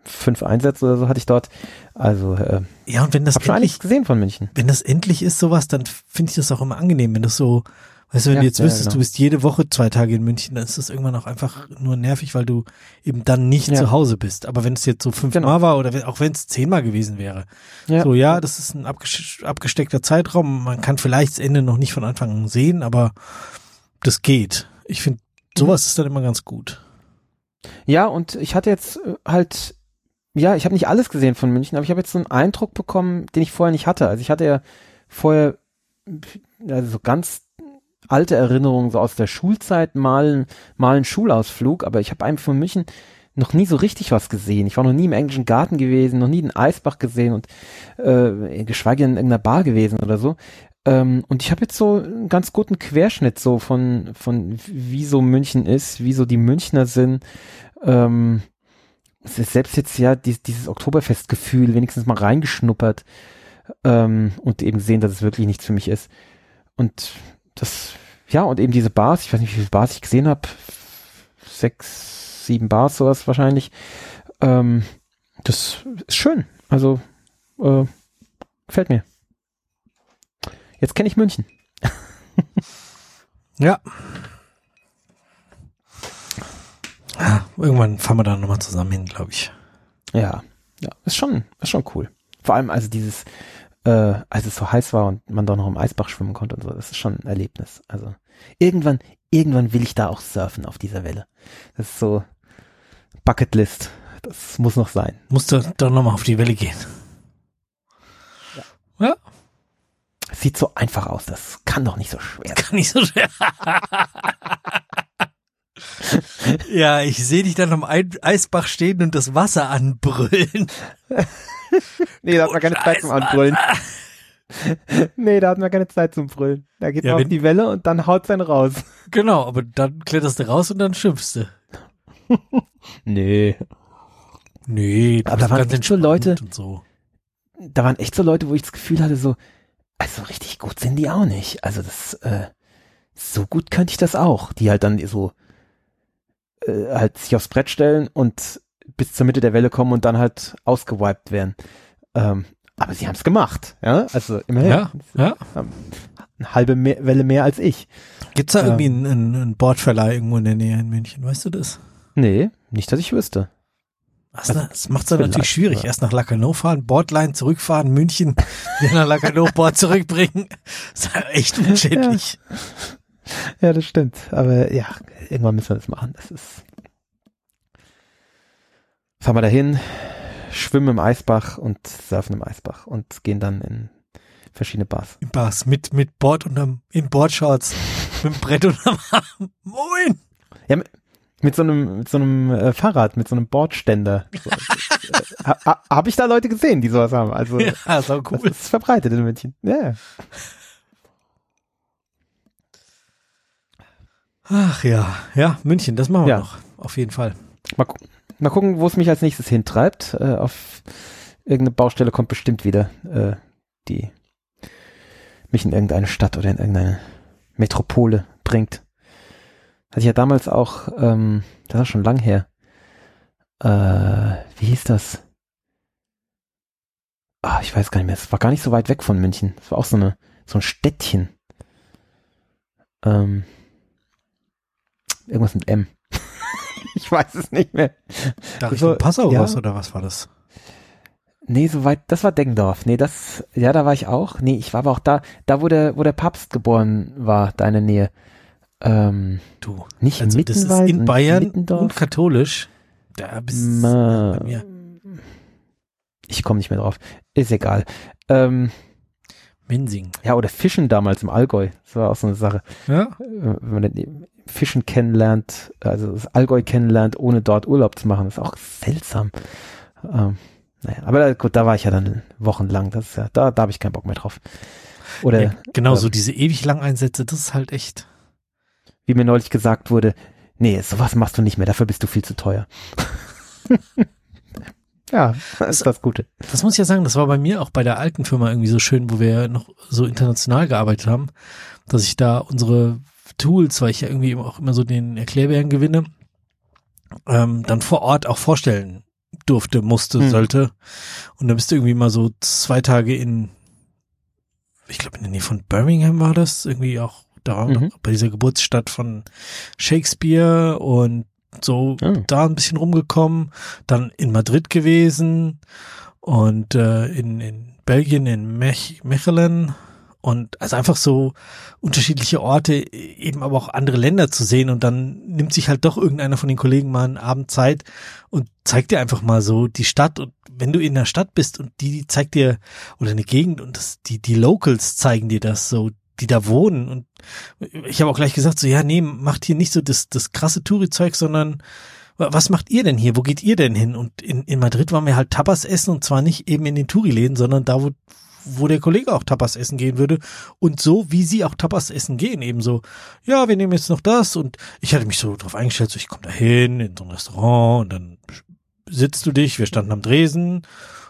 fünf Einsätze oder so hatte ich dort. Also, äh, ja, und wenn das hab schon endlich, gesehen von München. wenn das endlich ist sowas, dann finde ich das auch immer angenehm, wenn das so, weißt du, wenn Ja, du jetzt ja, wüsstest, genau. du bist jede Woche zwei Tage in München, dann ist das irgendwann auch einfach nur nervig, weil du eben dann nicht Ja. zu Hause bist. Aber wenn es jetzt so fünfmal Genau. war oder wenn, auch wenn es zehnmal gewesen wäre, Ja. so ja, das ist ein abges abgesteckter Zeitraum. Man kann vielleicht das Ende noch nicht von Anfang an sehen, aber das geht. Ich finde, Mhm. sowas ist dann immer ganz gut. Ja, und ich hatte jetzt äh, halt, ja, ich habe nicht alles gesehen von München, aber ich habe jetzt so einen Eindruck bekommen, den ich vorher nicht hatte. Also ich hatte ja vorher also so ganz alte Erinnerungen so aus der Schulzeit, mal, mal einen Schulausflug, aber ich habe einfach von München noch nie so richtig was gesehen. Ich war noch nie im englischen Garten gewesen, noch nie den Eisbach gesehen und äh, geschweige denn in irgendeiner Bar gewesen oder so. Ähm, und ich habe jetzt so einen ganz guten Querschnitt so von, von wie so München ist, wie so die Münchner sind. Ähm, es ist selbst jetzt ja dies, dieses Oktoberfestgefühl wenigstens mal reingeschnuppert ähm, und eben sehen, dass es wirklich nichts für mich ist. Und das, ja, und eben diese Bars, ich weiß nicht, wie viele Bars ich gesehen habe, sechs, sieben Bars, sowas wahrscheinlich. Ähm, das ist schön. Also, äh, gefällt mir. Jetzt kenne ich München. <laughs> Ja. irgendwann fahren wir da nochmal zusammen hin, glaube ich. Ja, ja, ist schon, ist schon cool. Vor allem also dieses, äh, als es so heiß war und man doch noch im Eisbach schwimmen konnte und so, das ist schon ein Erlebnis. Also irgendwann, irgendwann will ich da auch surfen auf dieser Welle. Das ist so Bucketlist. Das muss noch sein. Musst du doch nochmal auf die Welle gehen. Ja. Sieht so einfach aus. Das kann doch nicht so schwer. Kann nicht so schwer. <laughs> ja, ich sehe dich dann am Eisbach stehen und das Wasser anbrüllen. <laughs> <laughs> nee, da hat man keine Zeit zum Anbrüllen. <laughs> nee, da hat man keine Zeit zum Brüllen. Da geht ja, man auf die Welle und dann haut sein raus. <laughs> Genau, aber dann kletterst du raus und dann schimpfst du. nee. Nee, aber da waren echt so Leute, so. da waren echt so Leute, wo ich das Gefühl hatte, so, also richtig gut sind die auch nicht. Also das, äh, so gut könnte ich das auch. Die halt dann so, äh, halt sich aufs Brett stellen und bis zur Mitte der Welle kommen und dann halt ausgewiped werden. Ähm, aber sie haben es gemacht, ja, also immerhin. Ja, ja. Eine halbe mehr, Welle mehr als ich. Gibt's da ähm, irgendwie einen, einen, einen Bordverleih irgendwo in der Nähe in München, weißt du das? Nee, nicht, dass ich wüsste. Also, das macht es dann natürlich schwierig. Erst nach Lacanau fahren, Bordline zurückfahren, München, <laughs> wieder nach Lacanau Bord zurückbringen. Das <laughs> ist echt unschädlich. Ja. ja, das stimmt. Aber ja, irgendwann müssen wir das machen. Das ist. Fahren wir dahin, schwimmen im Eisbach und surfen im Eisbach und gehen dann in verschiedene Bars. In Bars mit, mit Bord unterm, in Bordshorts, <laughs> mit dem Brett unterm Arm. Moin! Ja, mit so einem, mit so einem äh, Fahrrad, mit so einem Bordständer. <laughs> So, äh, ha, Habe ich da Leute gesehen, die sowas haben? Also, ja, so cool. Das ist verbreitet in München. Ja. Ach ja, ja, München, das machen wir ja. noch. Auf jeden Fall. Mal, gu mal gucken, wo es mich als nächstes hintreibt. Äh, auf irgendeine Baustelle kommt bestimmt wieder, äh, die mich in irgendeine Stadt oder in irgendeine Metropole bringt. Hatte ich ja damals auch, ähm, das war schon lang her. Äh, wie hieß das? Ah, ich weiß gar nicht mehr. Es war gar nicht so weit weg von München. Es war auch so eine, so ein Städtchen. Ähm, irgendwas mit M. <laughs> ich weiß es nicht mehr. Da Richtung so, Passau ja. oder was war das? Nee, so weit, das war Deggendorf. Nee, das, ja, da war ich auch. Nee, ich war aber auch da, da wo der, wo der Papst geboren war, da in der Nähe. Ähm, du, nicht also das ist in Bayern Mittendorf. und katholisch. Da bist Ma bei mir. Ich komme nicht mehr drauf. Ist egal. Ähm, Mensing. Ja, oder Fischen damals im Allgäu. Das war auch so eine Sache. Ja. Fischen kennenlernt, also das Allgäu kennenlernt, ohne dort Urlaub zu machen, ist auch seltsam. Ähm, naja, aber gut, da war ich ja dann wochenlang. Das ist ja, da, da habe ich keinen Bock mehr drauf. Oder ja, genau ähm, so diese ewig langen Einsätze, das ist halt echt wie mir neulich gesagt wurde, nee, sowas machst du nicht mehr, dafür bist du viel zu teuer. <laughs> ja, das ist das Gute. Das muss ich ja sagen, das war bei mir auch bei der alten Firma irgendwie so schön, wo wir noch so international gearbeitet haben, dass ich da unsere Tools, weil ich ja irgendwie auch immer so den Erklärbären gewinne, ähm, dann vor Ort auch vorstellen durfte, musste, hm. sollte. Und da bist du irgendwie mal so zwei Tage in, ich glaube in der Nähe von Birmingham war das, irgendwie auch da mhm. bei dieser Geburtsstadt von Shakespeare und so mhm. da ein bisschen rumgekommen, dann in Madrid gewesen und äh, in, in Belgien, in Mech Mechelen und also einfach so unterschiedliche Orte, eben aber auch andere Länder zu sehen und dann nimmt sich halt doch irgendeiner von den Kollegen mal einen Abend Zeit und zeigt dir einfach mal so die Stadt und wenn du in der Stadt bist und die, zeigt dir oder eine Gegend und das, die, die Locals zeigen dir das so, die da wohnen. Und ich habe auch gleich gesagt, so ja, nee, macht hier nicht so das, das krasse Touri-Zeug, sondern was macht ihr denn hier? Wo geht ihr denn hin? Und in, in Madrid waren wir halt Tapas essen und zwar nicht eben in den Touri-Läden, sondern da, wo, wo der Kollege auch Tapas essen gehen würde. Und so, wie sie auch Tapas essen gehen, eben so, ja, wir nehmen jetzt noch das. Und ich hatte mich so drauf eingestellt, so ich komme da hin in so ein Restaurant und dann sitzt du dich, wir standen am Dresen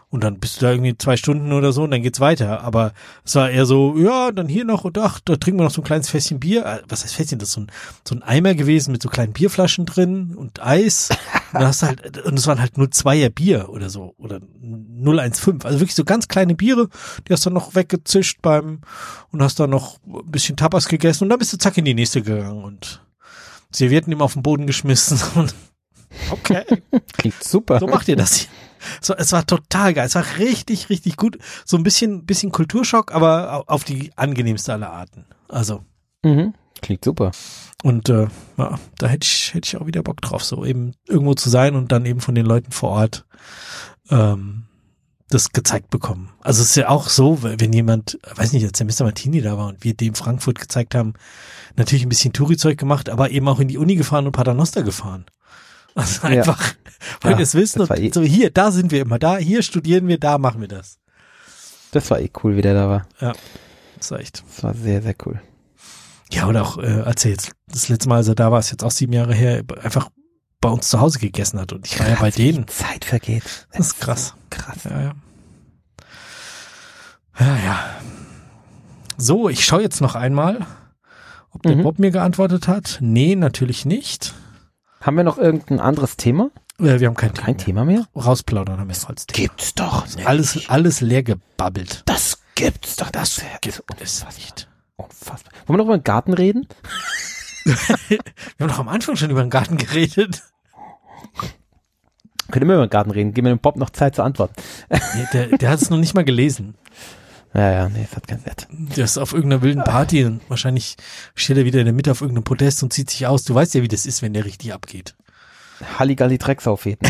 und dann bist du da irgendwie zwei Stunden oder so und dann geht's weiter. Aber es war eher so, ja, dann hier noch und ach, da trinken wir noch so ein kleines Fässchen Bier. Äh, was heißt Fässchen? Das ist so ein, so ein Eimer gewesen mit so kleinen Bierflaschen drin und Eis. <laughs> Und hast halt, und es waren halt nur Zweier Bier oder so. Oder 015. Also wirklich so ganz kleine Biere, die hast du noch weggezischt beim, und hast dann noch ein bisschen Tapas gegessen und dann bist du zack in die nächste gegangen und Servietten ihm auf den Boden geschmissen <laughs> und Okay. Klingt super. So macht ihr das hier. So, es war total geil. Es war richtig, richtig gut. So ein bisschen, bisschen Kulturschock, aber auf die angenehmste aller Arten. Also. Mhm. Klingt super. Und äh, ja, da hätte ich, hätte ich auch wieder Bock drauf, so eben irgendwo zu sein und dann eben von den Leuten vor Ort ähm, das gezeigt bekommen. Also es ist ja auch so, wenn jemand, weiß nicht, als der Mr. Martini da war und wir dem Frankfurt gezeigt haben, natürlich ein bisschen Touri-Zeug gemacht, aber eben auch in die Uni gefahren und Paternoster gefahren. Also einfach, ja. weil ja, wir es wissen und eh so hier, da sind wir immer, da, hier studieren wir, da machen wir das. Das war eh cool, wie der da war. Ja, das war echt. Das war sehr, sehr cool. Ja, und auch, äh, als er jetzt das letzte Mal, als er da war, ist jetzt auch sieben Jahre her, einfach bei uns zu Hause gegessen hat und ich war ja bei denen. Die Zeit vergeht. Das ist krass. Krass. Ja, ja. Ja, ja. So, ich schaue jetzt noch einmal, ob der mhm. Bob mir geantwortet hat. Nee, natürlich nicht. Haben wir noch irgendein anderes Thema? Ja, wir haben kein, kein Thema mehr. Thema mehr. Rausplaudern haben wir noch als Thema. Gibt's doch nicht. Alles, alles leer gebabbelt. Das gibt's doch. Das, das gibt es nicht. Unfassbar. Wollen wir noch über den Garten reden? <laughs> wir haben doch am Anfang schon über den Garten geredet. Können wir über den Garten reden? Gib mir dem Bob noch Zeit zu antworten. Nee, der, der hat es noch nicht mal gelesen. <laughs> Ja, ja, nee, das hat keinen Wert. Der ist auf irgendeiner wilden Party und wahrscheinlich steht er wieder in der Mitte auf irgendeinem Podest und zieht sich aus. Du weißt ja, wie das ist, wenn der richtig abgeht. Halligalli Drecksaufheten. <laughs>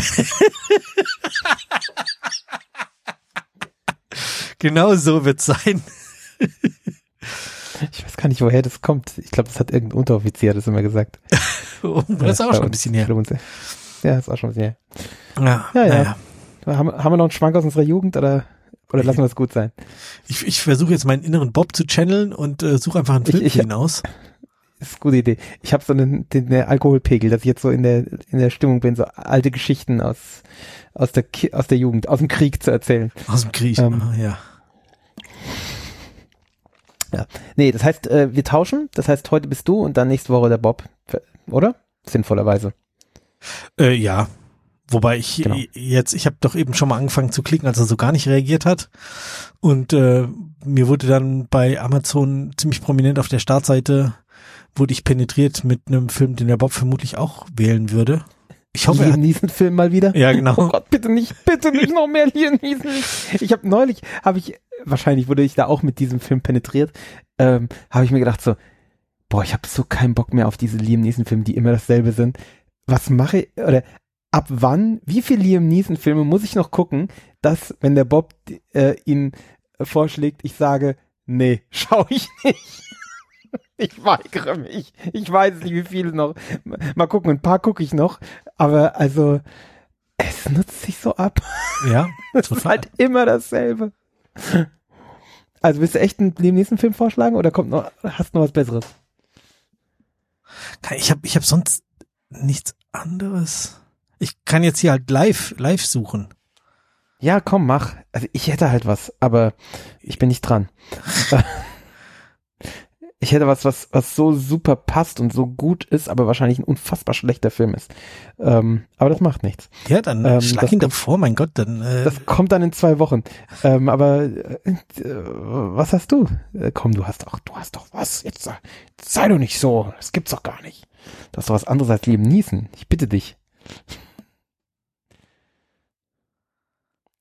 genau so wird's sein. Ich weiß gar nicht, woher das kommt. Ich glaube, das hat irgendein Unteroffizier das immer gesagt. oh, das ist auch schon ein bisschen her. Ja, ist auch schon ein bisschen her. Ja, ja. ja. ja. Haben, haben wir noch einen Schwank aus unserer Jugend oder, oder lassen wir es gut sein? Ich, ich versuche jetzt meinen inneren Bob zu channeln und äh, suche einfach einen Film ich, ich, hinaus. Ist eine gute Idee. Ich habe so einen, den, den Alkoholpegel, dass ich jetzt so in der in der Stimmung bin, so alte Geschichten aus aus der aus der Jugend, aus dem Krieg zu erzählen. Aus dem Krieg, ähm, ja. Ja. Nee, das heißt, äh, wir tauschen. Das heißt, heute bist du und dann nächste Woche der Bob. Oder? Sinnvollerweise. Äh, ja. Wobei ich genau. jetzt, ich habe doch eben schon mal angefangen zu klicken, als er so gar nicht reagiert hat. Und äh, mir wurde dann bei Amazon ziemlich prominent auf der Startseite, wurde ich penetriert mit einem Film, den der Bob vermutlich auch wählen würde. Ich hoffe, Liam Neeson Film mal wieder. Ja, genau. Oh Gott, bitte nicht, bitte nicht noch mehr Liam Neeson. Ich habe neulich, habe ich, wahrscheinlich wurde ich da auch mit diesem Film penetriert, ähm, habe ich mir gedacht so, boah, ich habe so keinen Bock mehr auf diese Liam Neeson Filme, die immer dasselbe sind. Was mache ich, oder ab wann, wie viele Liam Neeson Filme muss ich noch gucken, dass, wenn der Bob äh, ihn vorschlägt, ich sage, nee, <laughs> schau ich nicht. Ich weigere mich. Ich weiß nicht, wie viele noch. Mal gucken, ein paar gucke ich noch. Aber also, es nutzt sich so ab. Ja. <laughs> es ist halt immer dasselbe. Also willst du echt einen, den nächsten Film vorschlagen oder kommt noch, hast du noch was Besseres? Ich habe ich hab sonst nichts anderes. Ich kann jetzt hier halt live, live suchen. Ja, komm, mach. Also ich hätte halt was, aber ich bin nicht dran. <laughs> ich hätte was, was, was so super passt und so gut ist, aber wahrscheinlich ein unfassbar schlechter Film ist. Ähm, aber das macht nichts. Ja, dann ähm, schlag ihn doch vor, mein Gott, dann. Äh das kommt dann in zwei Wochen. Ähm, aber äh, was hast du? Äh, komm, du hast doch, du hast doch was. Jetzt, sei doch nicht so. Das gibt's doch gar nicht. Du hast doch was anderes als Leben Niesen. Ich bitte dich.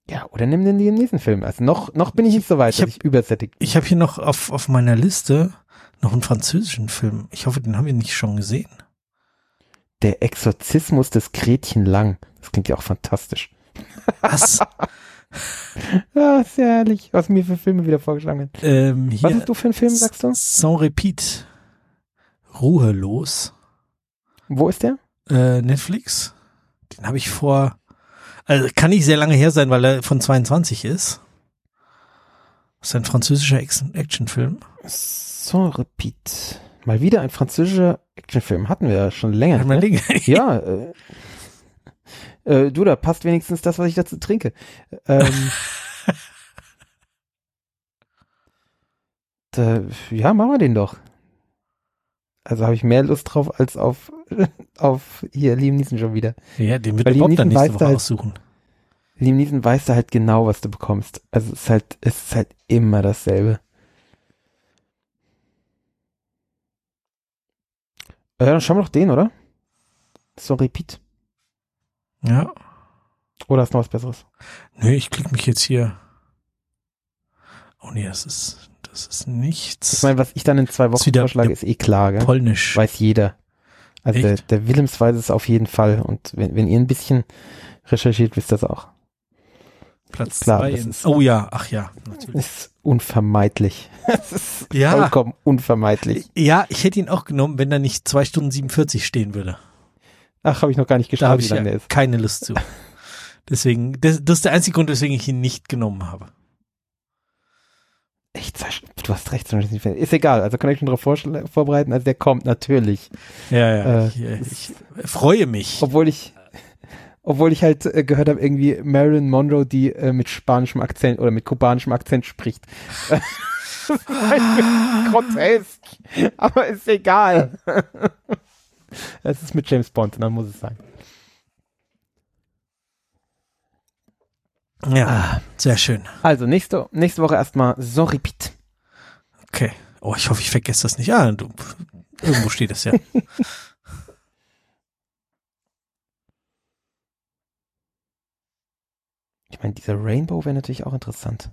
Ja, oder nimm den nächsten Film. Also noch, noch bin ich nicht so weit, ich hab, ich übersättigt. Ich habe hier noch auf, auf meiner Liste noch einen französischen Film. Ich hoffe, den haben wir nicht schon gesehen. Der Exorzismus des Gretchen Lang. Das klingt ja auch fantastisch. Was? <laughs> ah, sehr herrlich. Was mir für Filme wieder vorgeschlagen werden. Ähm, Was hast du für einen Film, sagst du? Sans Repeat. Ruhelos. Wo ist der? Äh, Netflix. Den habe ich vor, also kann nicht sehr lange her sein, weil er von 22 ist. Das ist ein französischer Actionfilm. Sans Repeat. Mal wieder ein französischer Actionfilm. Hatten wir ja schon länger. Ne? länger. ja. Äh, äh, du, da passt wenigstens das, was ich dazu trinke. Ähm, <laughs> da, ja, machen wir den doch. Also habe ich mehr Lust drauf als auf, <laughs> auf hier Liam Neeson schon wieder. Ja, den wird Bob dann nächste Woche halt, aussuchen. Liam Neeson weiß da halt genau, was du bekommst. Also es ist halt, es ist halt immer dasselbe. Ja, dann schauen wir doch den, oder? So, repeat. Ja. Oder ist noch was Besseres? Nö, ich klicke mich jetzt hier. Oh nee, das ist, das ist nichts. Ich meine, was ich dann in zwei Wochen wieder- vorschlage, ist eh klar, gell? Polnisch. Weiß jeder. Also der, Echt? der Willems weiß es auf jeden Fall. Und wenn, wenn ihr ein bisschen recherchiert, wisst ihr das auch. Platz klar, zwei. das ist- oh ja, ach ja, natürlich. Ist unvermeidlich. <laughs> Es ist Ja. vollkommen unvermeidlich. Ja, ich hätte ihn auch genommen, wenn da nicht zwei Stunden 47 stehen würde. Ach, habe ich noch gar nicht Da geschaut, habe wie lange ja der ist. keine Lust zu. <laughs> Deswegen, das, das ist der einzige Grund, weswegen ich ihn nicht genommen habe. Echt, du hast recht. Ist egal, also kann ich schon darauf vorbereiten. Also der kommt natürlich. Ja, ja. Äh, ich, äh, ich freue mich. Obwohl ich, obwohl ich halt äh, gehört habe, irgendwie Marilyn Monroe, die äh, mit spanischem Akzent oder mit kubanischem Akzent spricht. <laughs> Grotesk. Aber ist egal. <laughs> Es ist mit James Bond, dann muss es sein. Ja, Ah. sehr schön. Also, nächste, nächste Woche erstmal Soripit. Okay. Oh, ich hoffe, ich vergesse das nicht. Ah, du, irgendwo steht es ja. <laughs> Ich meine, dieser Rainbow wäre natürlich auch interessant.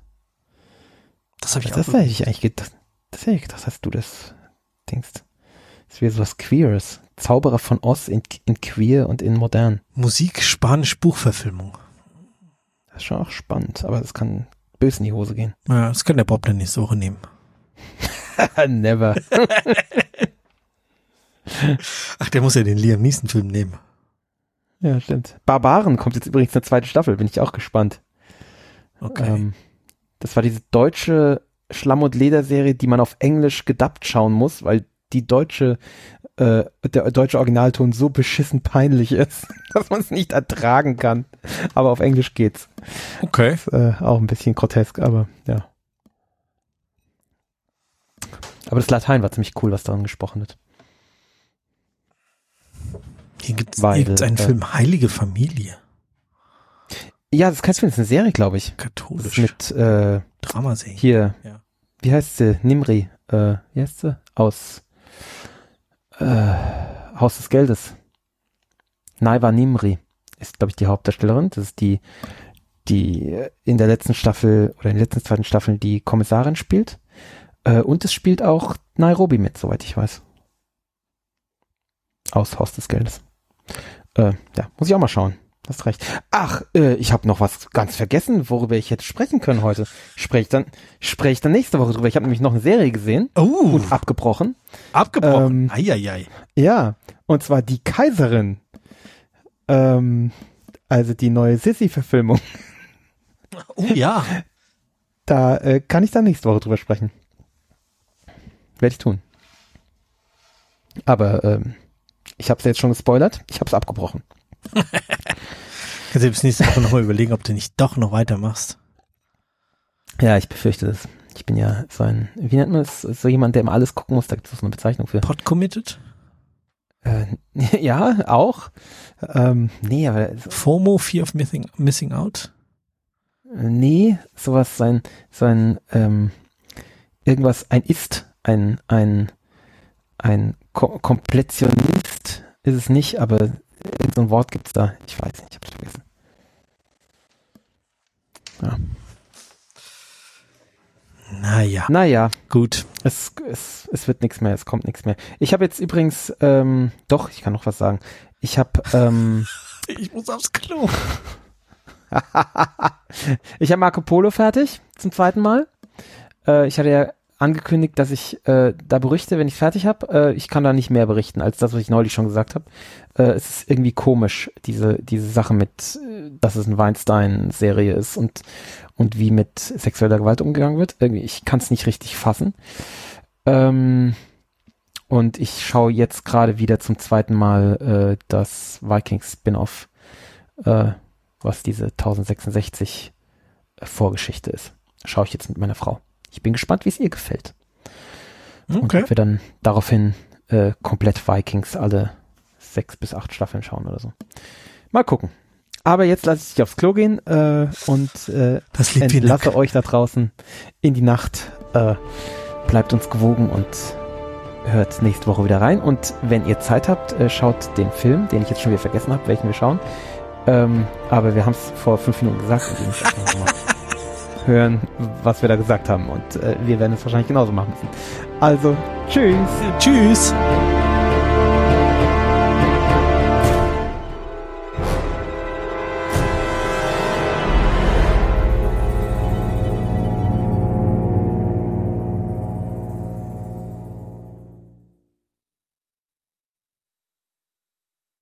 Das habe ich Das hätte ich eigentlich gedacht. Das hätte ich gedacht, dass du das denkst. Das wäre sowas Queeres. Zauberer von Oz in, in queer und in modern. Musik, Spanisch, Buchverfilmung. Das ist schon auch spannend, aber das kann böse in die Hose gehen. Ja, das kann der Bob dann nächste Woche nehmen. <laughs> Never. <laughs> Ach, der muss ja den Liam Neeson Film nehmen. ja, stimmt. Barbaren kommt jetzt übrigens eine zweite Staffel, bin ich auch gespannt. Okay. Ähm, das war diese deutsche Schlamm- und Lederserie, die man auf Englisch gedubbt schauen muss, weil die deutsche, äh, der deutsche Originalton so beschissen peinlich ist, <laughs> dass man es nicht ertragen kann. Aber auf Englisch geht's. okay. Ist, äh, auch ein bisschen grotesk, aber ja. Aber das Latein war ziemlich cool, was daran gesprochen wird. Hier gibt es einen äh, Film Heilige Familie. Ja, das ist kein Film, das ist eine Serie, glaube ich. Katholisch. mit äh, Dramaserie. hier, Ja. wie heißt sie? Nimri. Äh, wie heißt sie? Aus äh, Haus des Geldes. Naiva Nimri ist, glaube ich, die Hauptdarstellerin. Das ist die, die in der letzten Staffel oder in den letzten zweiten Staffeln die Kommissarin spielt. Äh, und es spielt auch Nairobi mit, soweit ich weiß. Aus Haus des Geldes. Äh, ja, muss ich auch mal schauen. Hast recht. Ach, äh, ich habe noch was ganz vergessen, worüber ich hätte sprechen können heute. Spreche ich dann, spreche ich dann nächste Woche drüber. Ich habe nämlich noch eine Serie gesehen Oh, und abgebrochen. abgebrochen. ähm, Eieiei. Ja, und zwar die Kaiserin. Ähm, also die neue Sissy-Verfilmung. Oh ja. Da äh, kann ich dann nächste Woche drüber sprechen. Werde ich tun. Aber ähm, ich habe es jetzt schon gespoilert. Ich habe es abgebrochen. <laughs> Kannst du bis nächste Woche nochmal überlegen, ob du nicht doch noch weitermachst. Ja, ich befürchte das. Ich bin ja so ein, wie nennt man es, so jemand, der immer alles gucken muss. Da gibt es so eine Bezeichnung für. Pod committed? Äh, <laughs> ja, auch. Ähm, nee, aber FOMO, Fear of Missing, missing Out? nee, sowas, so ein, ähm, irgendwas, ein Ist, ein, ein, ein Ko Komplettionist ist es nicht, aber so ein Wort gibt's da. Ich weiß nicht, ich hab's vergessen. Naja, Naja, gut. es, es, es wird nichts mehr, es kommt nichts mehr. Ich habe jetzt übrigens, ähm, doch, ich kann noch was sagen. Ich habe, ähm, <laughs> Ich muss aufs Klo. <laughs> ich habe Marco Polo fertig zum zweiten Mal. Äh, ich hatte ja angekündigt, dass ich äh, da berichte, wenn ich fertig habe. Äh, ich kann da nicht mehr berichten als das, was ich neulich schon gesagt habe. Äh, es ist irgendwie komisch, diese, diese Sache mit, äh, dass es eine Weinstein-Serie ist und, und wie mit sexueller Gewalt umgegangen wird. Irgendwie, ich kann es nicht richtig fassen. Ähm, und ich schaue jetzt gerade wieder zum zweiten Mal äh, das Vikings-Spin-Off, äh, was diese 1066 Vorgeschichte ist. Schaue ich jetzt mit meiner Frau. Ich bin gespannt, wie es ihr gefällt. Und Okay. ob wir dann daraufhin äh, komplett Vikings alle sechs bis acht Staffeln schauen oder so. Mal gucken. Aber jetzt lasse ich dich aufs Klo gehen äh, und äh, entlasse euch da draußen in die Nacht. Äh, bleibt uns gewogen und hört nächste Woche wieder rein. Und wenn ihr Zeit habt, äh, schaut den Film, den ich jetzt schon wieder vergessen habe, welchen wir schauen. Ähm, aber wir haben es vor fünf Minuten gesagt. <laughs> Hören, was wir da gesagt haben. Und äh, wir werden es wahrscheinlich genauso machen müssen. Also, tschüss. Tschüss.